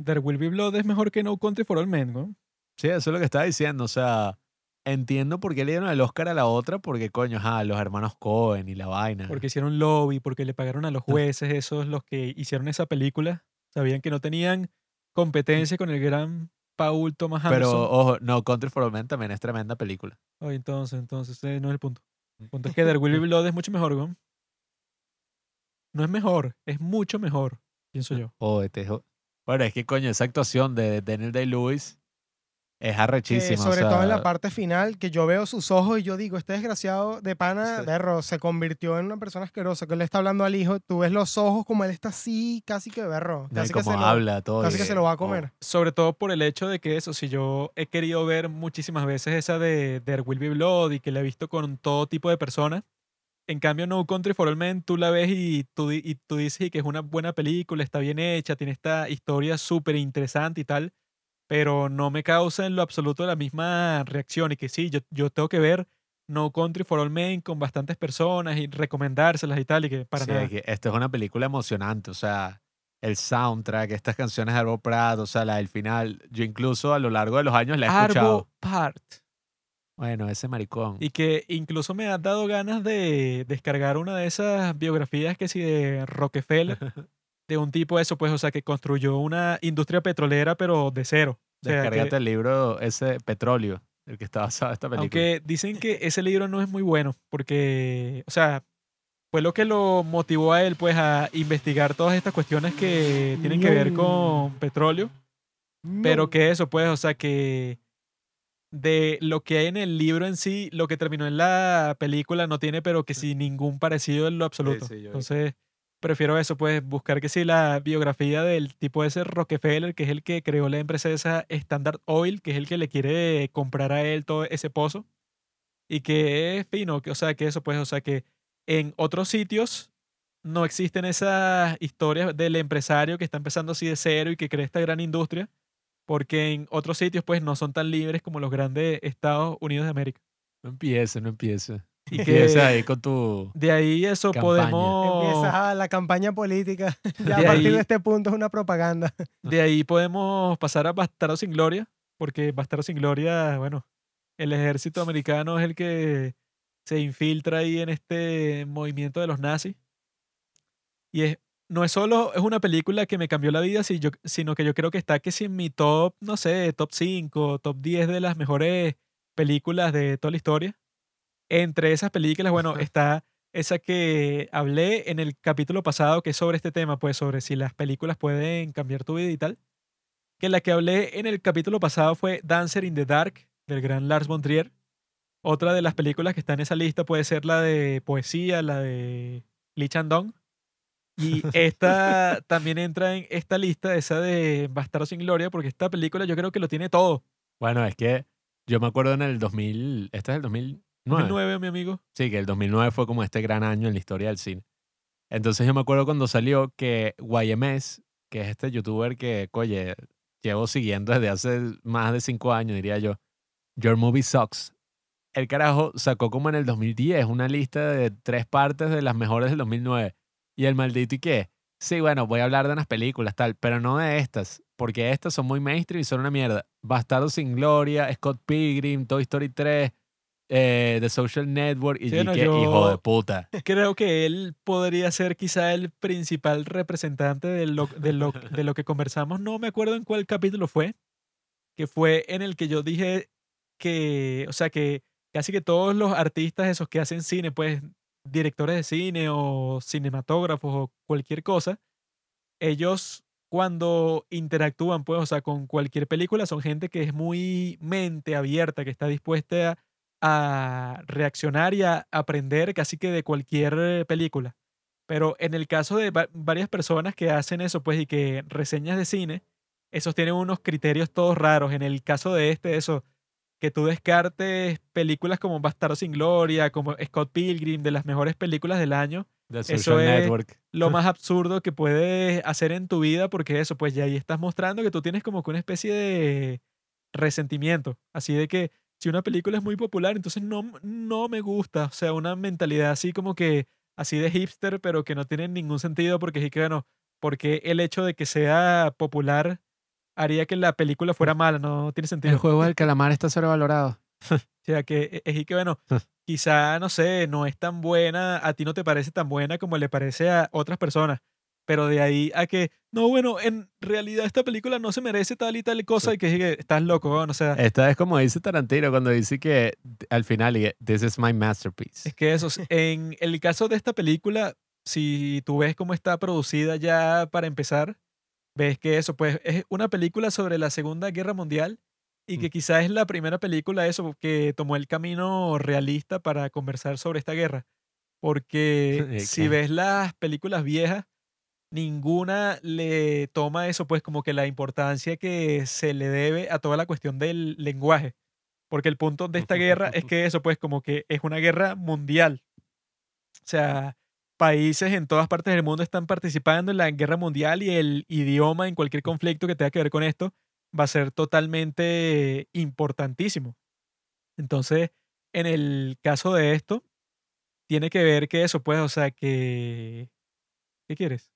There Will Be Blood es mejor que No Country for All Men, ¿no? Sí, eso es lo que estaba diciendo. O sea, entiendo por qué le dieron el Oscar a la otra, porque coño, ajá, los hermanos Cohen y la vaina. Porque hicieron lobby, porque le pagaron a los jueces, esos los que hicieron esa película. Sabían que no tenían competencia con el gran Paul Thomas Pero Anderson. ojo, no, Country for Old Men también es tremenda película. Ay, entonces, entonces, ese no es el punto. El punto es que There Will Blood es mucho mejor, ¿no? No es mejor, es mucho mejor, pienso yo. Oh, este, jo- bueno, es que coño, esa actuación de Daniel Day-Lewis es Que arrechísima. o sobre todo en la sea, parte final, que yo veo sus ojos y yo digo, este desgraciado de pana, Sí. berro, se convirtió en una persona asquerosa, que él le está hablando al hijo, tú ves los ojos como él está así, casi que berro, casi, que se, como lo, habla, todo. casi que se lo va a oh, comer. Sobre todo por el hecho de que eso, si yo he querido ver muchísimas veces esa de There Will Be Blood y que la he visto con todo tipo de personas, en cambio No Country for All Men tú la ves y tú, y tú dices que es una buena película, está bien hecha, tiene esta historia súper interesante y tal, pero no me causa en lo absoluto la misma reacción y que sí, yo, yo tengo que ver No Country for All Men con bastantes personas y recomendárselas y tal, y que para sí, nada. es que esto es una película emocionante, o sea, el soundtrack, estas canciones de Arbor Pratt, o sea, la del final, yo incluso a lo largo de los años la he escuchado. Arvo Part. Bueno, ese maricón. Y que incluso me ha dado ganas de descargar una de esas biografías que sí de Rockefeller, de un tipo eso, pues, o sea, que construyó una industria petrolera, pero de cero. O sea, que- Descárgate el libro ese Petróleo, el que está basado en esta película. aunque dicen que ese libro no es muy bueno, porque, o sea, fue lo que lo motivó a él pues a investigar todas estas cuestiones que tienen que ver con petróleo. Pero que eso, pues, o sea, que de lo que hay en el libro en sí, lo que terminó en la película no tiene, pero que sí ningún parecido en lo absoluto. sí, yo vi. Entonces, prefiero eso, pues, buscar que sí la biografía del tipo ese Rockefeller, que es el que creó la empresa esa Standard Oil, que es el que le quiere comprar a él todo ese pozo. Y que es fino, que, o sea, que eso, pues, o sea, que en otros sitios no existen esas historias del empresario que está empezando así de cero y que crea esta gran industria, porque en otros sitios pues no son tan libres como los grandes Estados Unidos de América. No empiece, no empiece. Y Empieza que ahí con tu... de ahí eso Campaña. podemos Empieza la campaña política. Ya De a partir ahí- de este punto es una propaganda. de ahí podemos pasar a Bastardo sin Gloria, porque Bastardo sin Gloria, bueno, el ejército americano es el que se infiltra ahí en este movimiento de los nazis. Y es, no es solo, es una película que me cambió la vida, sino que yo creo que está que si en mi top, no sé, top 5, top 10 de las mejores películas de toda la historia. Entre esas películas, bueno, está esa que hablé en el capítulo pasado, que es sobre este tema, pues sobre si las películas pueden cambiar tu vida y tal. Que la que hablé en el capítulo pasado fue Dancer in the Dark, del gran Lars von Trier. Otra de las películas que está en esa lista puede ser la de poesía, la de Lee Chandong. Y esta también entra en esta lista, esa de Bastardo sin Gloria, porque esta película yo creo que lo tiene todo. Bueno, es que yo me acuerdo en el 2000... Este es el 2009. 2009, mi amigo. Sí, que el 2009 fue como este gran año en la historia del cine. Entonces yo me acuerdo cuando salió que YMS, que es este youtuber que, oye, llevo siguiendo desde hace más de cinco años, diría yo, Your Movie Sucks. El carajo sacó como en el 2010 una lista de tres partes de las mejores del 2009. Y el maldito, ¿y qué? Sí, bueno, voy a hablar de unas películas, tal, pero no de estas, porque estas son muy mainstream y son una mierda. Bastardo sin Gloria, Scott Pilgrim, Toy Story 3, eh, The Social Network, y Sí, no, dije, hijo de puta. Creo que él podría ser quizá el principal representante de lo, de, lo, de lo que conversamos. No me acuerdo en cuál capítulo fue, que fue en el que yo dije que, o sea, que casi que todos los artistas esos que hacen cine, pues directores de cine o cinematógrafos o cualquier cosa, ellos cuando interactúan, pues, o sea, con cualquier película, son gente que es muy mente abierta, que está dispuesta a, reaccionar y a aprender casi que de cualquier película. Pero en el caso de va- varias personas que hacen eso, pues, y que reseñas de cine, esos tienen unos criterios todos raros. En el caso de este, eso, que tú descartes películas como Bastardo sin Gloria, como Scott Pilgrim, de las mejores películas del año, The Eso Social es- Network. lo más absurdo que puedes hacer en tu vida, porque eso, pues ya ahí estás mostrando que tú tienes como que una especie de resentimiento. Así de que si una película es muy popular, entonces no, no me gusta. O sea, una mentalidad así como que, así de hipster, pero que no tiene ningún sentido, porque sí que, bueno, porque el hecho de que sea popular haría que la película fuera mala, no tiene sentido. El juego del calamar está sobrevalorado. O sea, que es y que, bueno, quizá, no sé, no es tan buena, a ti no te parece tan buena como le parece a otras personas. Pero de ahí a que, no, bueno, en realidad esta película no se merece tal y tal cosa y que, que estás loco, weón, o sea, Esta es como dice Tarantino cuando dice que al final, this is my masterpiece. es que eso, en el caso de esta película, si tú ves cómo está producida ya para empezar, ves que eso, pues es una película sobre la Segunda Guerra Mundial y que Mm. quizás es la primera película, eso, que tomó el camino realista para conversar sobre esta guerra. Porque ¿Y si ves las películas viejas, ninguna le toma eso, pues como que la importancia que se le debe a toda la cuestión del lenguaje. Porque el punto de esta guerra es que eso, pues como que es una guerra mundial. O sea, países en todas partes del mundo están participando en la guerra mundial y el idioma en cualquier conflicto que tenga que ver con esto va a ser totalmente importantísimo. Entonces, en el caso de esto, tiene que ver que eso, pues, o sea, que... ¿Qué quieres?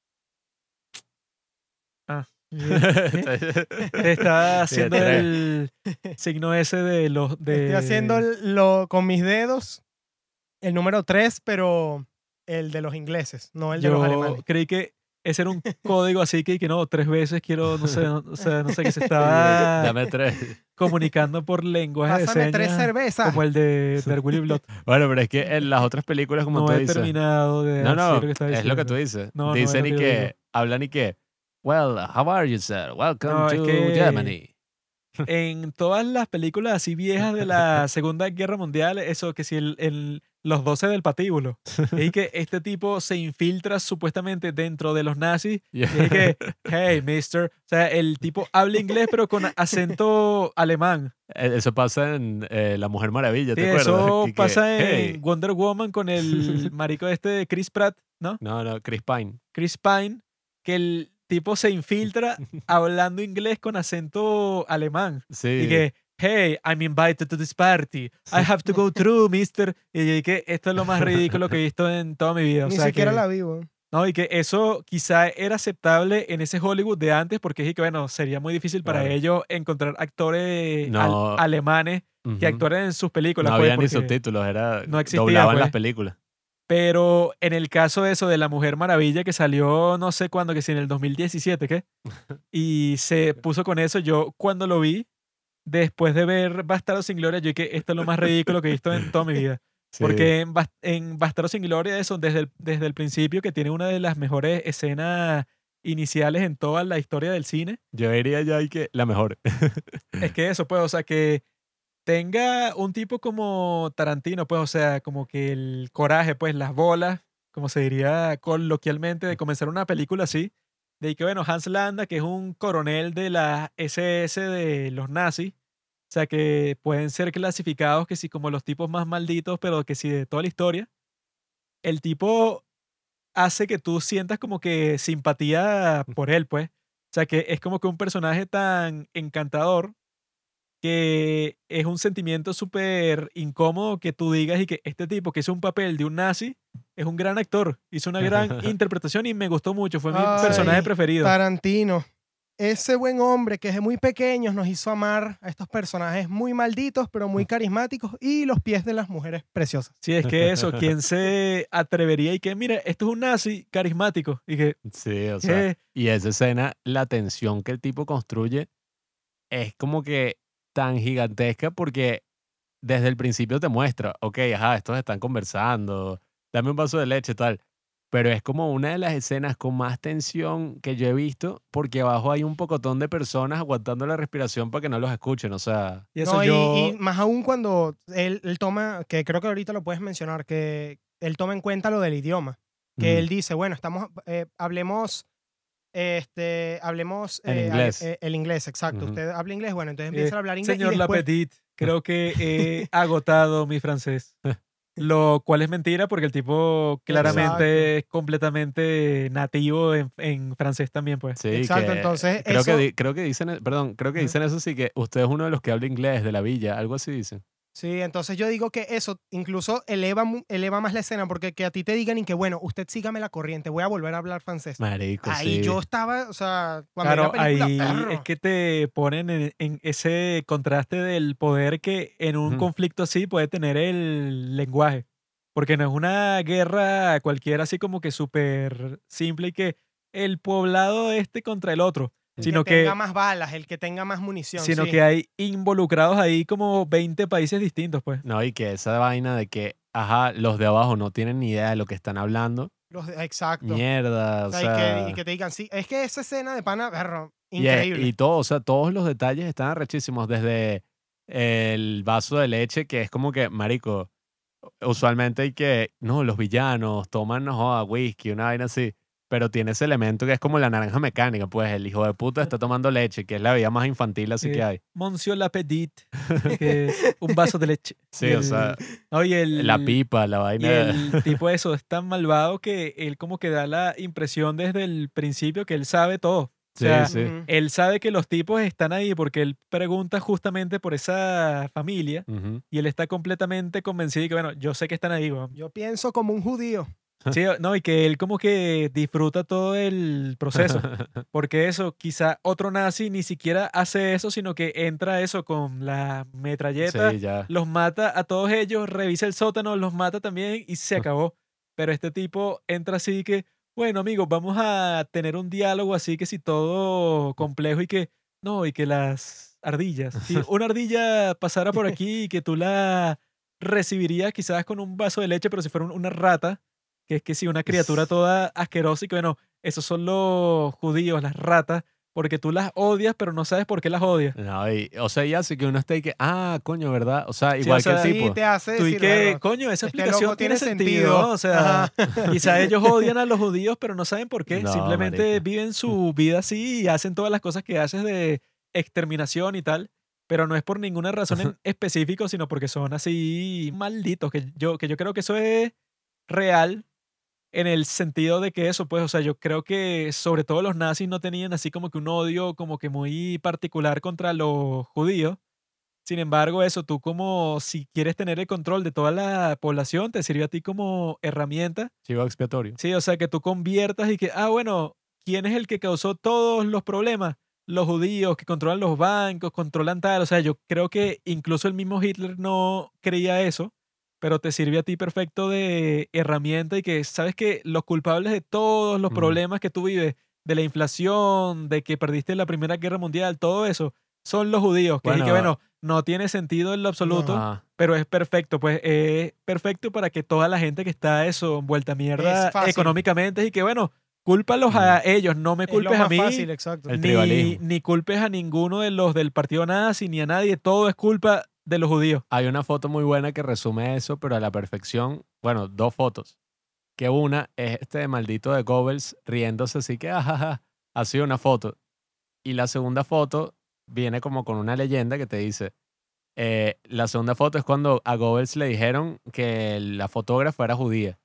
Ah, te está haciendo tres. el signo ese de los... De... Estoy haciendo lo, con mis dedos el número 3, pero el de los ingleses, no el de los Yo alemanes. creí que ese era un código así que, que no, tres veces quiero, no sé, no, o sea, no sé, que se estaba Dame tres. comunicando por lenguaje Pásame de tres señas, cervezas. como el de, de Willy Blood. Bueno, pero es que en las otras películas, como no tú he dices. terminado de No, decir no, lo que es lo que tú dices. No, Dicen y que que, hablan y que, well, how are you, sir? Welcome No, es to que- Germany. En todas las películas así viejas de la Segunda Guerra Mundial, eso que si el, el- los 12 del patíbulo, y que este tipo se infiltra supuestamente dentro de los nazis Y es que, hey, mister. O sea, el tipo habla inglés, pero con acento alemán. Eh, Eso pasa en eh, La Mujer Maravilla, Sí, ¿te acuerdas? eso Que- pasa en. Wonder Woman con el marico este de Chris Pratt, ¿no? No, no, Chris Pine. Chris Pine, que el tipo se infiltra hablando inglés con acento alemán. Sí. Y que, hey, I'm invited to this party. I have to go through, mister. Y que esto es lo más ridículo que he visto en toda mi vida. O Ni sea, siquiera que- la vivo. No, y que eso quizá era aceptable en ese Hollywood de antes, porque es que, bueno, sería muy difícil para Claro. ellos encontrar actores al- alemanes que actuaran en sus películas. No pues, había ni subtítulos, era no existía, doblaban las pues. películas. Pero en el caso de eso de la Mujer Maravilla, que salió no sé cuándo, que si en el 2017, ¿qué? Y se puso con eso, yo cuando lo vi, después de ver Bastardo sin Gloria, yo dije, esto es lo más ridículo que he visto en toda mi vida. Sí. Porque en, Bas- en Bastardo sin Gloria, eso desde el, desde el principio, que tiene una de las mejores escenas iniciales en toda la historia del cine, Yo diría ya que la mejor. es que eso, pues, o sea, que tenga un tipo como Tarantino, pues, o sea, como que el coraje, pues, las bolas, como se diría coloquialmente, de comenzar una película así, de que, bueno, Hans Landa, que es un coronel de la SS de los nazis, o sea, que pueden ser clasificados que sí como los tipos más malditos, pero que sí de toda la historia, el tipo hace que tú sientas como que simpatía por él, pues. O sea, que es como que un personaje tan encantador que es un sentimiento súper incómodo que tú digas y que este tipo que hizo un papel de un nazi es un gran actor, hizo una gran interpretación y me gustó mucho, fue mi personaje Ay, preferido. Tarantino. Ese buen hombre que desde muy pequeños nos hizo amar a estos personajes muy malditos, pero muy carismáticos y los pies de las mujeres preciosas. Sí, es que eso, ¿quién se atrevería y que, mira, esto es un nazi carismático? Y que, Sí, o sea. eh, Y esa escena, la tensión que el tipo construye es como que tan gigantesca porque desde el principio te muestra, ok, ajá, estos están conversando, dame un vaso de leche, tal. Pero es como una de las escenas con más tensión que yo he visto porque abajo hay un pocotón de personas aguantando la respiración para que no los escuchen, o sea, y eso No, y, yo... y más aún cuando él, él toma, que creo que ahorita lo puedes mencionar, que él toma en cuenta lo del idioma. Que mm, él dice, bueno, estamos, eh, hablemos, este, hablemos En eh, inglés. eh, el inglés, exacto. Ujú. Usted habla inglés, bueno, entonces Eh, empieza a hablar inglés. Señor después- Lapetit, creo que he agotado mi francés. Lo cual es mentira porque el tipo claramente es completamente nativo en, en francés también, pues. sí, Exacto, que entonces creo, eso- que, di- creo que dicen, perdón, creo que dicen eso sí que usted es uno de los que habla inglés de la villa, algo así dicen. Sí, entonces yo digo que eso incluso eleva, eleva más la escena, porque que a ti te digan y que, bueno, usted sígame la corriente, voy a volver a hablar francés. Marico, Ahí sí. yo estaba, o sea, cuando Claro, la película, ahí perro. es que te ponen en, en ese contraste del poder que en un Ujú. conflicto así puede tener el lenguaje. Porque no es una guerra cualquiera así como que súper simple y que el poblado este contra el otro, El sino que que, tenga más balas, el que tenga más munición. sino sí. que hay involucrados ahí como 20 países distintos, pues. No, y que esa vaina de que, ajá, los de abajo no tienen ni idea de lo que están hablando. Los de- exacto. Mierda, o O sea, sea. y, que, y que te digan, sí, es que esa escena de pana, perro, increíble. y todo, o sea, todos los detalles están arrechísimos. Desde el vaso de leche, que es como que, marico, usualmente hay que, no, los villanos toman, no whisky, una vaina así. Pero tiene ese elemento que es como la naranja mecánica, pues el hijo de puta está tomando leche, que es la bebida más infantil así Sí. que hay. Monsieur Lapetit, que un vaso de leche. Sí, Y o sea, no, y el, la pipa, la Y vaina. el tipo eso es tan malvado que él como que da la impresión desde el principio que él sabe todo. O Sí, sea, sí. Él sabe que los tipos están ahí porque él pregunta justamente por esa familia y él está completamente convencido de que, bueno, yo sé que están ahí, weón. Yo pienso como un judío. Sí, no, y que él como que disfruta todo el proceso. Porque eso, quizá otro nazi ni siquiera hace eso, sino que entra eso con la metralleta, sí, los mata a todos ellos, revisa el sótano, los mata también y se acabó. Pero este tipo entra así que, bueno, amigos, vamos a tener un diálogo así que si todo complejo y que, no, y que las ardillas, si una ardilla pasara por aquí y que tú la recibirías quizás con un vaso de leche, pero si fuera un- una rata, que es que si una criatura toda asquerosa y que, bueno, esos son los judíos, las ratas, porque tú las odias, pero no sabes por qué las odias. No, y- o sea, ya sí que uno está ahí que, ah, coño, ¿verdad? O sea, o igual sea, que el tipo. te hace Tú y que, "Verga, coño, esa explicación tiene tiene sentido. sentido". O sea, quizás ellos odian a los judíos, pero no saben por qué. No, Simplemente marica. viven su vida así y hacen todas las cosas que haces de exterminación y tal. Pero no es por ninguna razón en específico, sino porque son así malditos. Que yo, que yo creo que eso es real en el sentido de que eso, pues, o sea, yo creo que sobre todo los nazis no tenían así como que un odio como que muy particular contra los judíos. Sin embargo, eso, tú como si quieres tener el control de toda la población, te sirve a ti como herramienta. Chivo expiatorio. Sí, o sea, que tú conviertas y que, ah, bueno, ¿quién es el que causó todos los problemas? Los judíos que controlan los bancos, controlan tal. O sea, yo creo que incluso el mismo Hitler no creía eso, pero te sirve a ti perfecto de herramienta y que sabes que los culpables de todos los problemas que tú vives, de la inflación, de que perdiste la Primera Guerra Mundial, todo eso, son los judíos. Que, y que Bueno, bueno, no tiene sentido en lo absoluto, pero es perfecto, pues es perfecto para que toda la gente que está eso, vuelta a mierda económicamente y que bueno, cúlpalos a ellos, no me Es lo culpes a más mí, fácil, exacto. Ni, ni culpes a ninguno de los del partido nazi, ni a nadie, todo es culpa de los judíos. Hay una foto muy buena que resume eso, pero a la perfección. Bueno, dos fotos. Que una es este maldito de Goebbels riéndose así que, ajaja, ha sido una foto. Y la segunda foto viene como con una leyenda que te dice, eh, la segunda foto es cuando a Goebbels le dijeron que la fotógrafa era judía.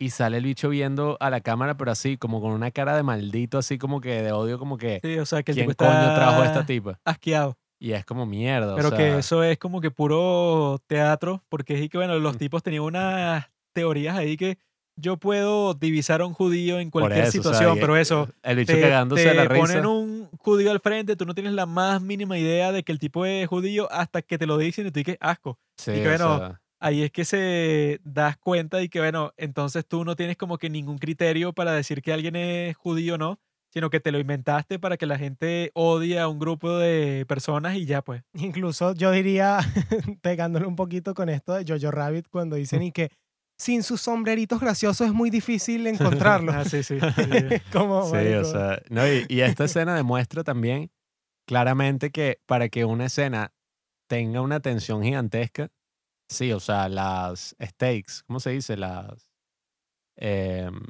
Y sale el bicho viendo a la cámara, pero así, como con una cara de maldito, así como que de odio, como que, Sí, o sea, que el ¿quién tipo coño trajo a esta tipa? asqueado. Y es como mierda. o Pero sea, que eso es como que puro teatro, porque es que, bueno, los Mm. tipos tenían unas teorías ahí que yo puedo divisar a un judío en cualquier eso, o sea, situación, y- pero eso, El bicho te, de te la risa. ponen un judío al frente, tú no tienes la más mínima idea de que el tipo es judío hasta que te lo dicen y tú dices asco. Sí, que o bueno, sea, Ahí es que se das cuenta y que, bueno, entonces tú no tienes como que ningún criterio para decir que alguien es judío o no, sino que te lo inventaste para que la gente odie a un grupo de personas y ya, pues. Incluso yo diría, pegándole un poquito con esto de Jojo Rabbit, cuando dicen y que sin sus sombreritos graciosos es muy difícil encontrarlos. Ah, sí, sí. Como, sí, marico, o sea, no, y, y esta escena demuestra también claramente que para que una escena tenga una tensión gigantesca, sí, o sea, las stakes, ¿cómo se dice? Las... em,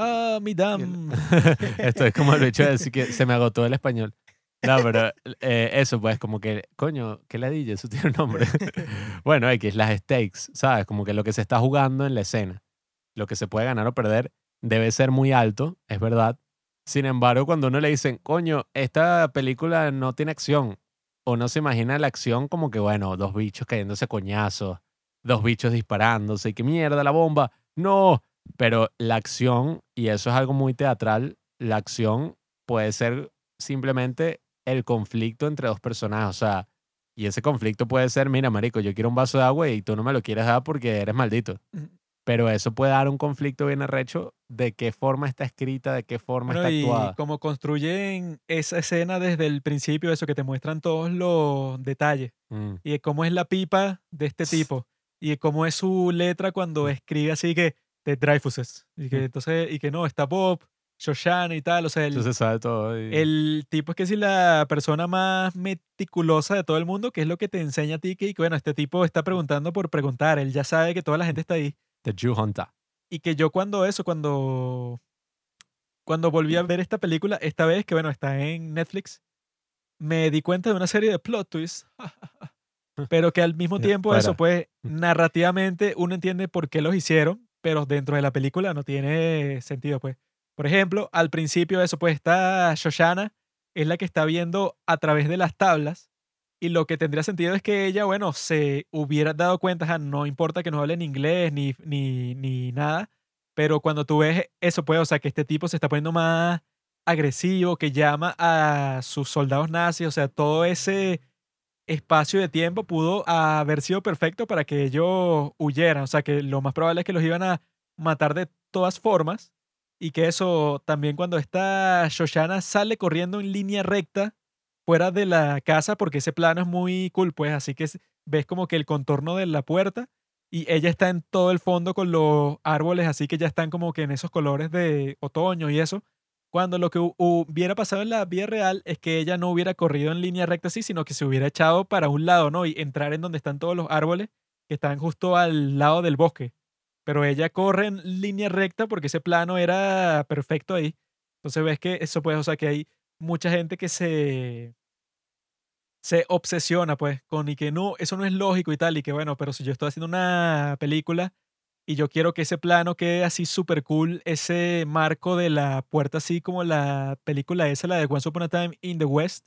Ah, mi dam. Esto es como el hecho de decir que se me agotó el español. No, pero eh, eso, pues, como que, coño, qué ladilla, eso tiene un nombre. bueno, X, las stakes, ¿sabes? Como que lo que se está jugando en la escena, lo que se puede ganar o perder, debe ser muy alto, es verdad. Sin embargo, cuando uno le dicen, coño, esta película no tiene acción, o no se imagina la acción como que, bueno, dos bichos cayéndose coñazos, dos bichos disparándose, y qué mierda la bomba, no. Pero la acción, y eso es algo muy teatral, la acción puede ser simplemente el conflicto entre dos personajes, o sea, y ese conflicto puede ser, mira, marico, yo quiero un vaso de agua y tú no me lo quieres dar porque eres maldito. Pero eso puede dar un conflicto bien arrecho de qué forma está escrita, de qué forma Bueno, está y actuada. como construyen esa escena desde el principio, eso que te muestran todos los detalles. Mm. Y cómo es la pipa de este tipo. Y cómo es su letra cuando escribe así que de Dreyfuses. Y que Mm. entonces, y que no, está Bob, Shoshana y tal. O sea, el, Entonces sabe todo. y- el tipo es que es la persona más meticulosa de todo el mundo, que es lo que te enseña a ti que, bueno, este tipo está preguntando por preguntar. Él ya sabe que toda la gente está ahí. The Jew Hunter. Y que yo cuando eso, cuando, cuando volví a ver esta película, esta vez que bueno, está en Netflix, me di cuenta de una serie de plot twists, pero que al mismo tiempo eso, pues narrativamente uno entiende por qué los hicieron, pero dentro de la película no tiene sentido, pues. Por ejemplo, al principio eso, pues está Shoshana, es la que está viendo a través de las tablas. Y lo que tendría sentido es que ella, bueno, se hubiera dado cuenta, ajá, no importa que no hablen inglés ni, ni, ni nada, pero cuando tú ves eso, pues, o sea, que este tipo se está poniendo más agresivo, que llama a sus soldados nazis, o sea, todo ese espacio de tiempo pudo haber sido perfecto para que ellos huyeran, o sea, que lo más probable es que los iban a matar de todas formas, Y que eso también cuando esta Shoshana sale corriendo en línea recta fuera de la casa, porque ese plano es muy cool, pues así que ves como que el contorno de la puerta y ella está en todo el fondo con los árboles, así que ya están como que en esos colores de otoño y eso. Cuando lo que hu- hubiera pasado en la vida real es que ella no hubiera corrido en línea recta así, sino que se hubiera echado para un lado, ¿no? Y entrar en donde están todos los árboles que están justo al lado del bosque. Pero ella corre en línea recta porque ese plano era perfecto ahí. Entonces ves que eso pues, o sea, que hay mucha gente que se se obsesiona pues con y que no, eso no es lógico y tal, y que bueno, pero si yo estoy haciendo una película y yo quiero que ese plano quede así súper cool, ese marco de la puerta así como la película esa, la de Once Upon a Time in the West,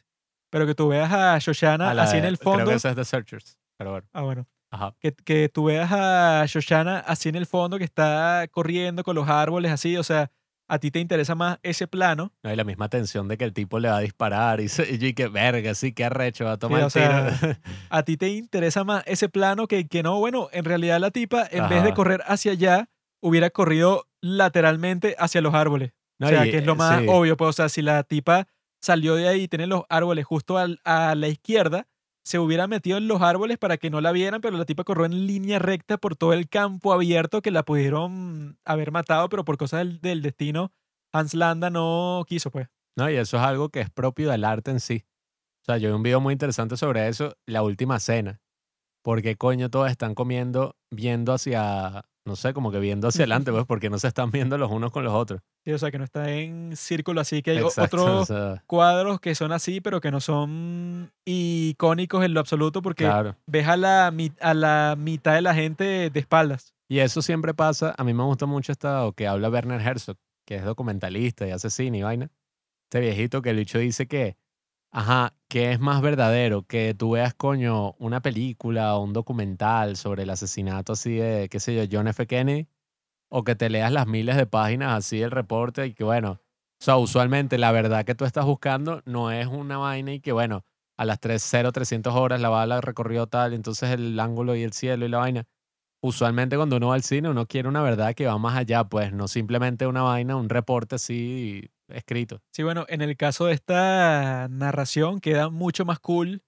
pero que tú veas a Shoshana A la así en el Creo fondo. que esa es The Searchers. Pero bueno. Ah, bueno. Ajá. Que, que tú veas a Shoshana así en el fondo que está corriendo con los árboles así, o sea, a ti te interesa más ese plano. No, y la misma tensión de que el tipo le va a disparar y, se- y yo, que verga, sí, qué arrecho, va a tomar o el tiro. sea, A ti te interesa más ese plano que, que no, bueno, en realidad la tipa, en vez de correr hacia allá, hubiera corrido lateralmente hacia los árboles. No, o sea, y, que es lo eh, más sí. obvio, pues, o sea, si la tipa salió de ahí y tiene los árboles justo al- a la izquierda, se hubiera metido en los árboles para que no la vieran, pero la tipa corrió en línea recta por todo el campo abierto que la pudieron haber matado, pero por cosas del, del destino, Hans Landa no quiso, pues. No, y eso es algo que es propio del arte en sí. O sea, yo vi un video muy interesante sobre eso, la última cena. Porque coño todos están comiendo viendo hacia, no sé, como que viendo hacia adelante, pues, porque no se están viendo los unos con los otros. Sí, o sea, que no está en círculo así, que hay Exacto, otros o sea, cuadros que son así, pero que no son icónicos en lo absoluto porque claro. ves a la, a la mitad de la gente de espaldas. Y eso siempre pasa. A mí me gusta mucho esta, o que habla Werner Herzog, que es documentalista y hace cine y vaina. Este viejito que el bicho dice que, ajá, que es más verdadero que tú veas, coño, una película o un documental sobre el asesinato así de, qué sé yo, John F. Kennedy, o que te leas las miles de páginas así del reporte y que, bueno, o sea, usualmente la verdad que tú estás buscando no es una vaina y que, bueno, a las 3, 0, 300 horas la bala recorrió tal, entonces el ángulo y el cielo y la vaina. Usualmente cuando uno va al cine uno quiere una verdad que va más allá, pues no simplemente una vaina, un reporte así escrito. Sí, bueno, en el caso de esta narración queda mucho más cool,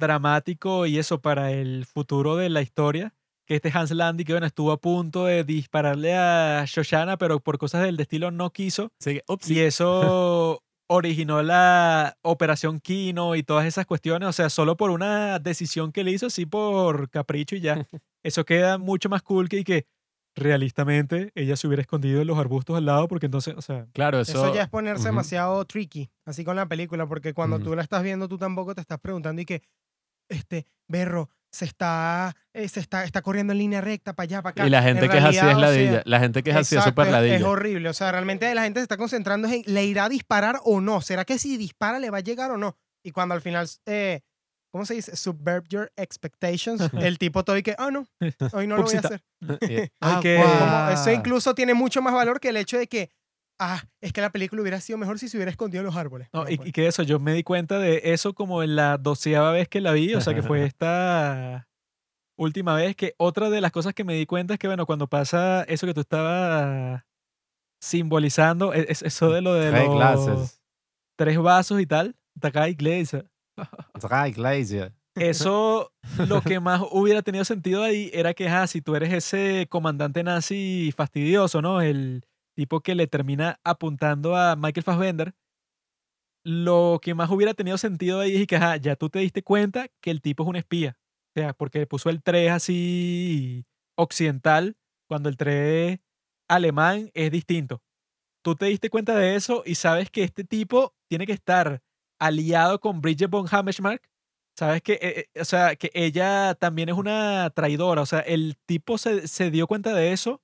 dramático y eso para el futuro de la historia. Que este Hans Landi, que bueno, estuvo a punto de dispararle a Shoshana, pero por cosas del destino no quiso. Ups, Y eso originó la Operación Kino y todas esas cuestiones. O sea, solo por una decisión que le hizo, así por capricho y ya. Eso queda mucho más cool que, que realistamente ella se hubiera escondido en los arbustos al lado, porque entonces, o sea, claro, eso, Eso, ya es ponerse ujú. demasiado tricky, así con la película, porque cuando tú la estás viendo, tú tampoco te estás preguntando y que, este, Berro, se está, eh, se está, está corriendo en línea recta para allá, para acá. y la En gente que es así es ladilla, sea, la gente que es así es exacto, súper ladilla. Es horrible, o sea, realmente la gente se está concentrando en, ¿le irá a disparar o no? ¿Será que si dispara le va a llegar o no? Y cuando al final, eh, ¿cómo se dice? Subvert your expectations. el tipo todo y que, ah, no, hoy no lo voy a hacer. Hay ah. Como eso incluso tiene mucho más valor que el hecho de que, ah, es que la película hubiera sido mejor si se hubiera escondido en los árboles. No, No, y, pues. y que eso, yo me di cuenta de eso como en la doceava vez que la vi, o sea que fue esta última vez que otra de las cosas que me di cuenta es que, bueno, cuando pasa eso que tú estabas simbolizando, e- es- eso de lo de los glasses. tres vasos y tal, Takai Iglesia, Eso lo que más hubiera tenido sentido ahí era que, ah, si tú eres ese comandante nazi fastidioso, ¿no? El tipo que le termina apuntando a Michael Fassbender, lo que más hubiera tenido sentido ahí es que, ajá, ya tú te diste cuenta que el tipo es un espía. O sea, porque puso el 3 así occidental, cuando el 3 alemán es distinto. Tú te diste cuenta de eso y sabes que este tipo tiene que estar aliado con Bridget von Hammersmark. Sabes que, eh, eh, o sea, que ella también es una traidora. O sea, el tipo se, se dio cuenta de eso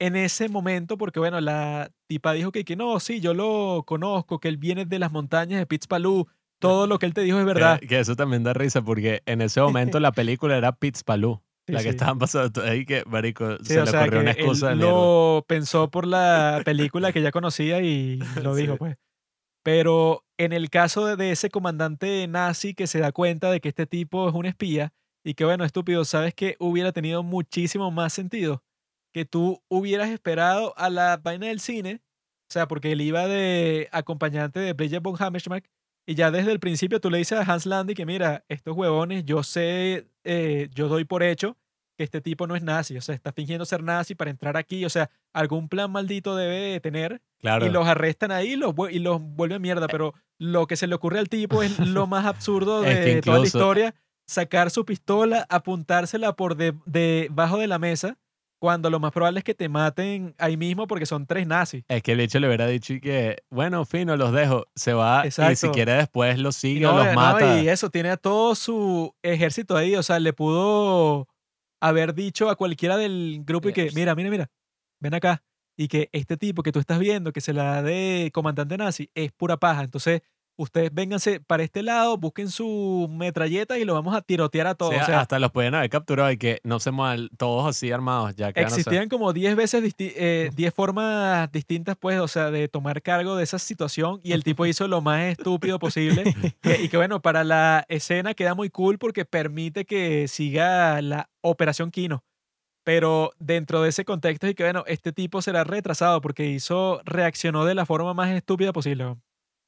en ese momento porque, bueno, la tipa dijo que, que no, sí, yo lo conozco, que él viene de las montañas de Pitzpalú. Todo lo que él te dijo es verdad. Que, que eso también da risa porque en ese momento la película era Pitzpalú. Sí, la que sí. estaban pasando ahí que, marico, Sí, se o le sea, ocurrió una él excusa de lo pensó por la película que ya conocía y lo dijo, pues. Pero en el caso de, ese comandante nazi que se da cuenta de que este tipo es un espía y que, bueno, estúpido, sabes que hubiera tenido muchísimo más sentido que tú hubieras esperado a la vaina del cine O sea, porque él iba de acompañante de Bridget von Hammersmark y ya desde el principio tú le dices a Hans Landi que mira, estos huevones, yo sé, eh, yo doy por hecho que este tipo no es nazi, o sea, está fingiendo ser nazi para entrar aquí, o sea, algún plan maldito debe tener Claro. y los arrestan ahí y los, y los vuelven mierda, pero lo que se le ocurre al tipo es lo más absurdo Es de toda la historia, sacar su pistola, apuntársela por de- debajo de la mesa, cuando lo más probable es que te maten ahí mismo porque son tres nazis. Es que el hecho le hubiera dicho y que, bueno, fino, los dejo, se va y si quiere después los sigue no, o los no, mata. y eso, tiene a todo su ejército ahí, o sea, le pudo haber dicho a cualquiera del grupo y que, Yes. mira, mira, mira, ven acá. Y que este tipo que tú estás viendo, que se la da de comandante nazi, es pura paja. Entonces, ustedes vénganse para este lado, busquen su metralleta y lo vamos a tirotear a O todos. sea, o sea, hasta los pueden haber capturado y que no se muevan todos así armados. Ya que existían como 10 veces, disti- eh, 10 formas distintas, pues, o sea, de tomar cargo de esa situación y el tipo hizo lo más estúpido posible. que- y que bueno, para la escena queda muy cool porque permite que siga la Operación Kino. Pero dentro de ese contexto y que bueno, este tipo será retrasado porque hizo, reaccionó de la forma más estúpida posible.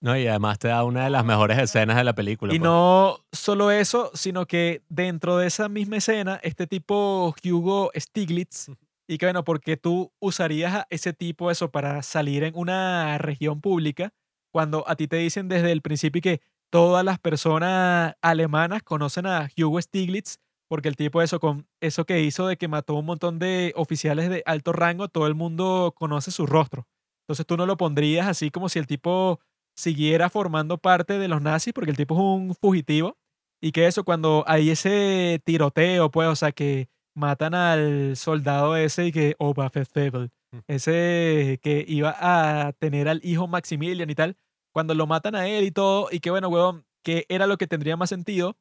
No, y además te da una de las mejores escenas de la película. Y pues. no solo eso, sino que dentro de esa misma escena, este tipo Hugo Stiglitz, y que bueno, porque tú usarías a ese tipo eso para salir en una región pública, cuando a ti te dicen desde el principio que todas las personas alemanas conocen a Hugo Stiglitz, porque el tipo eso con eso que hizo de que mató un montón de oficiales de alto rango, todo el mundo conoce su rostro. Entonces tú no lo pondrías así como si el tipo siguiera formando parte de los nazis, porque el tipo es un fugitivo. Y que eso, cuando hay ese tiroteo, pues, o sea, que matan al soldado ese y que Oberfevel, Mm. ese que iba a tener al hijo Maximilian y tal, cuando lo matan a él y todo, y que bueno, huevón, que era lo que tendría más sentido,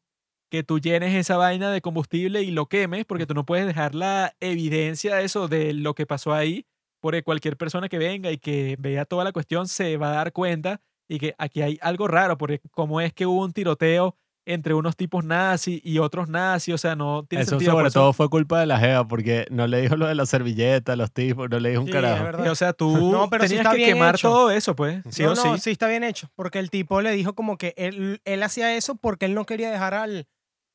que tú llenes esa vaina de combustible y lo quemes, porque tú no puedes dejar la evidencia de eso, de lo que pasó ahí, porque cualquier persona que venga y que vea toda la cuestión se va a dar cuenta y que aquí hay algo raro, porque como es que hubo un tiroteo entre unos tipos nazis y otros nazis, o sea, no tiene Eso sentido. sobre eso- todo fue culpa de la Jeva, porque no le dijo lo de la servilleta, los tipos, no le dijo un Sí, carajo. Y, o sea, tú No, pero sí tenías está que quemar hecho. todo eso, pues, sí no, o no, sí. sí está bien hecho, porque el tipo le dijo como que él, él hacía eso porque él no quería dejar al,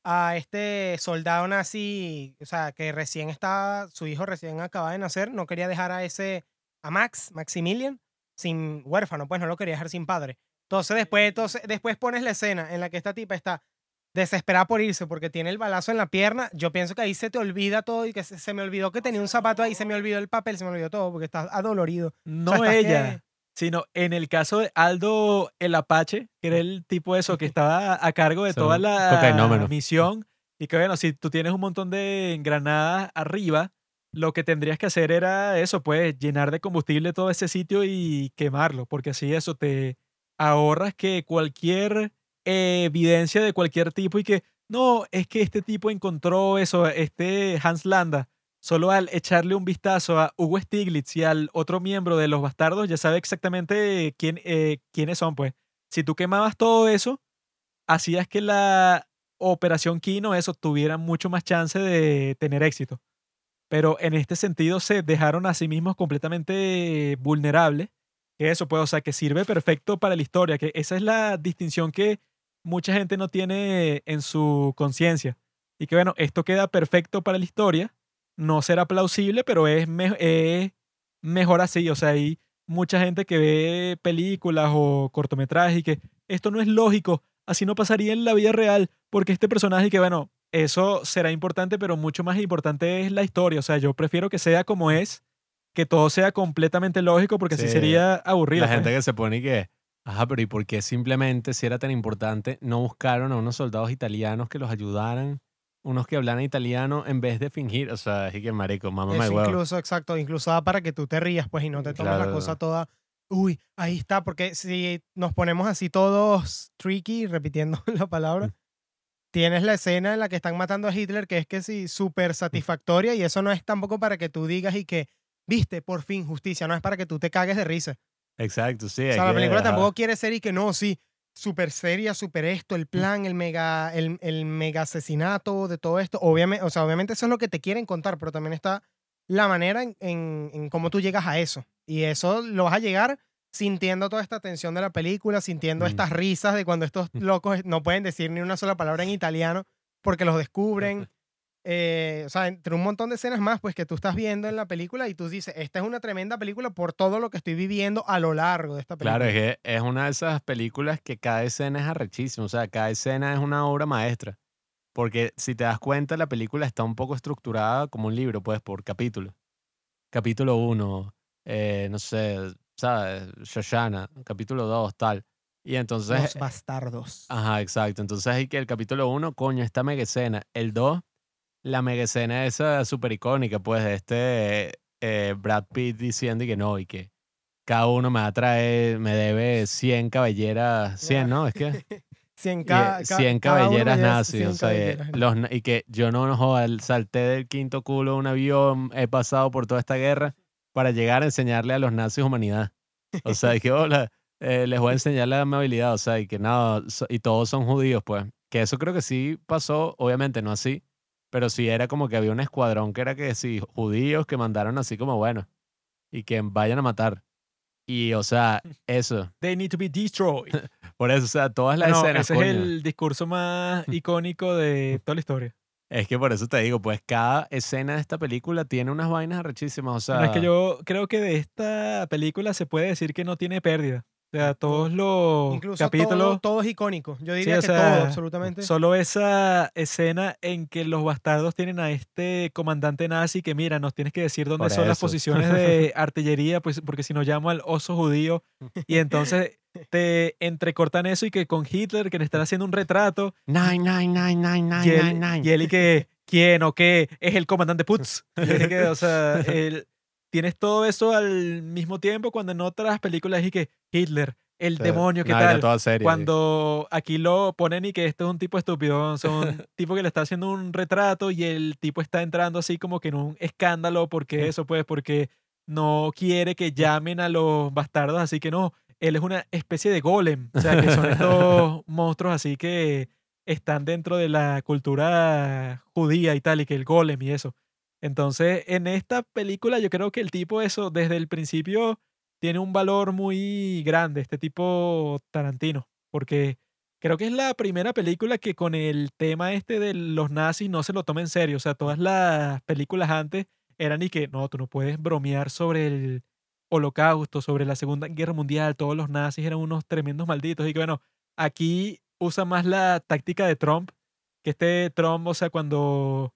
a este soldado nazi, o sea, que recién estaba, su hijo recién acababa de nacer, no quería dejar a ese, a Max, Maximilian, sin huérfano, pues no lo quería dejar sin padre. Entonces después, entonces, después pones la escena en la que esta tipa está desesperada por irse porque tiene el balazo en la pierna, yo pienso que ahí se te olvida todo y que se, se me olvidó que tenía un zapato ahí, se me olvidó el papel, se me olvidó todo porque estás adolorido. No estás que- ella, sino en el caso de Aldo el Apache, que era el tipo eso que estaba a cargo de toda la misión. Y que bueno, si tú tienes un montón de granadas arriba, lo que tendrías que hacer era eso, pues llenar de combustible todo ese sitio y quemarlo, porque así eso te ahorras que cualquier evidencia de cualquier tipo y que no, es que este tipo encontró eso, este Hans Landa, solo al echarle un vistazo a Hugo Stiglitz y al otro miembro de los bastardos, ya sabe exactamente quién, eh, quiénes son, pues. Si tú quemabas todo eso, hacías que la operación Kino, eso, tuviera mucho más chance de tener éxito. Pero en este sentido se dejaron a sí mismos completamente vulnerables. Eso, pues, o sea, que sirve perfecto para la historia. Que esa es la distinción que mucha gente no tiene en su conciencia. Y que bueno, esto queda perfecto para la historia. No será plausible, pero es, me- es mejor así. O sea, hay mucha gente que ve películas o cortometrajes y que esto no es lógico. Así no pasaría en la vida real. Porque este personaje, que bueno, eso será importante, pero mucho más importante es la historia. O sea, yo prefiero que sea como es, que todo sea completamente lógico, porque así Sí. sería aburrido. La pues. gente que se pone y que, ajá, pero ¿y por qué simplemente, si era tan importante, no buscaron a unos soldados italianos que los ayudaran, unos que hablaran italiano en vez de fingir? O sea, es que marico, mamá me huevo. incluso, exacto, incluso da para que tú te rías, pues, y no te tomes la Claro. cosa toda, uy, ahí está, porque si nos ponemos así todos tricky, repitiendo la palabra, tienes la escena en la que están matando a Hitler, que es que sí, súper satisfactoria, y eso no es tampoco para que tú digas y que, viste, por fin, justicia, no es para que tú te cagues de risa. Exacto, sí. O sea, la que, película ajá. tampoco quiere ser y que no, sí, súper seria, súper esto, el plan, el mega, el, el mega asesinato de todo esto. Obviamente, o sea, obviamente eso es lo que te quieren contar, pero también está la manera en, en, en cómo tú llegas a eso. Y eso lo vas a llegar sintiendo toda esta tensión de la película, sintiendo Mm. estas risas de cuando estos locos no pueden decir ni una sola palabra en italiano porque los descubren. Eh, o sea, entre un montón de escenas más, pues que tú estás viendo en la película y tú dices, esta es una tremenda película por todo lo que estoy viviendo a lo largo de esta película. Claro, es que es una de esas películas que cada escena es arrechísima, o sea, cada escena es una obra maestra. Porque si te das cuenta, la película está un poco estructurada como un libro, pues, por capítulo. Capítulo 1, no sé, ¿sabes? Shoshana, capítulo 2, tal. Y entonces, Los bastardos. ajá, exacto. Entonces hay que el capítulo 1, coño, esta mega escena. El 2, la mega escena esa súper icónica, pues, de este eh, Brad Pitt diciendo y que no, y que cada uno me va a traer, me debe 100 cabelleras, 100, ¿no? Es que 100, y, ca- eh, ca- 100 cada uno me cabelleras nazis, 100 o sea, eh, cabelleras. los, y que yo no, no joda, salté del quinto culo de un avión, he pasado por toda esta guerra para llegar a enseñarle a los nazis humanidad. O sea, que hola, eh, les voy a enseñar la amabilidad, o sea, y que nada, so- y todos son judíos, pues. Que eso creo que sí pasó, obviamente no así, pero sí era como que había un escuadrón que era que sí, judíos que mandaron así como, bueno, y que vayan a matar. Y, o sea, eso, They need to be destroyed. por eso, o sea, todas las No, escenas, ese coño. es el discurso más icónico de toda la historia. Es que por eso te digo, pues cada escena de esta película tiene unas vainas arrechísimas, o sea, No, es que yo creo que de esta película se puede decir que no tiene pérdida. O sea, todos los Incluso capítulos, todo, todo es icónico. Yo diría o que sea, todo, absolutamente. solo esa escena en que los bastardos tienen a este comandante nazi que, mira, nos tienes que decir dónde Por son las eso. posiciones de artillería, pues porque si no llamo al oso judío. Y entonces te entrecortan eso y que con Hitler, que le están haciendo un retrato, nine, nine, nine, nine, nine, y él, nine, nine. y él y que, ¿quién o qué? Es el comandante Putz. Que, o sea, el- tienes todo eso al mismo tiempo cuando en otras películas y que Hitler, el demonio, ¿qué tal? toda seria, Cuando aquí lo ponen y que este es un tipo estúpido, son un tipo que le está haciendo un retrato y el tipo está entrando así como que en un escándalo porque eso pues porque no quiere que llamen a los bastardos, así que no, él es una especie de golem, o sea que son estos monstruos así que están dentro de la cultura judía y tal y que el golem y eso. Entonces, en esta película yo creo que el tipo eso desde el principio tiene un valor muy grande, este tipo Tarantino, porque creo que es la primera película que con el tema este de los nazis no se lo toma en serio. O sea, todas las películas antes eran y que, no, tú no puedes bromear sobre el holocausto, sobre la Segunda Guerra Mundial, todos los nazis eran unos tremendos malditos. Y que bueno, aquí usa más la táctica de Trump, que este Trump, o sea, cuando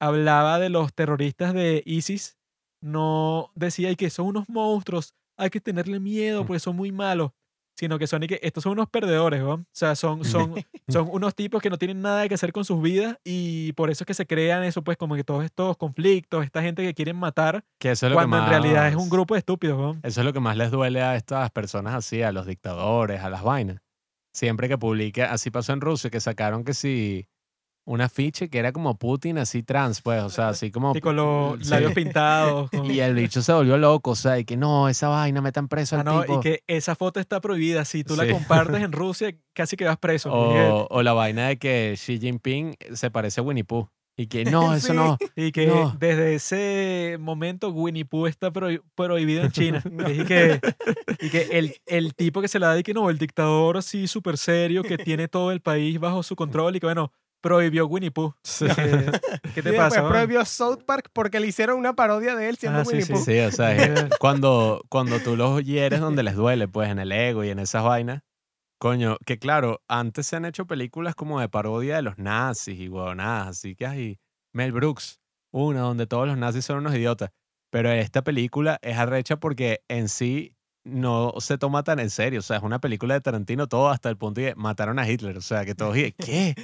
hablaba de los terroristas de ISIS, no decía y que son unos monstruos, hay que tenerle miedo Mm. porque son muy malos, sino que son y que estos son unos perdedores, ¿no? O sea, son, son, son unos tipos que no tienen nada que hacer con sus vidas y por eso es que se crean eso, pues como que todos estos conflictos, esta gente que quieren matar, que eso es lo cuando que en realidad es un más- grupo de estúpidos, ¿no? Eso es lo que más les duele a estas personas así, a los dictadores, a las vainas. Siempre que publica, así pasó en Rusia, que sacaron que si un afiche que era como Putin así trans, pues, o sea, así como... Y con los sí. labios pintados. con- Y el bicho se volvió loco, o sea, y que no, esa vaina, metan preso Ah, al no, tipo. y que esa foto está prohibida. Si tú la compartes en Rusia, casi que vas preso. O, o la vaina de que Xi Jinping se parece a Winnie Pooh. Y que no, eso Sí. no. Y que No. desde ese momento Winnie Pooh está prohi- prohibido en China. y que, y que el, el tipo que se la da y que no, el dictador así súper serio que tiene todo el país bajo su control y que bueno, prohibió Winnie Pooh. Y que, ¿Qué Y te después pasa? man? prohibió South Park porque le hicieron una parodia de él siendo Ah, sí, Winnie sí, Pooh. Sí, o sea, es cuando, cuando tú los hieres donde les duele, pues en el ego y en esas vainas. Coño, que claro, antes se han hecho películas como de parodia de los nazis y huevonadas, así que hay Mel Brooks, una donde todos los nazis son unos idiotas. Pero esta película es arrecha porque en sí no se toma tan en serio. O sea, es una película de Tarantino todo hasta el punto de que mataron a Hitler. O sea, que todos, dije, ¿qué?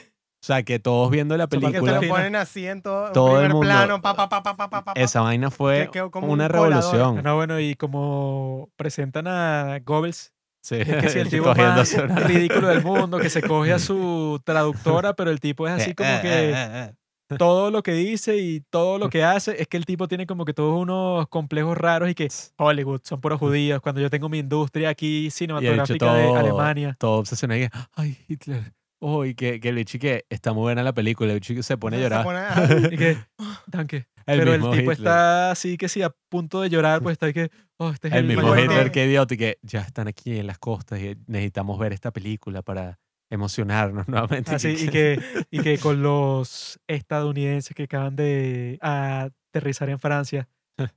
O sea, que todos viendo la película. Que te lo ponen así en todo, todo primer el mundo. plano, pa, pa, pa, Esa vaina fue que, que, una un revolución. No, bueno, y como presentan a Goebbels. Sí, es que si el tipo más ridículo del mundo, que se coge a su traductora, pero el tipo es así eh, como eh, que eh, todo lo que dice y todo lo que hace es que el tipo tiene como que todos unos complejos raros y que Hollywood son puros judíos. Cuando yo tengo mi industria aquí cinematográfica todo, de Alemania. Todo obsesionado. Ay, Hitler. Oh, y que, que el bicho que está muy buena la película. El bicho que se pone a Se llorar. pone a- Y que, danke. El pero el mismo tipo Hitler. está así que sí, a punto de llorar, pues está ahí que, oh, este es El el, mismo mayor Hitler honor". qué idiota, y que ya están aquí en las costas y necesitamos ver esta película para emocionarnos nuevamente. Así, y, que, y que con los estadounidenses que acaban de aterrizar en Francia,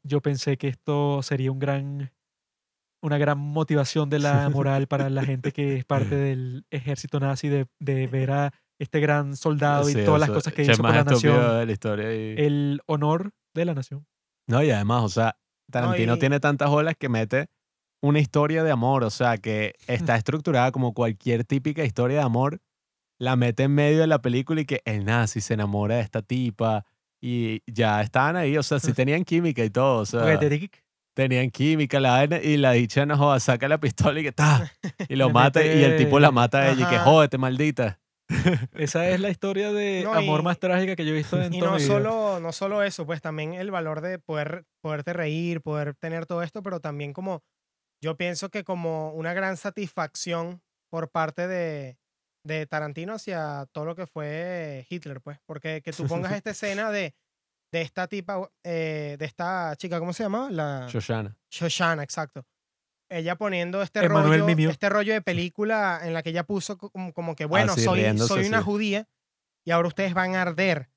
yo pensé que esto sería un gran, una gran motivación de la moral para la gente que es parte del ejército nazi de, de ver a este gran soldado y Sí, todas o las sea, cosas que hizo por la nación. de la historia. y- El honor de la nación. No, y además, o sea, Tarantino y- tiene tantas olas que mete una historia de amor, o sea, que está estructurada como cualquier típica historia de amor, la mete en medio de la película y que el nazi se enamora de esta tipa y ya estaban ahí, o sea, sí tenían química y todo, o sea, digo, tenían química la vaina y la dicha no joda, saca la pistola y que ta, y lo mata y el tipo la mata a ella y que jódete, maldita. Esa es la historia de No, amor y- más trágica que yo he visto en Y toda no mi vida. solo, no solo eso, pues también el valor de poder, poderte reír, poder tener todo esto, pero también como, yo pienso que como una gran satisfacción por parte de, de Tarantino hacia todo lo que fue Hitler, pues, porque que tú pongas esta escena de, de esta tipa, eh, de esta chica, ¿cómo se llama? La Shoshana. Shoshana, exacto. Ella poniendo este Emmanuel rollo, Mimiu. este rollo de película en la que ella puso co- como, como que, bueno, soy, soy una judía y ahora ustedes van a arder.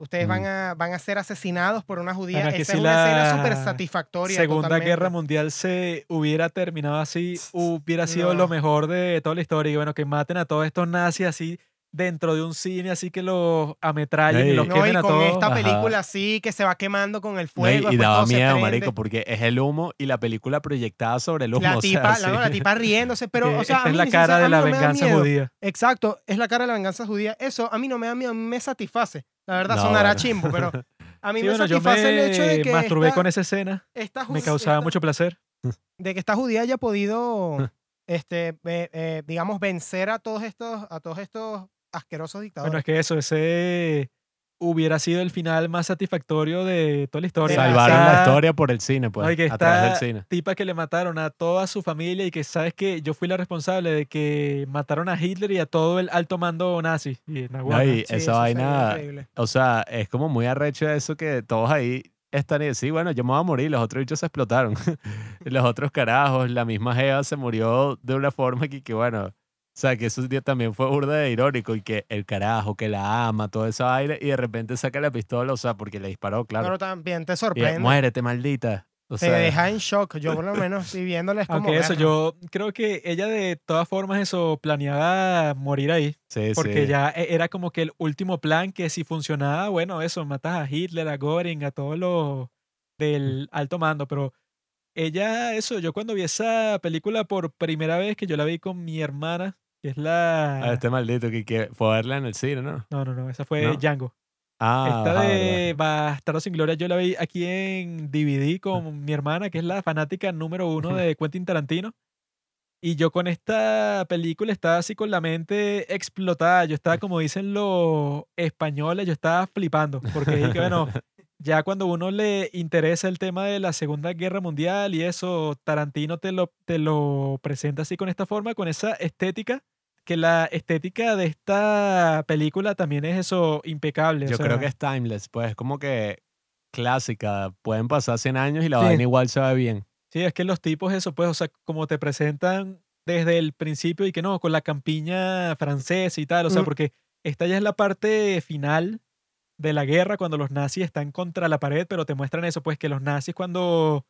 Ustedes van, a, van a ser asesinados por una judía. Que Esa si es una escena súper satisfactoria. Segunda totalmente. Guerra Mundial se hubiera terminado así, hubiera sido lo mejor de toda la historia. Y bueno, que maten a todos estos nazis así dentro de un cine, así que los ametrallen y Ey. los No, quemen y a con todos. esta Ajá. película así, que se va quemando con el No, y- fuego. y, daba miedo, marico, porque es el humo y la película proyectada sobre el humo. La o sea, tipa, sí. la, no, la tipa riéndose, pero, que o sea, esta a es mí, la ni cara de la no me venganza judía. Exacto, es la cara de la venganza judía. Eso a mí no me da miedo, a mí me satisface. La verdad, No, sonará bueno. chimbo, pero a mí Sí, me bueno, yo satisface el hecho de me que masturbé esta- con esa escena, esta me causaba esta- mucho placer. de que esta judía haya podido, este, eh, eh, digamos, vencer a todos estos, a todos estos asquerosos dictadores. Bueno, es que eso, ese hubiera sido el final más satisfactorio de toda la historia. Salvaron la historia por el cine, pues, Ay, que a través del cine. tipa que le mataron a toda su familia y que sabes que yo fui la responsable de que mataron a Hitler y a todo el alto mando nazi. Y, No, y Sí, esa eso vaina, o sea, es como muy arrecho eso que todos ahí están y sí, bueno, yo me voy a morir, los otros bichos se explotaron. los otros carajos, la misma Jeva se murió de una forma que, que bueno, sea, que eso día también fue burda de irónico y que el carajo, que la ama, toda esa aire y de repente saca la pistola, o sea, porque le disparó, claro. Pero también te Y, sorprende. muérete, maldita. O te sea, deja en shock. Yo por lo menos, si viéndole es como... Aunque eso, yo creo que ella de todas formas eso planeaba morir ahí. sí, Porque sí. ya e- era como que el último plan que si funcionaba, bueno, eso, matas a Hitler, a Göring, a todos los del alto mando. Pero ella, eso, yo cuando vi esa película por primera vez, que yo la vi con mi hermana, que es la... Ah, este maldito que, que fue a verla en el cine, ¿no? No, no, no, esa fue ¿No? Django. Ah, Esta ajá, de. Bastardo sin Gloria yo la vi aquí en DVD con mi hermana, que es la fanática número uno de Quentin Tarantino. Y yo con esta película estaba así con la mente explotada. Yo estaba, como dicen los españoles, yo estaba flipando. Porque dije, bueno, ya cuando uno le interesa el tema de la Segunda Guerra Mundial y eso, Tarantino te lo, te lo presenta así con esta forma, con esa estética, que la estética de esta película también es eso impecable. o Yo creo sea, que es timeless, pues como que clásica. Pueden pasar 100 años y la Sí. vaina igual se ve bien. Sí, es que los tipos, eso, pues, o sea, como te presentan desde el principio y que no, con la campiña francesa y tal, o sea, Mm. porque esta ya es la parte final de la guerra cuando los nazis están contra la pared, pero te muestran eso, pues que los nazis cuando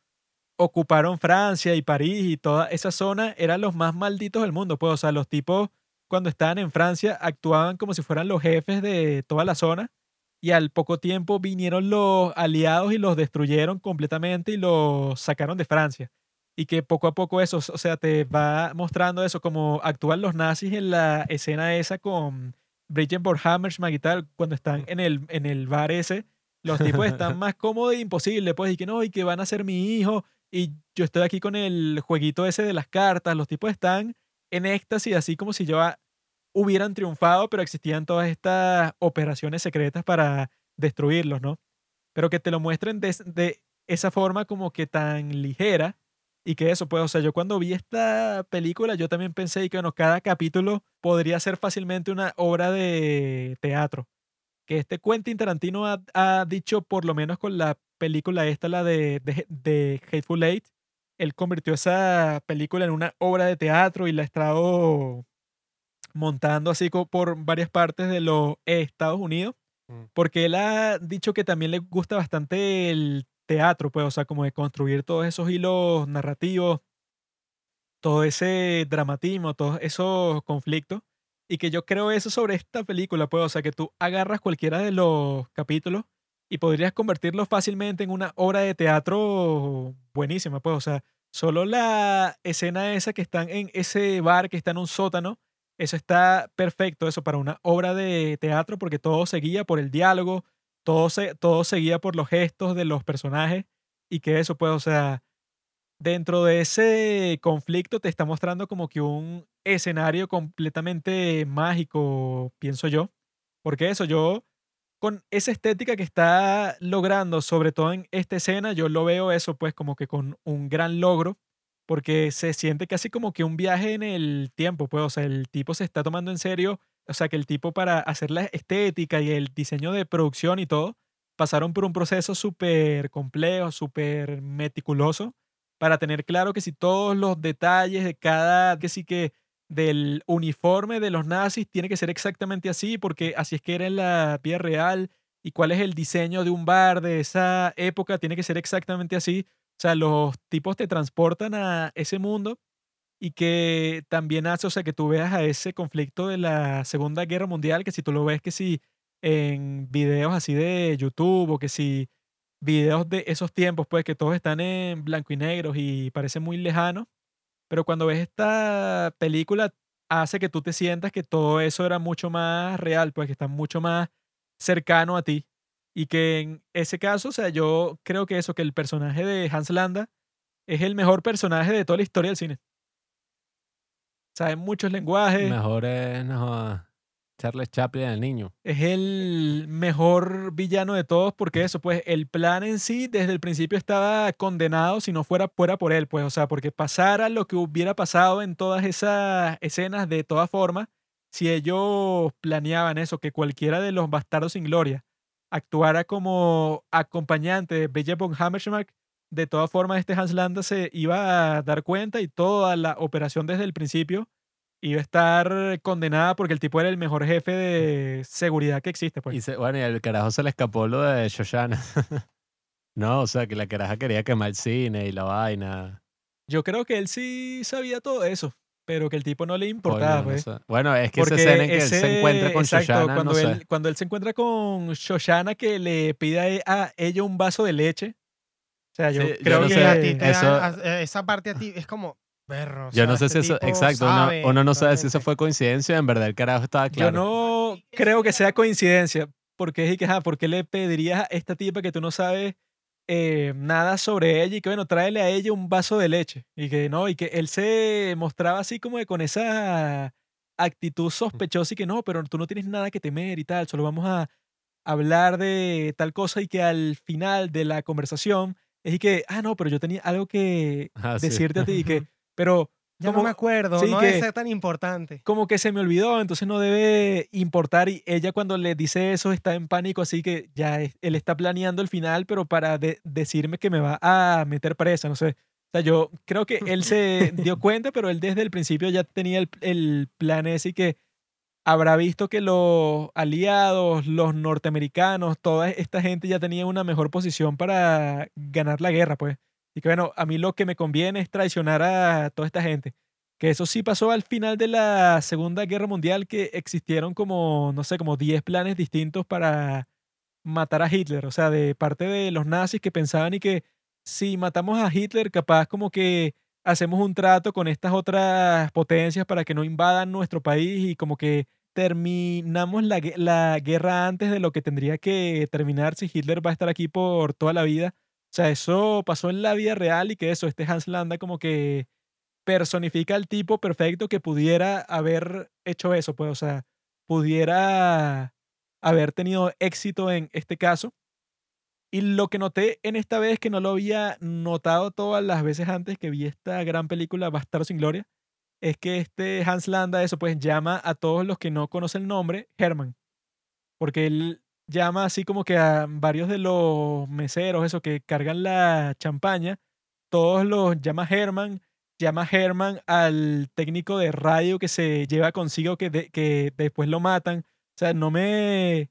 ocuparon Francia y París y toda esa zona eran los más malditos del mundo, pues, o sea, los tipos cuando estaban en Francia actuaban como si fueran los jefes de toda la zona y al poco tiempo vinieron los aliados y los destruyeron completamente y los sacaron de Francia. Y que poco a poco eso, o sea, te va mostrando eso, como actúan los nazis en la escena esa con Bridget Hammersmark y tal, cuando están en el, en el bar ese, los tipos están más cómodos e imposible, pues, y que no, y que van a ser mi hijo, y yo estoy aquí con el jueguito ese de las cartas, los tipos están en éxtasis, así como si yo a- hubieran triunfado, pero existían todas estas operaciones secretas para destruirlos, ¿no? Pero que te lo muestren de, de esa forma como que tan ligera y que eso, pues, o sea, yo cuando vi esta película, yo también pensé que, bueno, cada capítulo podría ser fácilmente una obra de teatro. que este Quentin Tarantino ha, ha dicho, por lo menos con la película esta, la de, de, de Hateful Eight, él convirtió esa película en una obra de teatro y la ha estado montando así por varias partes de los Estados Unidos, Mm. porque él ha dicho que también le gusta bastante el teatro, pues, o sea, como de construir todos esos hilos narrativos, todo ese dramatismo, todos esos conflictos, y que yo creo eso sobre esta película, pues, o sea, que tú agarras cualquiera de los capítulos y podrías convertirlo fácilmente en una obra de teatro buenísima, pues, o sea, solo la escena esa que están en ese bar que está en un sótano, eso está perfecto, eso para una obra de teatro, porque todo seguía por el diálogo, todo, se, todo seguía por los gestos de los personajes, y que eso, pues, o sea, dentro de ese conflicto te está mostrando como que un escenario completamente mágico, pienso yo, porque eso, yo con esa estética que está logrando, sobre todo en esta escena, yo lo veo eso pues como que con un gran logro, porque se siente casi como que un viaje en el tiempo, pues, o sea, el tipo se está tomando en serio, o sea, que el tipo para hacer la estética y el diseño de producción y todo, pasaron por un proceso súper complejo, súper meticuloso, para tener claro que si todos los detalles de cada, que sí que del uniforme de los nazis tiene que ser exactamente así, porque así es que era en la vida real, y cuál es el diseño de un bar de esa época, tiene que ser exactamente así. O sea, los tipos te transportan a ese mundo y que también hace, o sea, que tú veas a ese conflicto de la Segunda Guerra Mundial, que si tú lo ves que si en videos así de YouTube o que si videos de esos tiempos, pues que todos están en blanco y negro y parece muy lejano, pero cuando ves esta película hace que tú te sientas que todo eso era mucho más real, pues que está mucho más cercano a ti. Y que en ese caso, o sea, yo creo que eso, que el personaje de Hans Landa es el mejor personaje de toda la historia del cine. Sabe muchos lenguajes, Mejor es no, Charles Chaplin el niño. es el mejor villano de todos porque eso, pues el plan en sí desde el principio estaba condenado si no fuera, fuera por él, pues, o sea, porque pasara lo que hubiera pasado en todas esas escenas de todas formas, si ellos planeaban eso, que cualquiera de los bastardos sin gloria actuara como acompañante de Bella von Hammersmark, de todas formas este Hans Landa se iba a dar cuenta y toda la operación desde el principio iba a estar condenada porque el tipo era el mejor jefe de seguridad que existe. Pues. Y se- bueno, y al carajo se le escapó lo de Shoshana. no, o sea, que la caraja quería quemar el cine y la vaina. Yo creo que él sí sabía todo eso, pero que el tipo no le importaba. no pues. sé. Bueno, es que esa Porque escena en que él ese- se encuentra con exacto, Shoshana, cuando, no él, sé. cuando él se encuentra con Shoshana que le pide a ella un vaso de leche. O sea, yo Sí, yo creo no que que... a ti te eso- dan- a- esa parte a ti es como perro. Yo no sé este si eso, exacto, uno, sabe uno no sabe si eso fue coincidencia, en verdad el carajo estaba claro. Yo no creo que sea coincidencia, porque es y que, ajá, ¿por qué le pedirías a esta tipa que tú no sabes eh, nada sobre ella y que, bueno, tráele a ella un vaso de leche? Y que no, y que él se mostraba así como de con esa actitud sospechosa y que no, pero tú no tienes nada que temer y tal, solo vamos a hablar de tal cosa y que al final de la conversación es y que, ah, no, pero yo tenía algo que Ah, sí. decirte a ti y que, pero Ya no me acuerdo, sí, no que- debe ser tan importante. como que se me olvidó, entonces no debe importar. Y ella cuando le dice eso está en pánico, así que ya es- él está planeando el final, pero para de- decirme que me va a meter presa, no sé. O sea, yo creo que él se dio cuenta, pero él desde el principio ya tenía el, el plan ese y que habrá visto que los aliados, los norteamericanos, toda esta gente ya tenía una mejor posición para ganar la guerra, pues. Y que bueno, a mí lo que me conviene es traicionar a toda esta gente. Que eso sí pasó al final de la Segunda Guerra Mundial, que existieron como, no sé, como 10 planes distintos para matar a Hitler. O sea, de parte de los nazis que pensaban y que si matamos a Hitler, capaz como que hacemos un trato con estas otras potencias para que no invadan nuestro país y como que terminamos la, la guerra antes de lo que tendría que terminar si Hitler va a estar aquí por toda la vida. O sea, eso pasó en la vida real y que eso, este Hans Landa como que personifica al tipo perfecto que pudiera haber hecho eso, pues, o sea, pudiera haber tenido éxito en este caso. Y lo que noté en esta vez, que no lo había notado todas las veces antes que vi esta gran película Bastardo sin Gloria, es que este Hans Landa, eso pues llama a todos los que no conocen el nombre, Herman. Porque él llama así como que a varios de los meseros, eso, que cargan la champaña, todos los llama Herman, llama Herman al técnico de radio que se lleva consigo que, que después lo matan. O sea, no me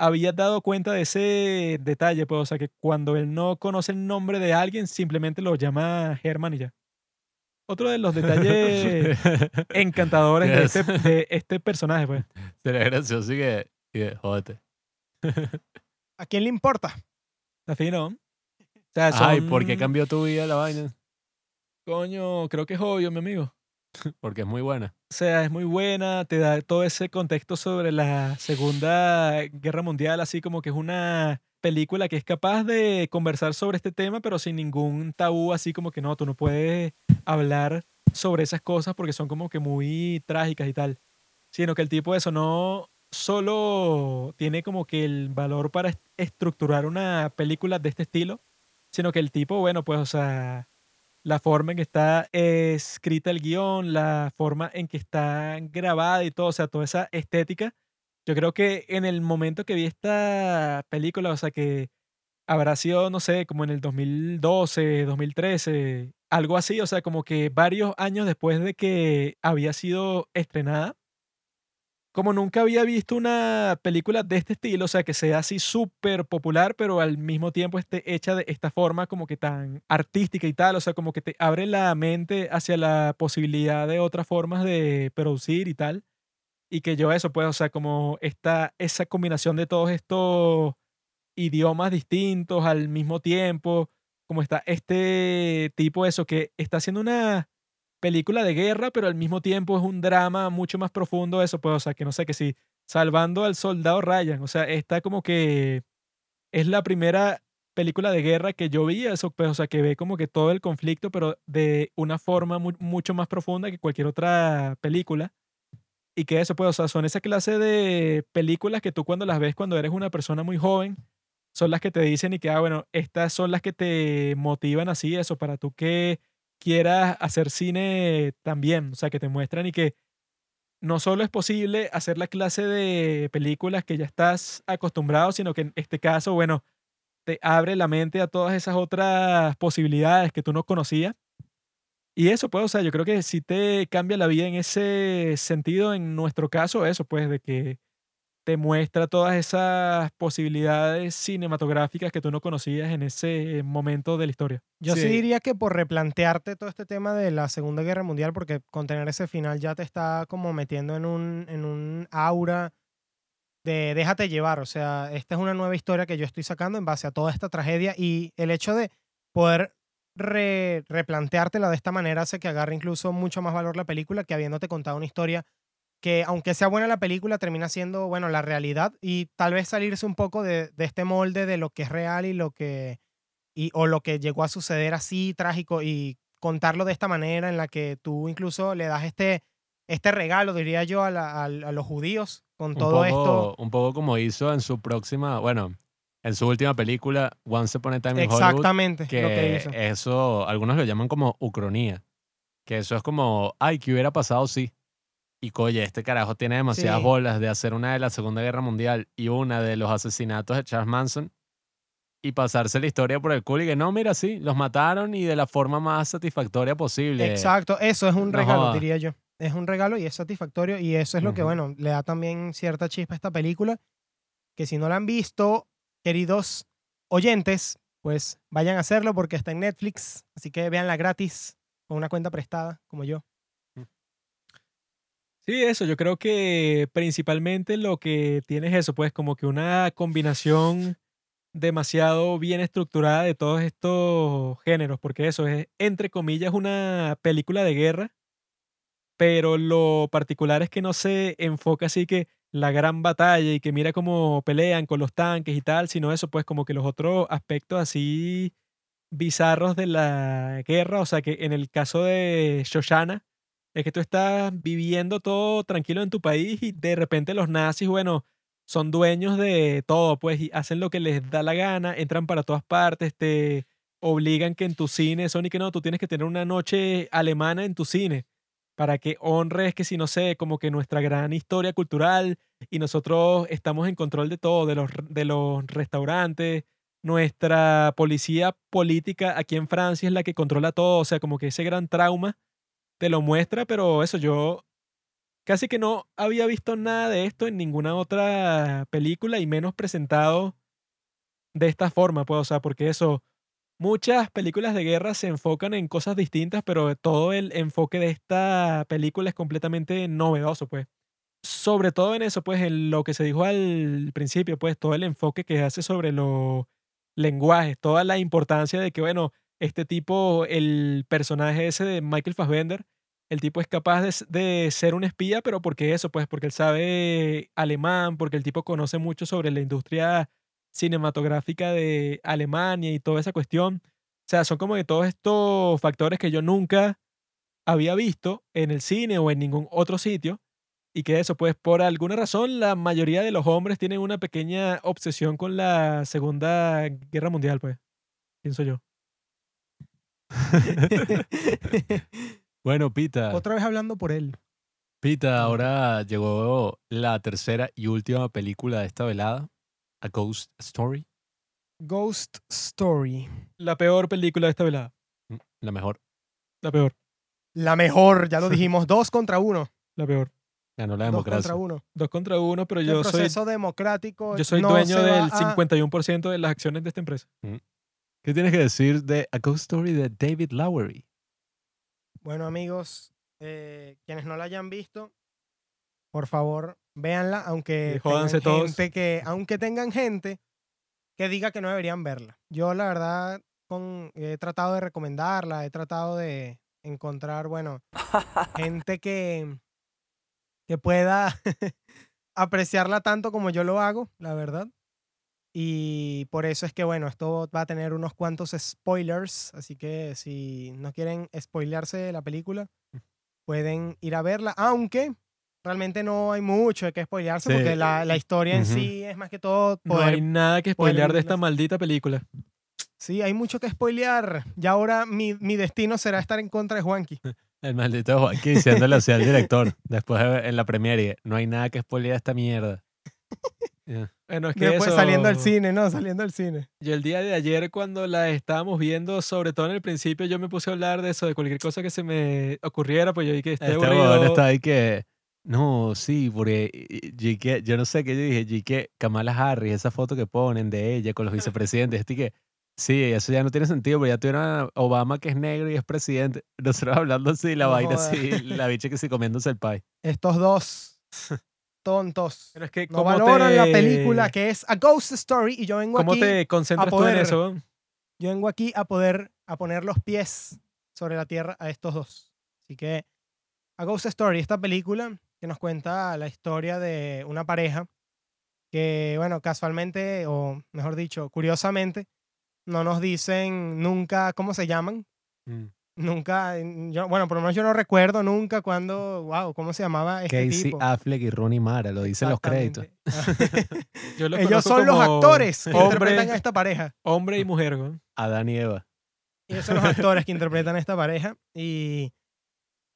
había dado cuenta de ese detalle, pues, o sea, que cuando él no conoce el nombre de alguien, simplemente lo llama Herman y ya. Otro de los detalles encantadores de este, de este personaje, pues. Sería gracioso y que, que, jódete. ¿A quién le importa? Así, ¿no? O sea, Ay, ¿por qué cambió tu vida la vaina? Coño, creo que es obvio, mi amigo. Porque es muy buena. O sea, es muy buena, te da todo ese contexto sobre la Segunda Guerra Mundial, así como que es una película que es capaz de conversar sobre este tema, pero sin ningún tabú, así como que no, tú no puedes hablar sobre esas cosas porque son como que muy trágicas y tal. Sino que el tipo de eso no solo tiene como que el valor para est- estructurar una película de este estilo, sino que el tipo, bueno, pues, o sea, la forma en que está escrita el guion, la forma en que está grabada y todo, o sea, toda esa estética. Yo creo que en el momento que vi esta película, o sea, que habrá sido, no sé, como en el 2012, 2013, algo así, o sea, como que varios años después de que había sido estrenada, como nunca había visto una película de este estilo, o sea, que sea así súper popular, pero al mismo tiempo esté hecha de esta forma como que tan artística y tal, o sea, como que te abre la mente hacia la posibilidad de otras formas de producir y tal. Y que yo eso, pues, o sea, como esta, esa combinación de todos estos idiomas distintos al mismo tiempo, como está este tipo, eso, que está haciendo una película de guerra, pero al mismo tiempo es un drama mucho más profundo, eso, pues, o sea, que no sé, que si salvando al soldado Ryan, o sea, está como que es la primera película de guerra que yo vi, eso, pues, o sea, que ve como que todo el conflicto, pero de una forma mu- mucho más profunda que cualquier otra película. Y que eso, pues, o sea, son esa clase de películas que tú cuando las ves cuando eres una persona muy joven, son las que te dicen y que, ah, bueno, estas son las que te motivan así, eso, para tú que quieras hacer cine también, o sea, que te muestran y que no solo es posible hacer la clase de películas que ya estás acostumbrado, sino que en este caso, bueno, te abre la mente a todas esas otras posibilidades que tú no conocías. Y eso, pues, o sea, yo creo que sí te cambia la vida en ese sentido, en nuestro caso, eso, pues, de que te muestra todas esas posibilidades cinematográficas que tú no conocías en ese momento de la historia. Yo sí. Sí. diría que por replantearte todo este tema de la Segunda Guerra Mundial, porque contener ese final ya te está como metiendo en un, en un aura de déjate llevar. O sea, esta es una nueva historia que yo estoy sacando en base a toda esta tragedia y el hecho de poder re- replanteártela de esta manera hace que agarre incluso mucho más valor la película que habiéndote contado una historia que aunque sea buena la película termina siendo, bueno, la realidad y tal vez salirse un poco de, de este molde de lo que es real y lo que y, o lo que llegó a suceder así trágico y contarlo de esta manera en la que tú incluso le das este, este regalo, diría yo, a, la- a- a los judíos con Un todo poco, esto. un poco como hizo en su próxima, bueno, en su última película, Once Upon a Time in Hollywood. Exactamente lo que que hizo. eso, algunos lo llaman como ucronía. Que eso es como, ay, ¿qué hubiera pasado si? Y coye, este carajo tiene demasiadas Sí. bolas de hacer una de la Segunda Guerra Mundial y una de los asesinatos de Charles Manson y pasarse la historia por el culo y que no, mira, sí, los mataron y de la forma más satisfactoria posible. Exacto, eso es un No regalo, diría yo. Es un regalo y es satisfactorio y eso es lo que, bueno, le da también cierta chispa a esta película, que si no la han visto, queridos oyentes, pues vayan a hacerlo porque está en Netflix, así que véanla gratis con una cuenta prestada, como yo. Sí, eso, yo creo que principalmente lo que tiene es eso, pues como que una combinación demasiado bien estructurada de todos estos géneros, porque eso es, entre comillas, una película de guerra, pero lo particular es que no se enfoca así que la gran batalla y que mira cómo pelean con los tanques y tal, sino eso, pues como que los otros aspectos así bizarros de la guerra, o sea que en el caso de Shoshana, es que tú estás viviendo todo tranquilo en tu país y de repente los nazis, bueno, son dueños de todo, pues, y hacen lo que les da la gana, entran para todas partes, te obligan que en tu cine, son que no, tú tienes que tener una noche alemana en tu cine para que honres que si no sé, como que nuestra gran historia cultural y nosotros estamos en control de todo, de los, de los restaurantes. Nuestra policía política aquí en Francia es la que controla todo, o sea, como que ese gran trauma te lo muestra, pero eso yo casi que no había visto nada de esto en ninguna otra película y menos presentado de esta forma, pues, o sea, porque eso, muchas películas de guerra se enfocan en cosas distintas, pero todo el enfoque de esta película es completamente novedoso, pues. Sobre todo en eso, pues, en lo que se dijo al principio, pues, todo el enfoque que hace sobre los lenguajes, toda la importancia de que, bueno, este tipo, el personaje ese de Michael Fassbender, el tipo es capaz de, de, ser un espía, pero porque eso, pues porque él sabe alemán, porque el tipo conoce mucho sobre la industria cinematográfica de Alemania y toda esa cuestión. O sea, son como de todos estos factores que yo nunca había visto en el cine o en ningún otro sitio. Y que eso, pues por alguna razón, la mayoría de los hombres tienen una pequeña obsesión con la Segunda Guerra Mundial, pues. Pienso yo. Bueno, Pita. Otra vez hablando por él. Pita, ahora llegó la tercera y última película de esta velada, A Ghost Story. Ghost Story. La peor película de esta velada. Mm, La mejor. La peor. La mejor, ya lo dijimos, dos contra uno. La peor. Ganó la Dos democracia. contra uno. Dos contra uno, pero El yo soy, proceso democrático. yo soy no dueño del a- 51% de las acciones de esta empresa. ¿Qué tienes que decir de A Ghost Story de David Lowery? Bueno, amigos, eh, quienes no la hayan visto, por favor, véanla, aunque tengan todos. gente que, aunque tengan gente que diga que no deberían verla. Yo, la verdad, con, he tratado de recomendarla, he tratado de encontrar, bueno, gente que, que pueda apreciarla tanto como yo lo hago, la verdad. Y por eso es que, bueno, esto va a tener unos cuantos spoilers, así que si no quieren spoilearse de la película, pueden ir a verla, aunque realmente no hay mucho de qué spoilearse, Sí. porque la, la historia en sí es más que todo No hay nada que poder spoilear de esta maldita película. Sí, hay mucho que spoilear. Y ahora mi, mi destino será estar en contra de Juanqui. El maldito Joaquín diciéndole así al director, después de- en la premiere, no hay nada que spoilear esta mierda. Ya. Bueno, es que Después eso, saliendo del cine, ¿no? Saliendo del cine. Yo el día de ayer cuando la estábamos viendo, sobre todo en el principio, yo me puse a hablar de eso, de cualquier cosa que se me ocurriera, pues yo dije que Este aburrido. huevón está ahí que, no, sí, porque GK, yo no sé qué yo dije, GK, Kamala Harris, esa foto que ponen de ella con los vicepresidentes, este que, sí, eso ya no tiene sentido, pero ya tuvieron a Obama que es negro y es presidente. Nosotros hablando así, la No vaina así, la bicha que sí comiéndose el pie. Estos dos tontos. Pero es que No ¿cómo valoran la te- película que es A Ghost Story y yo vengo ¿Cómo aquí, te concentras tú en poder- eso? yo vengo aquí a poder a poner los pies sobre la tierra a estos dos. Así que A Ghost Story, esta película que nos cuenta la historia de una pareja que, bueno, casualmente, o mejor dicho, curiosamente, no nos dicen nunca cómo se llaman. Mm. Nunca, yo, bueno, por lo menos yo no recuerdo nunca cuando, wow, ¿cómo se llamaba este Casey tipo? Affleck y Ronnie Mara, lo dicen los créditos. Yo lo Ellos son los actores que interpretan a esta pareja. hombre y mujer. ¿no? Adán y Eva. Ellos son los actores que interpretan a esta pareja. Y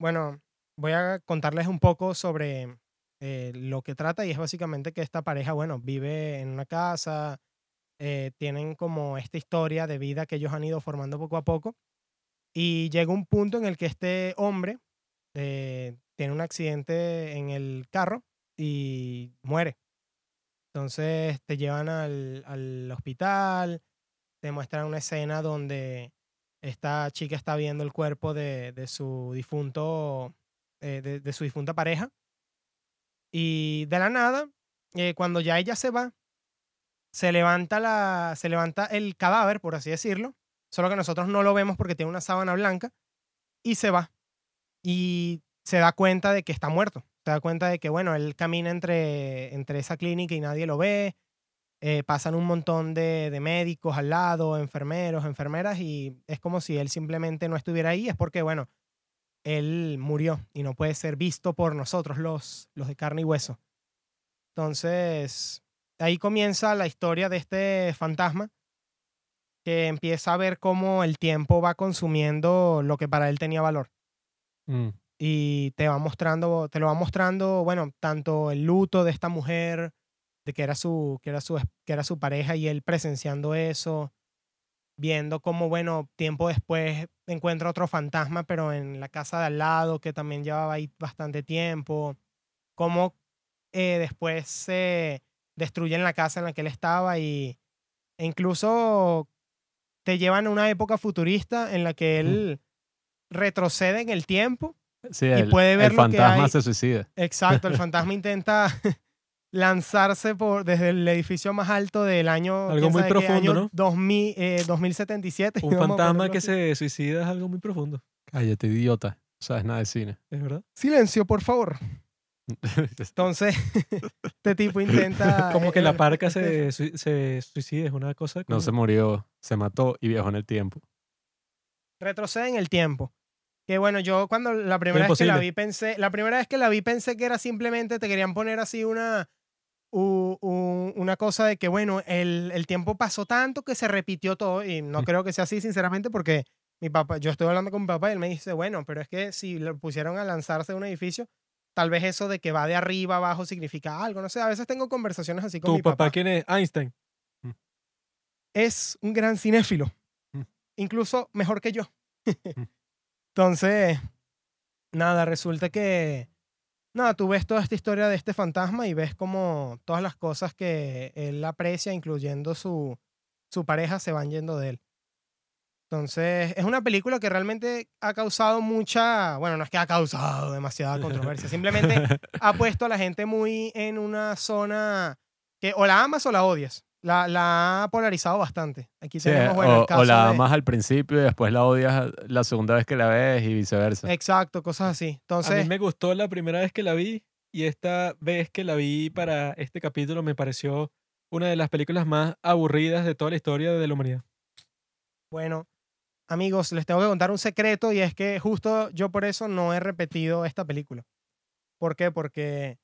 bueno, voy a contarles un poco sobre eh, lo que trata. Y es básicamente que esta pareja, bueno, vive en una casa. eh, tienen como esta historia de vida que ellos han ido formando poco a poco. Y llega un punto en el que este hombre eh, tiene un accidente en el carro y muere. Entonces te llevan al, al hospital, te muestran una escena donde esta chica está viendo el cuerpo de, de su difunto, eh, de, de su difunta pareja. Y de la nada, eh, cuando ya ella se va, se levanta, la, se levanta el cadáver, por así decirlo, solo que nosotros no lo vemos porque tiene una sábana blanca, y se va. Y se da cuenta de que está muerto. Se da cuenta de que, bueno, él camina entre, entre esa clínica y nadie lo ve. Eh, pasan un montón de, de médicos al lado, enfermeros, enfermeras, y es como si él simplemente no estuviera ahí. Es porque, bueno, él murió y no puede ser visto por nosotros, los, los de carne y hueso. Entonces, ahí comienza la historia de este fantasma que empieza a ver cómo el tiempo va consumiendo lo que para él tenía valor. Mm. y te va mostrando, te lo va mostrando, bueno, tanto el luto de esta mujer, de que era su, que era su, que era su pareja y él presenciando eso, viendo cómo, bueno, tiempo después encuentra otro fantasma, pero en la casa de al lado, que también llevaba ahí bastante tiempo, cómo eh, después se destruyen la casa en la que él estaba y e incluso te llevan a una época futurista en la que él retrocede en el tiempo. Sí, el, puede ver el lo que fantasma hay. se suicida. Exacto, el fantasma intenta lanzarse por desde el edificio más alto del año Algo muy profundo, año, ¿no? 2000, eh, 2077. Un vamos a fantasma que se suicida es algo muy profundo, Cállate, idiota. Sabes nada de cine. ¿es verdad? Silencio, por favor. Entonces, este tipo intenta Como que eh, la eh, parca se, sui- se suicida, es una cosa no como- se murió, se mató y viajó en el tiempo. retrocede en el tiempo. Que bueno, yo cuando la primera vez que la vi pensé, la primera vez que la vi pensé que era simplemente te querían poner así una u- u- una cosa de que bueno, el, el tiempo pasó tanto que se repitió todo y no Mm. creo que sea así sinceramente porque mi papá, yo estoy hablando con mi papá y él me dice, bueno, pero es que si lo pusieron a lanzarse de un edificio, tal vez eso de que va de arriba a abajo significa algo, no sé, a veces tengo conversaciones así con ¿Tu mi papá papá. quién es? Einstein. es un gran cinéfilo. Mm. Incluso mejor que yo. Mm. Entonces, nada, resulta que, nada, tú ves toda esta historia de este fantasma y ves como todas las cosas que él aprecia, incluyendo su, su pareja, se van yendo de él. Entonces, es una película que realmente ha causado mucha, bueno, no es que ha causado demasiada controversia, simplemente ha puesto a la gente muy en una zona que o la amas o la odias. La, la ha polarizado bastante. Aquí Sí, tenemos, bueno, el o, caso o la de- amas al principio y después la odias la segunda vez que la ves y viceversa. Exacto, cosas así. A mí Entonces, me gustó la primera vez que la vi y esta vez que la vi para este capítulo me pareció una de las películas más aburridas de toda la historia de la humanidad. bueno, amigos, les tengo que contar un secreto y es que justo yo por eso no he repetido esta película. ¿Por qué? Porque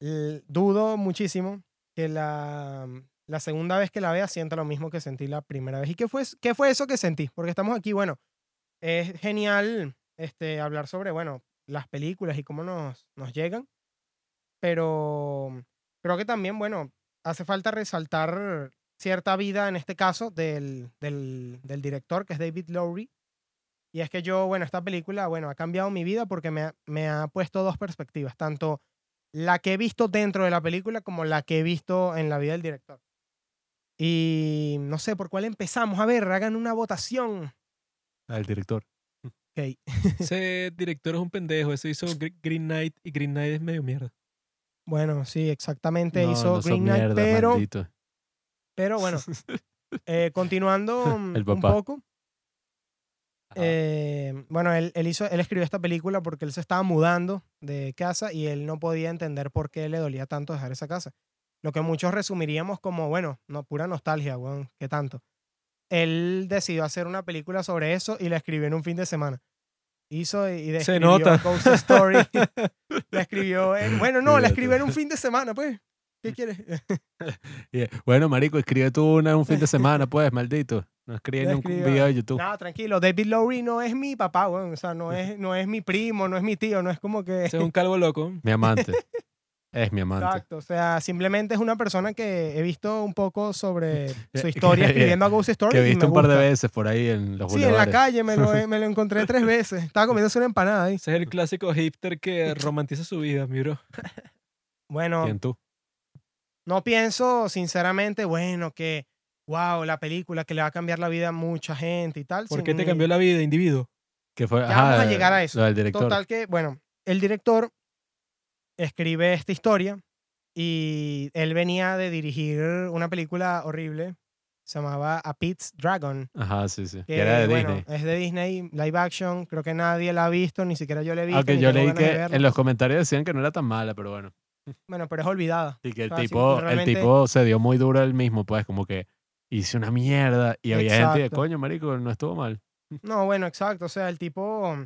dudo muchísimo que la, la segunda vez que la vea sienta lo mismo que sentí la primera vez. ¿Y qué fue, qué fue eso que sentí? Porque estamos aquí, bueno, es genial este, hablar sobre, bueno, las películas y cómo nos, nos llegan, pero creo que también, bueno, hace falta resaltar cierta vida, en este caso, del, del, del director, que es David Lowry. Y es que yo, bueno, esta película, bueno, ha cambiado mi vida porque me ha, me ha puesto dos perspectivas, tanto la que he visto dentro de la película como la que he visto en la vida del director. Y no sé por cuál empezamos. A ver, hagan una votación. El director. Ok. Ese director es un pendejo, ese hizo Gr- Green Knight y Green Knight es medio mierda. Bueno, sí, exactamente. No, hizo no Green Knight, mierdas, pero, maldito. Pero bueno, eh, continuando un poco. Eh, bueno, él, él, hizo, él escribió esta película porque él se estaba mudando de casa y él no podía entender por qué le dolía tanto dejar esa casa. Lo que muchos resumiríamos como, bueno, no, pura nostalgia, weón, ¿qué tanto? Él decidió hacer una película sobre eso y la escribió en un fin de semana. Hizo y Se describió nota. Ghost Story. la escribió en, bueno, no, la escribió en un fin de semana, pues. ¿Qué quieres? Bueno, marico, escribe tú una en un fin de semana, pues, maldito. No escribe Ya en un video de YouTube. No, tranquilo, David Lowry no es mi papá, weón. O sea, no es, no es mi primo, no es mi tío, no es como que... Es un calvo loco. Mi amante. es mi amante. Exacto, o sea, simplemente es una persona que he visto un poco sobre su historia escribiendo a Ghost Story. Que he visto un par de veces por ahí en los Sí, en la calle me lo, he- me lo encontré tres veces. Estaba comiéndose una empanada ahí. Ese es el clásico hipster que romantiza su vida, mi bro. Bueno, ¿Quién tú? No pienso sinceramente, bueno, que, wow, la película que le va a cambiar la vida a mucha gente y tal. ¿Por qué te cambió la vida, individuo? Que fue, Ya vamos a ajá, llegar a eso. Del director. Total que, bueno, el director escribe esta historia y él venía de dirigir una película horrible. Se llamaba A Pete's Dragon. Ajá, sí, sí. Que, era de bueno, Disney. es de Disney, live action. Creo que nadie la ha visto, ni siquiera yo la he visto. Aunque yo leí que en los comentarios decían que no era tan mala, pero bueno. Bueno, pero es olvidada. Y que el O sea, tipo, el tipo se dio muy duro él mismo, pues, como que hice una mierda. Y había gente de Exacto. coño, marico, no estuvo mal. No, bueno, exacto. O sea, el tipo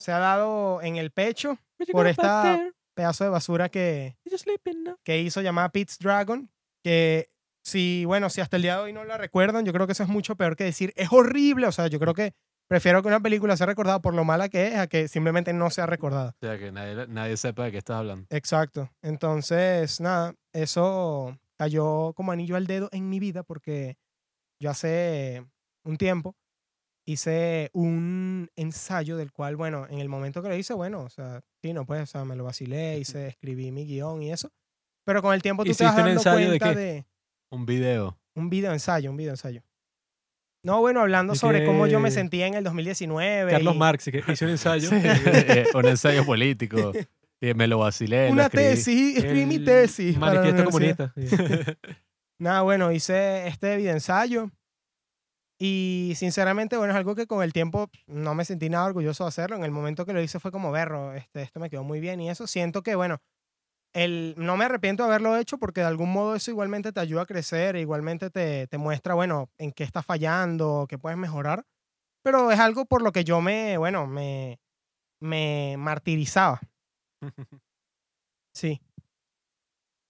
se ha dado en el pecho Por esta- pedazo de basura que, que hizo llamada Pete's Dragon, que si, bueno, si hasta el día de hoy no la recuerdan, yo creo que eso es mucho peor que decir, es horrible, o sea, yo creo que Prefiero que una película sea recordada por lo mala que es a que simplemente no sea recordada. O sea, que nadie, nadie sepa de qué estás hablando. Exacto. Entonces, nada, eso cayó como anillo al dedo en mi vida porque yo hace un tiempo hice un ensayo del cual, bueno, en el momento que lo hice, bueno, o sea, sí, no, pues, o sea, me lo vacilé, hice, escribí mi guion y eso. Pero con el tiempo tú te vas ¿Hiciste un dando de cuenta qué? de Un video. un video ensayo, un video ensayo. No, bueno, hablando ¿De sobre cómo yo me sentía en el 2019. Carlos y Marx, que hizo un ensayo. Sí, eh, un ensayo político. Y me lo vacilé. lo Una escribí. tesis, escribí mi tesis. Manifiesto comunista. Nada, bueno, hice este video ensayo. Y sinceramente, bueno, es algo que con el tiempo no me sentí nada orgulloso de hacerlo. En el momento que lo hice fue como berro, este, esto me quedó muy bien y eso. Siento que, bueno, el, no me arrepiento de haberlo hecho porque de algún modo eso igualmente te ayuda a crecer, e igualmente te, te muestra, bueno, en qué estás fallando, qué puedes mejorar. Pero es algo por lo que yo me, bueno, me, me martirizaba. Sí.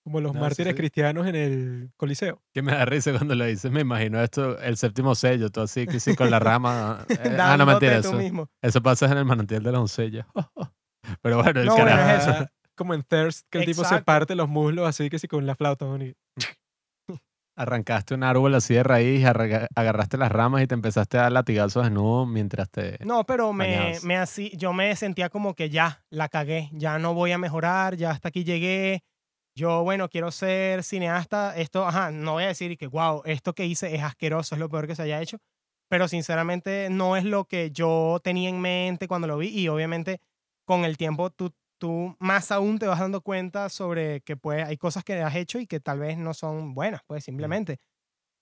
Como los No, mártires sí. cristianos en el Coliseo. Que me da risa cuando lo dices. Me imagino esto, el séptimo sello, todo así, que sí, con la rama. eh, ah, no, mentira, eso. mismo. Eso pasa en el manantial de la doncella. Pero bueno, el No, bueno, carajo. es eso. Como en Thirst, que el tipo se Exacto. parte los muslos así que sí con la flauta. ¿no? Y- Arrancaste un árbol así de raíz, agarraste las ramas y te empezaste a dar latigazos desnudo mientras te. No, pero me, me así, yo me sentía como que ya, la cagué, ya no voy a mejorar, ya hasta aquí llegué. Yo, bueno, quiero ser cineasta. Esto, ajá, no voy a decir que, wow, esto que hice es asqueroso, es lo peor que se haya hecho. Pero sinceramente no es lo que yo tenía en mente cuando lo vi. Y obviamente con el tiempo tú, tú más aún te vas dando cuenta sobre que pues, hay cosas que has hecho y que tal vez no son buenas, pues simplemente.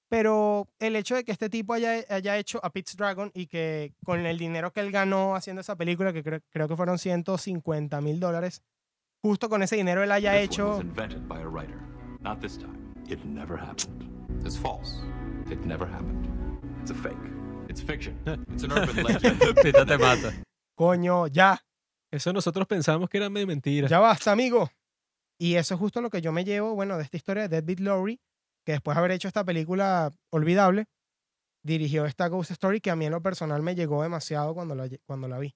Pero el hecho de que este tipo haya, haya hecho a Pete's Dragon y que con el dinero que él ganó haciendo esa película, que creo, creo que fueron 150 mil dólares, justo con ese dinero él haya hecho... was invented by a writer. Not this time. It never happened. It's false. It never happened. It's a fake. It's fiction. It's an urban legend. Pita te mata. Coño, ya, Eso nosotros pensamos que era medio mentira. ya basta, amigo. Y eso es justo lo que yo me llevo, bueno, de esta historia de Deadbeat Lowry, que después de haber hecho esta película olvidable, dirigió esta Ghost Story que a mí en lo personal me llegó demasiado cuando la, cuando la vi.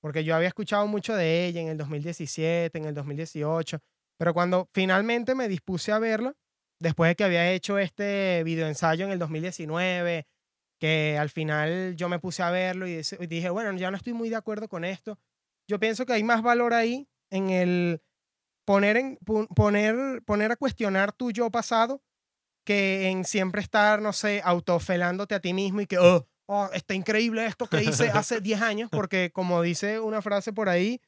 Porque yo había escuchado mucho de ella en el 2017, en el 2018, pero cuando finalmente me dispuse a verla, después de que había hecho este videoensayo en el 2019, que al final yo me puse a verlo y dije, bueno, ya no estoy muy de acuerdo con esto. Yo pienso que hay más valor ahí en el poner, en, poner, poner a cuestionar tu yo pasado que en siempre estar, no sé, autofelándote a ti mismo y que, oh, oh, está increíble esto que hice hace 10 años, porque como dice una frase por ahí,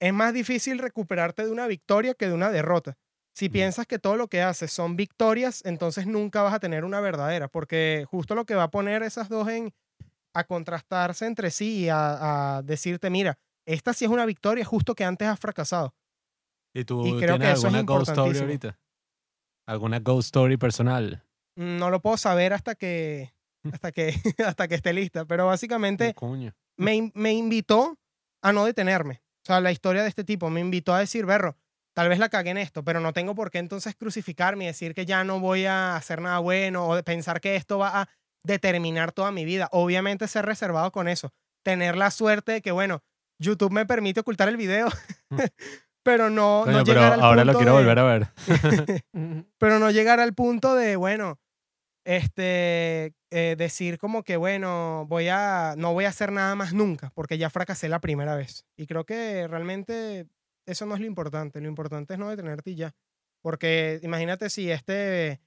es más difícil recuperarte de una victoria que de una derrota. Si piensas que todo lo que haces son victorias, entonces nunca vas a tener una verdadera, porque justo lo que va a poner esas dos en a contrastarse entre sí y a, a decirte, mira, esta sí es una victoria, justo que antes has fracasado. ¿Y tú Y creo que tienes eso es alguna ghost story ahorita? ¿Alguna ghost story personal? No lo puedo saber hasta que, hasta que, hasta que esté lista, pero básicamente Coño. me, me invitó a no detenerme. O sea, la historia de este tipo me invitó a decir, Berro, tal vez la cagué en esto, pero no tengo por qué entonces crucificarme y decir que ya no voy a hacer nada bueno o pensar que esto va a determinar toda mi vida. Obviamente ser reservado con eso. Tener la suerte de que, bueno, YouTube me permite ocultar el video, pero no, Coño, no pero llegar al ahora lo punto quiero de- volver a ver. pero no llegar al punto de, bueno, este, eh, decir como que, bueno, voy a, no voy a hacer nada más nunca, porque ya fracasé la primera vez. Y creo que realmente eso no es lo importante, lo importante es no detenerte y ya. Porque imagínate si este,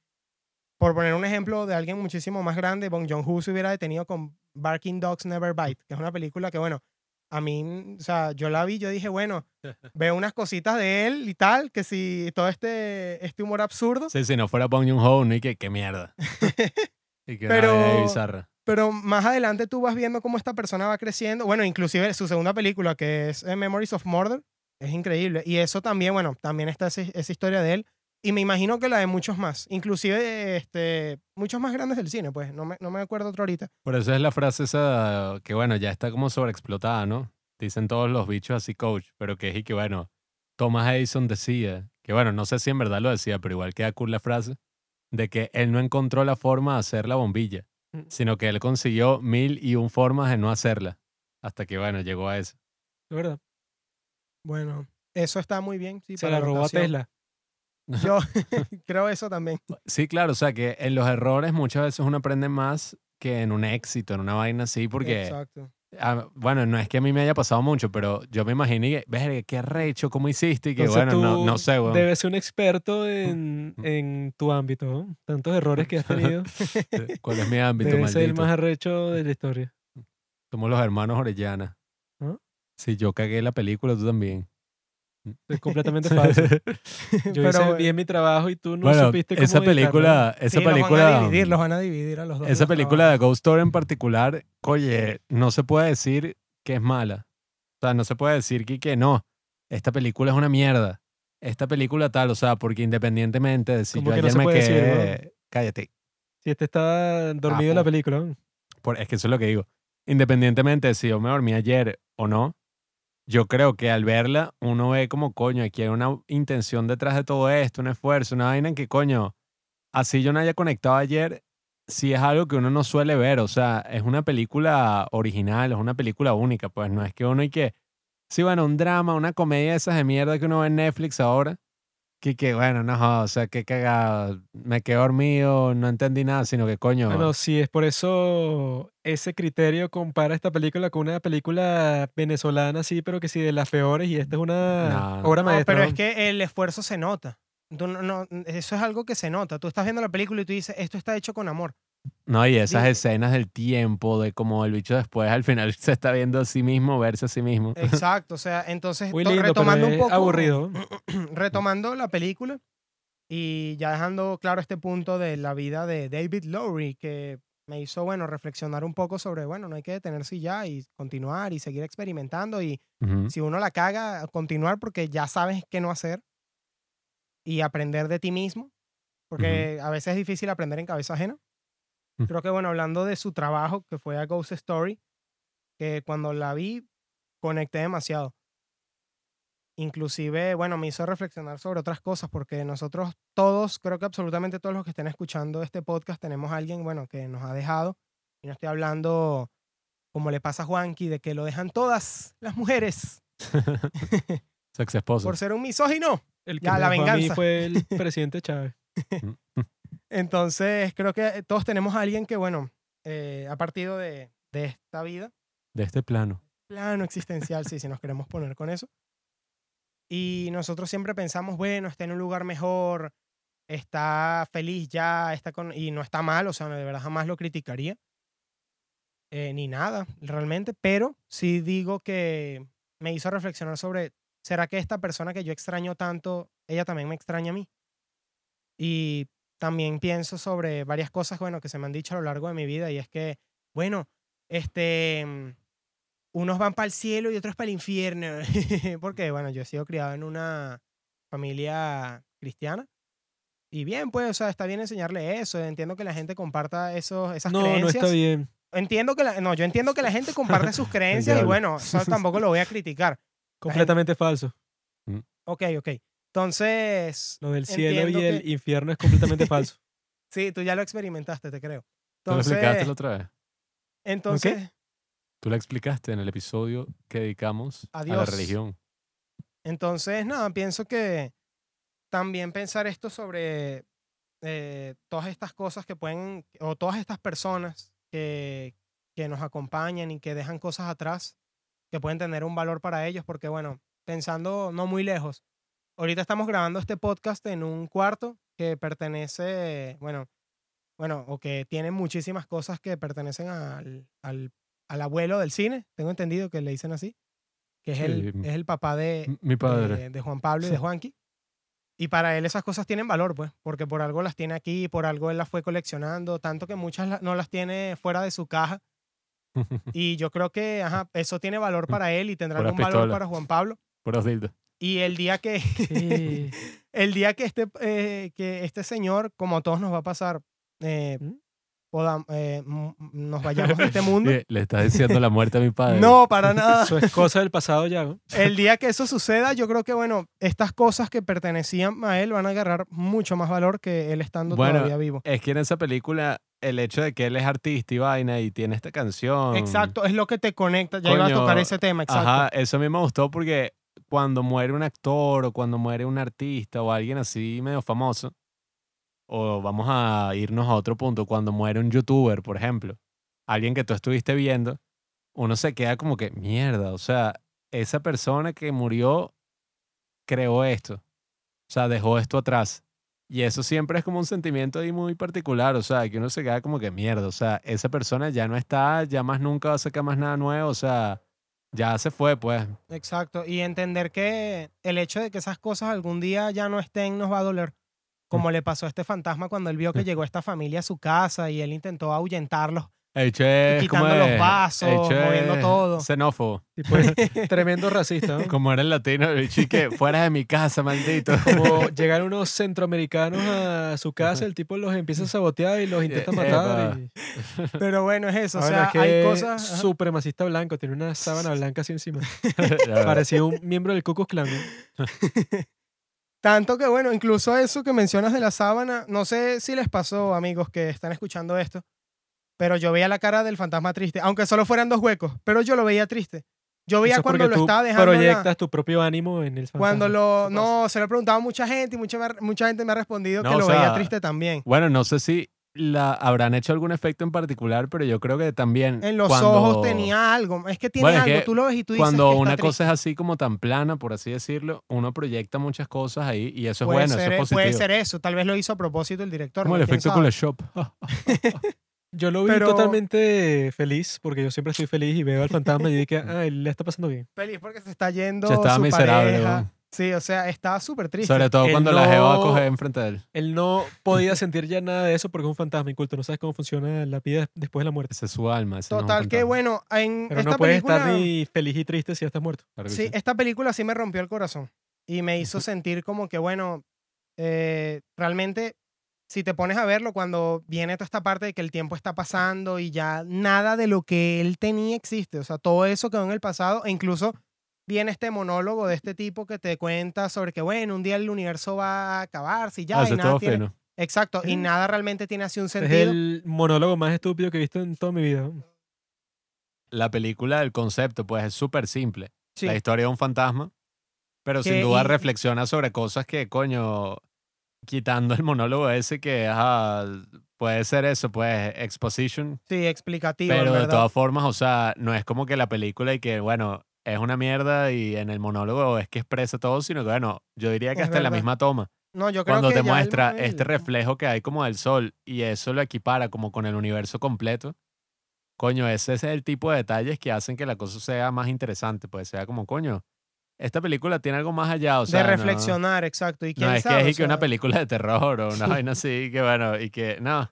por poner un ejemplo de alguien muchísimo más grande, Bong Joon-ho se hubiera detenido con Barking Dogs Never Bite, que es una película que, bueno, a mí, o sea, yo la vi, yo dije, bueno, veo unas cositas de él y tal, que si todo este, este humor absurdo, Sí, si no fuera Bong Joon-ho, ni que qué mierda. y que Pero- bizarra. pero más adelante tú vas viendo cómo esta persona va creciendo. Bueno, inclusive su segunda película, que es eh, Memories of Murder, es increíble. Y eso también, bueno, también está ese- esa historia de él. Y me imagino que la de muchos más, inclusive este, muchos más grandes del cine, pues, no me, no me acuerdo otro ahorita. Por eso es la frase esa que, bueno, ya está como sobreexplotada, ¿no? Dicen todos los bichos así, coach, pero que es y que, bueno, Thomas Edison decía, que bueno, no sé si en verdad lo decía, pero igual queda cool la frase, de que él no encontró la forma de hacer la bombilla, Mm. sino que él consiguió mil y un formas de no hacerla. Hasta que, bueno, llegó a eso. ¿De verdad? Bueno, eso está muy bien. Sí, Se para la robó a. Tesla. Yo creo eso también. Sí, claro, o sea que en los errores muchas veces uno aprende más que en un éxito, en una vaina así, porque, Exacto. ah, bueno, no es que a mí me haya pasado mucho, pero yo me imaginé que, verga, qué recho, cómo hiciste, y que Entonces bueno, no, sé, weón. Debes ser un experto en, en tu ámbito. ¿no? Tantos errores que has tenido. ¿Cuál es mi ámbito, Debes ser el más arrecho de la historia. Somos los hermanos Orellana. ¿Ah? Si yo cagué la película, tú también. Es completamente falso. Yo hice Pero, bien mi trabajo y tú no bueno, supiste cómo esa editarlo. película, esa sí, los película, van a dividir, los van a dividir a los dos. esa los película de. Ghost Story en particular, oye, no se puede decir que es mala. O sea, no se puede decir que, que no. Esta película es una mierda. Esta película tal, o sea, porque independientemente de si ¿Cómo yo que no ayer se me puede decir, quedé... Cállate. Si este está dormido en la película. ¿no? Por- es que eso es lo que digo. Independientemente de si yo me dormí ayer o no, yo creo que al verla uno ve como, coño, aquí hay una intención detrás de todo esto, un esfuerzo, una vaina en que, coño, así yo no haya conectado ayer, sí es algo que uno no suele ver. O sea, es una película original, es una película única, pues no es que uno y que, sí, bueno, un drama, una comedia de esas de mierda que uno ve en Netflix ahora. Que, que bueno, no, joda, o sea, qué cagada. Me quedé dormido, no entendí nada, sino que coño. Bueno, sí, es por eso ese criterio compara esta película con una película venezolana, sí, pero que sí, de las peores, y esta es una No. obra No, maestra. pero es que el esfuerzo se nota. Tú no- eso es algo que se nota. Tú estás viendo la película y tú dices, esto está hecho con amor. No, y esas escenas del tiempo, de cómo el bicho después al final se está viendo a sí mismo, verse a sí mismo. Exacto. O sea, entonces, Muy lindo, retomando pero un poco. aburrido. retomando la película y ya dejando claro este punto de la vida de David Lowry, que me hizo, bueno, reflexionar un poco sobre, bueno, no hay que detenerse ya y continuar y seguir experimentando y si uno la caga, continuar porque ya sabes qué no hacer y aprender de ti mismo, porque a veces es difícil aprender en cabeza ajena. Mm. Creo que, bueno, hablando de su trabajo, que fue a Ghost Story, que cuando la vi, conecté demasiado. Inclusive, bueno, me hizo reflexionar sobre otras cosas, porque nosotros todos, creo que absolutamente todos los que estén escuchando este podcast, tenemos a alguien, bueno, que nos ha dejado, y no estoy hablando como le pasa a Juanqui, de que lo dejan todas las mujeres Su ex esposo. por ser un misógino. El que Ya, me la dejó a mí venganza. fue el presidente Chávez. Entonces, creo que todos tenemos a alguien que, bueno, eh, ha partido de, de esta vida, De este plano. plano existencial, sí, si nos queremos poner con eso. Y nosotros siempre pensamos, bueno, está en un lugar mejor, está feliz ya, está con, y no está mal, o sea, de verdad jamás lo criticaría, eh, ni nada, realmente, pero sí digo que me hizo reflexionar sobre, ¿será que esta persona que yo extraño tanto, ella también me extraña a mí? Y también pienso sobre varias cosas, bueno, que se me han dicho a lo largo de mi vida, y es que, bueno, este, mm, unos van para el cielo y otros para el infierno, porque, bueno, yo he sido criado en una familia cristiana. Y bien, pues, o sea, está bien enseñarle eso. Entiendo que la gente comparta esos, esas No, creencias. no está bien. Entiendo que la, no, yo entiendo que la gente comparte sus creencias y bueno, eso tampoco lo voy a criticar. Completamente falso. Ok, ok. Entonces, Lo del cielo y el que- infierno es completamente falso. sí, tú ya lo experimentaste, te creo. Tú lo explicaste Entonces, la otra vez. entonces, Tú lo explicaste en el episodio que dedicamos a la religión. Entonces, nada, pienso que también pensar esto sobre eh, todas estas cosas que pueden, o todas estas personas que, que nos acompañan y que dejan cosas atrás, que pueden tener un valor para ellos, porque bueno, pensando no muy lejos, ahorita estamos grabando este podcast en un cuarto que pertenece, bueno, bueno, o que tiene muchísimas cosas que pertenecen al, al, al abuelo del cine, tengo entendido que le dicen así, que es, el, Sí. es el papá de, Mi padre. de, de Juan Pablo y de Juanqui. Y para él esas cosas tienen valor, pues, porque por algo las tiene aquí, por algo él las fue coleccionando, tanto que muchas no las tiene fuera de su caja. Y yo creo que ajá, eso tiene valor para él y tendrá Puras algún valor pistolas. para Juan Pablo. Puros dildos. Y el día que, Sí. el día que este, eh, que este señor, como a todos nos va a pasar, eh, ¿Mm? podam- eh, nos vayamos de este mundo. Le, estás diciendo la muerte a mi padre. No, para nada. Eso es cosa del pasado ya. ¿no? El día que eso suceda, yo creo que, bueno, estas cosas que pertenecían a él van a agarrar mucho más valor que él estando Bueno, todavía vivo. Es que en esa película, el hecho de que él es artista y vaina y tiene esta canción. Exacto, es lo que te conecta. Ya iba a Coño, tocar ese tema, exacto. Ajá, eso a mí me gustó porque cuando muere un actor o cuando muere un artista o alguien así medio famoso, o vamos a irnos a otro punto, cuando muere un youtuber, por ejemplo, alguien que tú estuviste viendo, uno se queda como que, mierda, o sea, esa persona que murió creó esto, o sea, dejó esto atrás. Y eso siempre es como un sentimiento ahí muy particular, o sea, que uno se queda como que mierda, o sea, esa persona ya no está, ya más nunca va a sacar más nada nuevo, o sea, ya se fue, pues. Exacto. Y entender que el hecho de que esas cosas algún día ya no estén nos va a doler. Como le pasó a este fantasma cuando él vio que llegó esta familia a su casa y él intentó ahuyentarlos. El hecho es quitando como los vasos, el moviendo es todo. Xenófobo. Tipo, es tremendo racista. ¿no? Como era el latino, el bicho y que fuera de mi casa, maldito. Como llegan unos centroamericanos a su casa, el tipo los empieza a sabotear y los intenta Eh, matar. y- Pero bueno, es eso. O sea, es que hay es cosas. ajá. Supremacista blanco, tiene una sábana blanca así encima. Parecía un miembro del Klan. ¿no? Tanto que, bueno, incluso eso que mencionas de la sábana, no sé si les pasó, amigos que están escuchando esto, pero yo veía la cara del fantasma triste, aunque solo fueran dos huecos, pero yo lo veía triste. Yo veía Eso es cuando lo tú estaba dejando. la- proyectas tu propio ánimo en el fantasma. cuando lo. No, se lo he preguntado a mucha gente y mucha, mucha gente me ha respondido No, que lo veía sea, triste también. Bueno, no sé si la, habrán hecho algún efecto en particular, pero yo creo que también. En los cuando- ojos tenía algo. Es que tiene Bueno, es algo. que Tú lo ves y tú dices. Cuando que está una triste. cosa es así como tan plana, por así decirlo, uno proyecta muchas cosas ahí y eso es puede, bueno, ser, eso es positivo. puede ser eso. Tal vez lo hizo a propósito el director. como el ¿Quién efecto sabe? Yo lo vi Pero- totalmente feliz, porque yo siempre estoy feliz y veo al fantasma y dije, ah, él le está pasando bien. Feliz porque se está yendo. Ya estaba su miserable, pareja. Sí, o sea, estaba súper triste. Sobre todo Él cuando la jeva no- coger enfrente de él. Él no podía sentir ya nada de eso porque es un fantasma inculto, no sabes cómo funciona la vida después de la muerte. Ese es su alma. ese no es Total que, bueno, en Pero esta no puedes película. estar ni feliz y triste si ya estás muerto. Sí. esta película sí me rompió el corazón y me hizo sentir como que, bueno, eh, realmente, si te pones a verlo, cuando viene toda esta parte de que el tiempo está pasando y ya nada de lo que él tenía existe, o sea, todo eso quedó en el pasado e incluso viene este monólogo de este tipo que te cuenta sobre que, bueno, un día el universo va a acabarse y ya, Ah, y nada tiene... Exacto, y Eh. nada realmente tiene así un Es sentido. el monólogo más estúpido que he visto en toda mi vida. La película, el concepto, pues es súper simple. Sí. La historia de un fantasma, pero sin duda y- reflexiona sobre cosas que, coño, quitando el monólogo ese que ajá, puede ser eso, pues exposition, Sí, explicativo, pero de todas formas, o sea, no es como que la película y que, bueno, es una mierda y en el monólogo es que expresa todo, sino que, bueno, yo diría que Es hasta en la misma toma, No, yo creo cuando que te muestra el- este reflejo que hay como del sol y eso lo equipara como con el universo completo, coño, ese es el tipo de detalles que hacen que la cosa sea más interesante, pues sea como, coño, esta película tiene algo más allá, o sea, de no- reflexionar, exacto. Y quién no, es sabe, que o es que una película de terror o una vaina así, que bueno, y que no,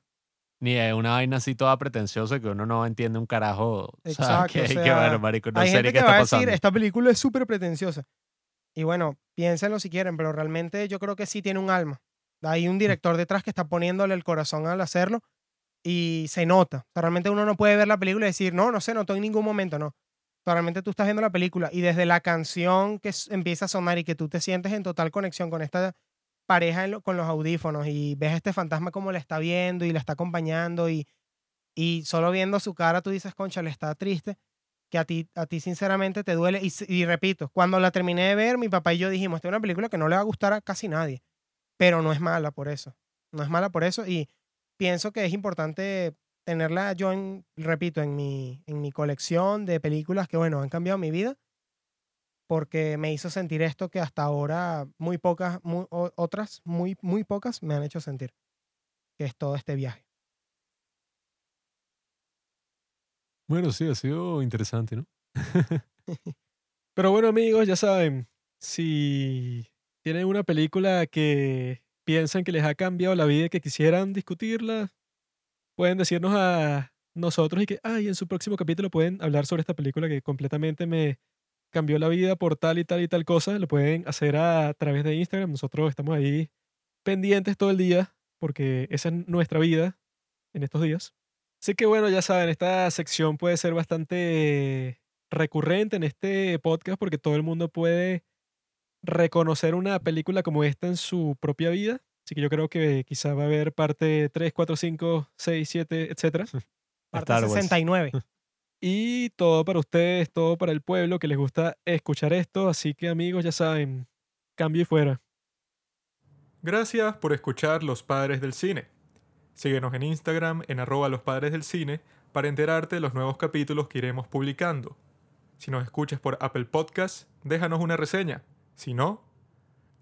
ni es una vaina así toda pretenciosa que uno no entiende un carajo. O sea, Exacto, que, o que sea, bueno, marico, no hay gente ni que va está a pasando. decir, esta película es súper pretenciosa. Y bueno, piénsenlo si quieren, pero realmente yo creo que sí tiene un alma. Hay un director detrás que está poniéndole el corazón al hacerlo y se nota. O sea, realmente uno no puede ver la película y decir, no, no se notó en ningún momento, no. Realmente tú estás viendo la película y desde la canción que empieza a sonar y que tú te sientes en total conexión con esta pareja con los audífonos y ves a este fantasma como la está viendo y la está acompañando y, y solo viendo su cara tú dices, concha, le está triste que a ti, a ti sinceramente te duele. Y, y repito, cuando la terminé de ver, mi papá y yo dijimos, esta es una película que no le va a gustar a casi nadie, pero no es mala por eso. No es mala por eso y pienso que es importante tenerla yo, en, repito, en mi, en mi colección de películas que, bueno, han cambiado mi vida porque me hizo sentir esto que hasta ahora muy pocas, mu- o- otras, muy, muy pocas me han hecho sentir, que es todo este viaje. Bueno, sí, ha sido interesante, ¿no? Pero bueno, amigos, ya saben, si tienen una película que piensan que les ha cambiado la vida y que quisieran discutirla, pueden decirnos a nosotros y que, ay, en su próximo capítulo pueden hablar sobre esta película que completamente me cambió la vida por tal y tal y tal cosa. Lo pueden hacer a través de Instagram. Nosotros estamos ahí pendientes todo el día porque esa es nuestra vida en estos días. Así que bueno, ya saben, esta sección puede ser bastante recurrente en este podcast porque todo el mundo puede reconocer una película como esta en su propia vida. Así que yo creo que quizá va a haber parte 3, 4, 5, 6, 7, etcétera. Parte Star Wars. 69. Y todo para ustedes, todo para el pueblo que les gusta escuchar esto. Así que amigos, ya saben, cambio y fuera. Gracias por escuchar Los Padres del Cine. Síguenos en Instagram en arroba los padres del cine para enterarte de los nuevos capítulos que iremos publicando. Si nos escuchas por Apple Podcast, déjanos una reseña. Si no,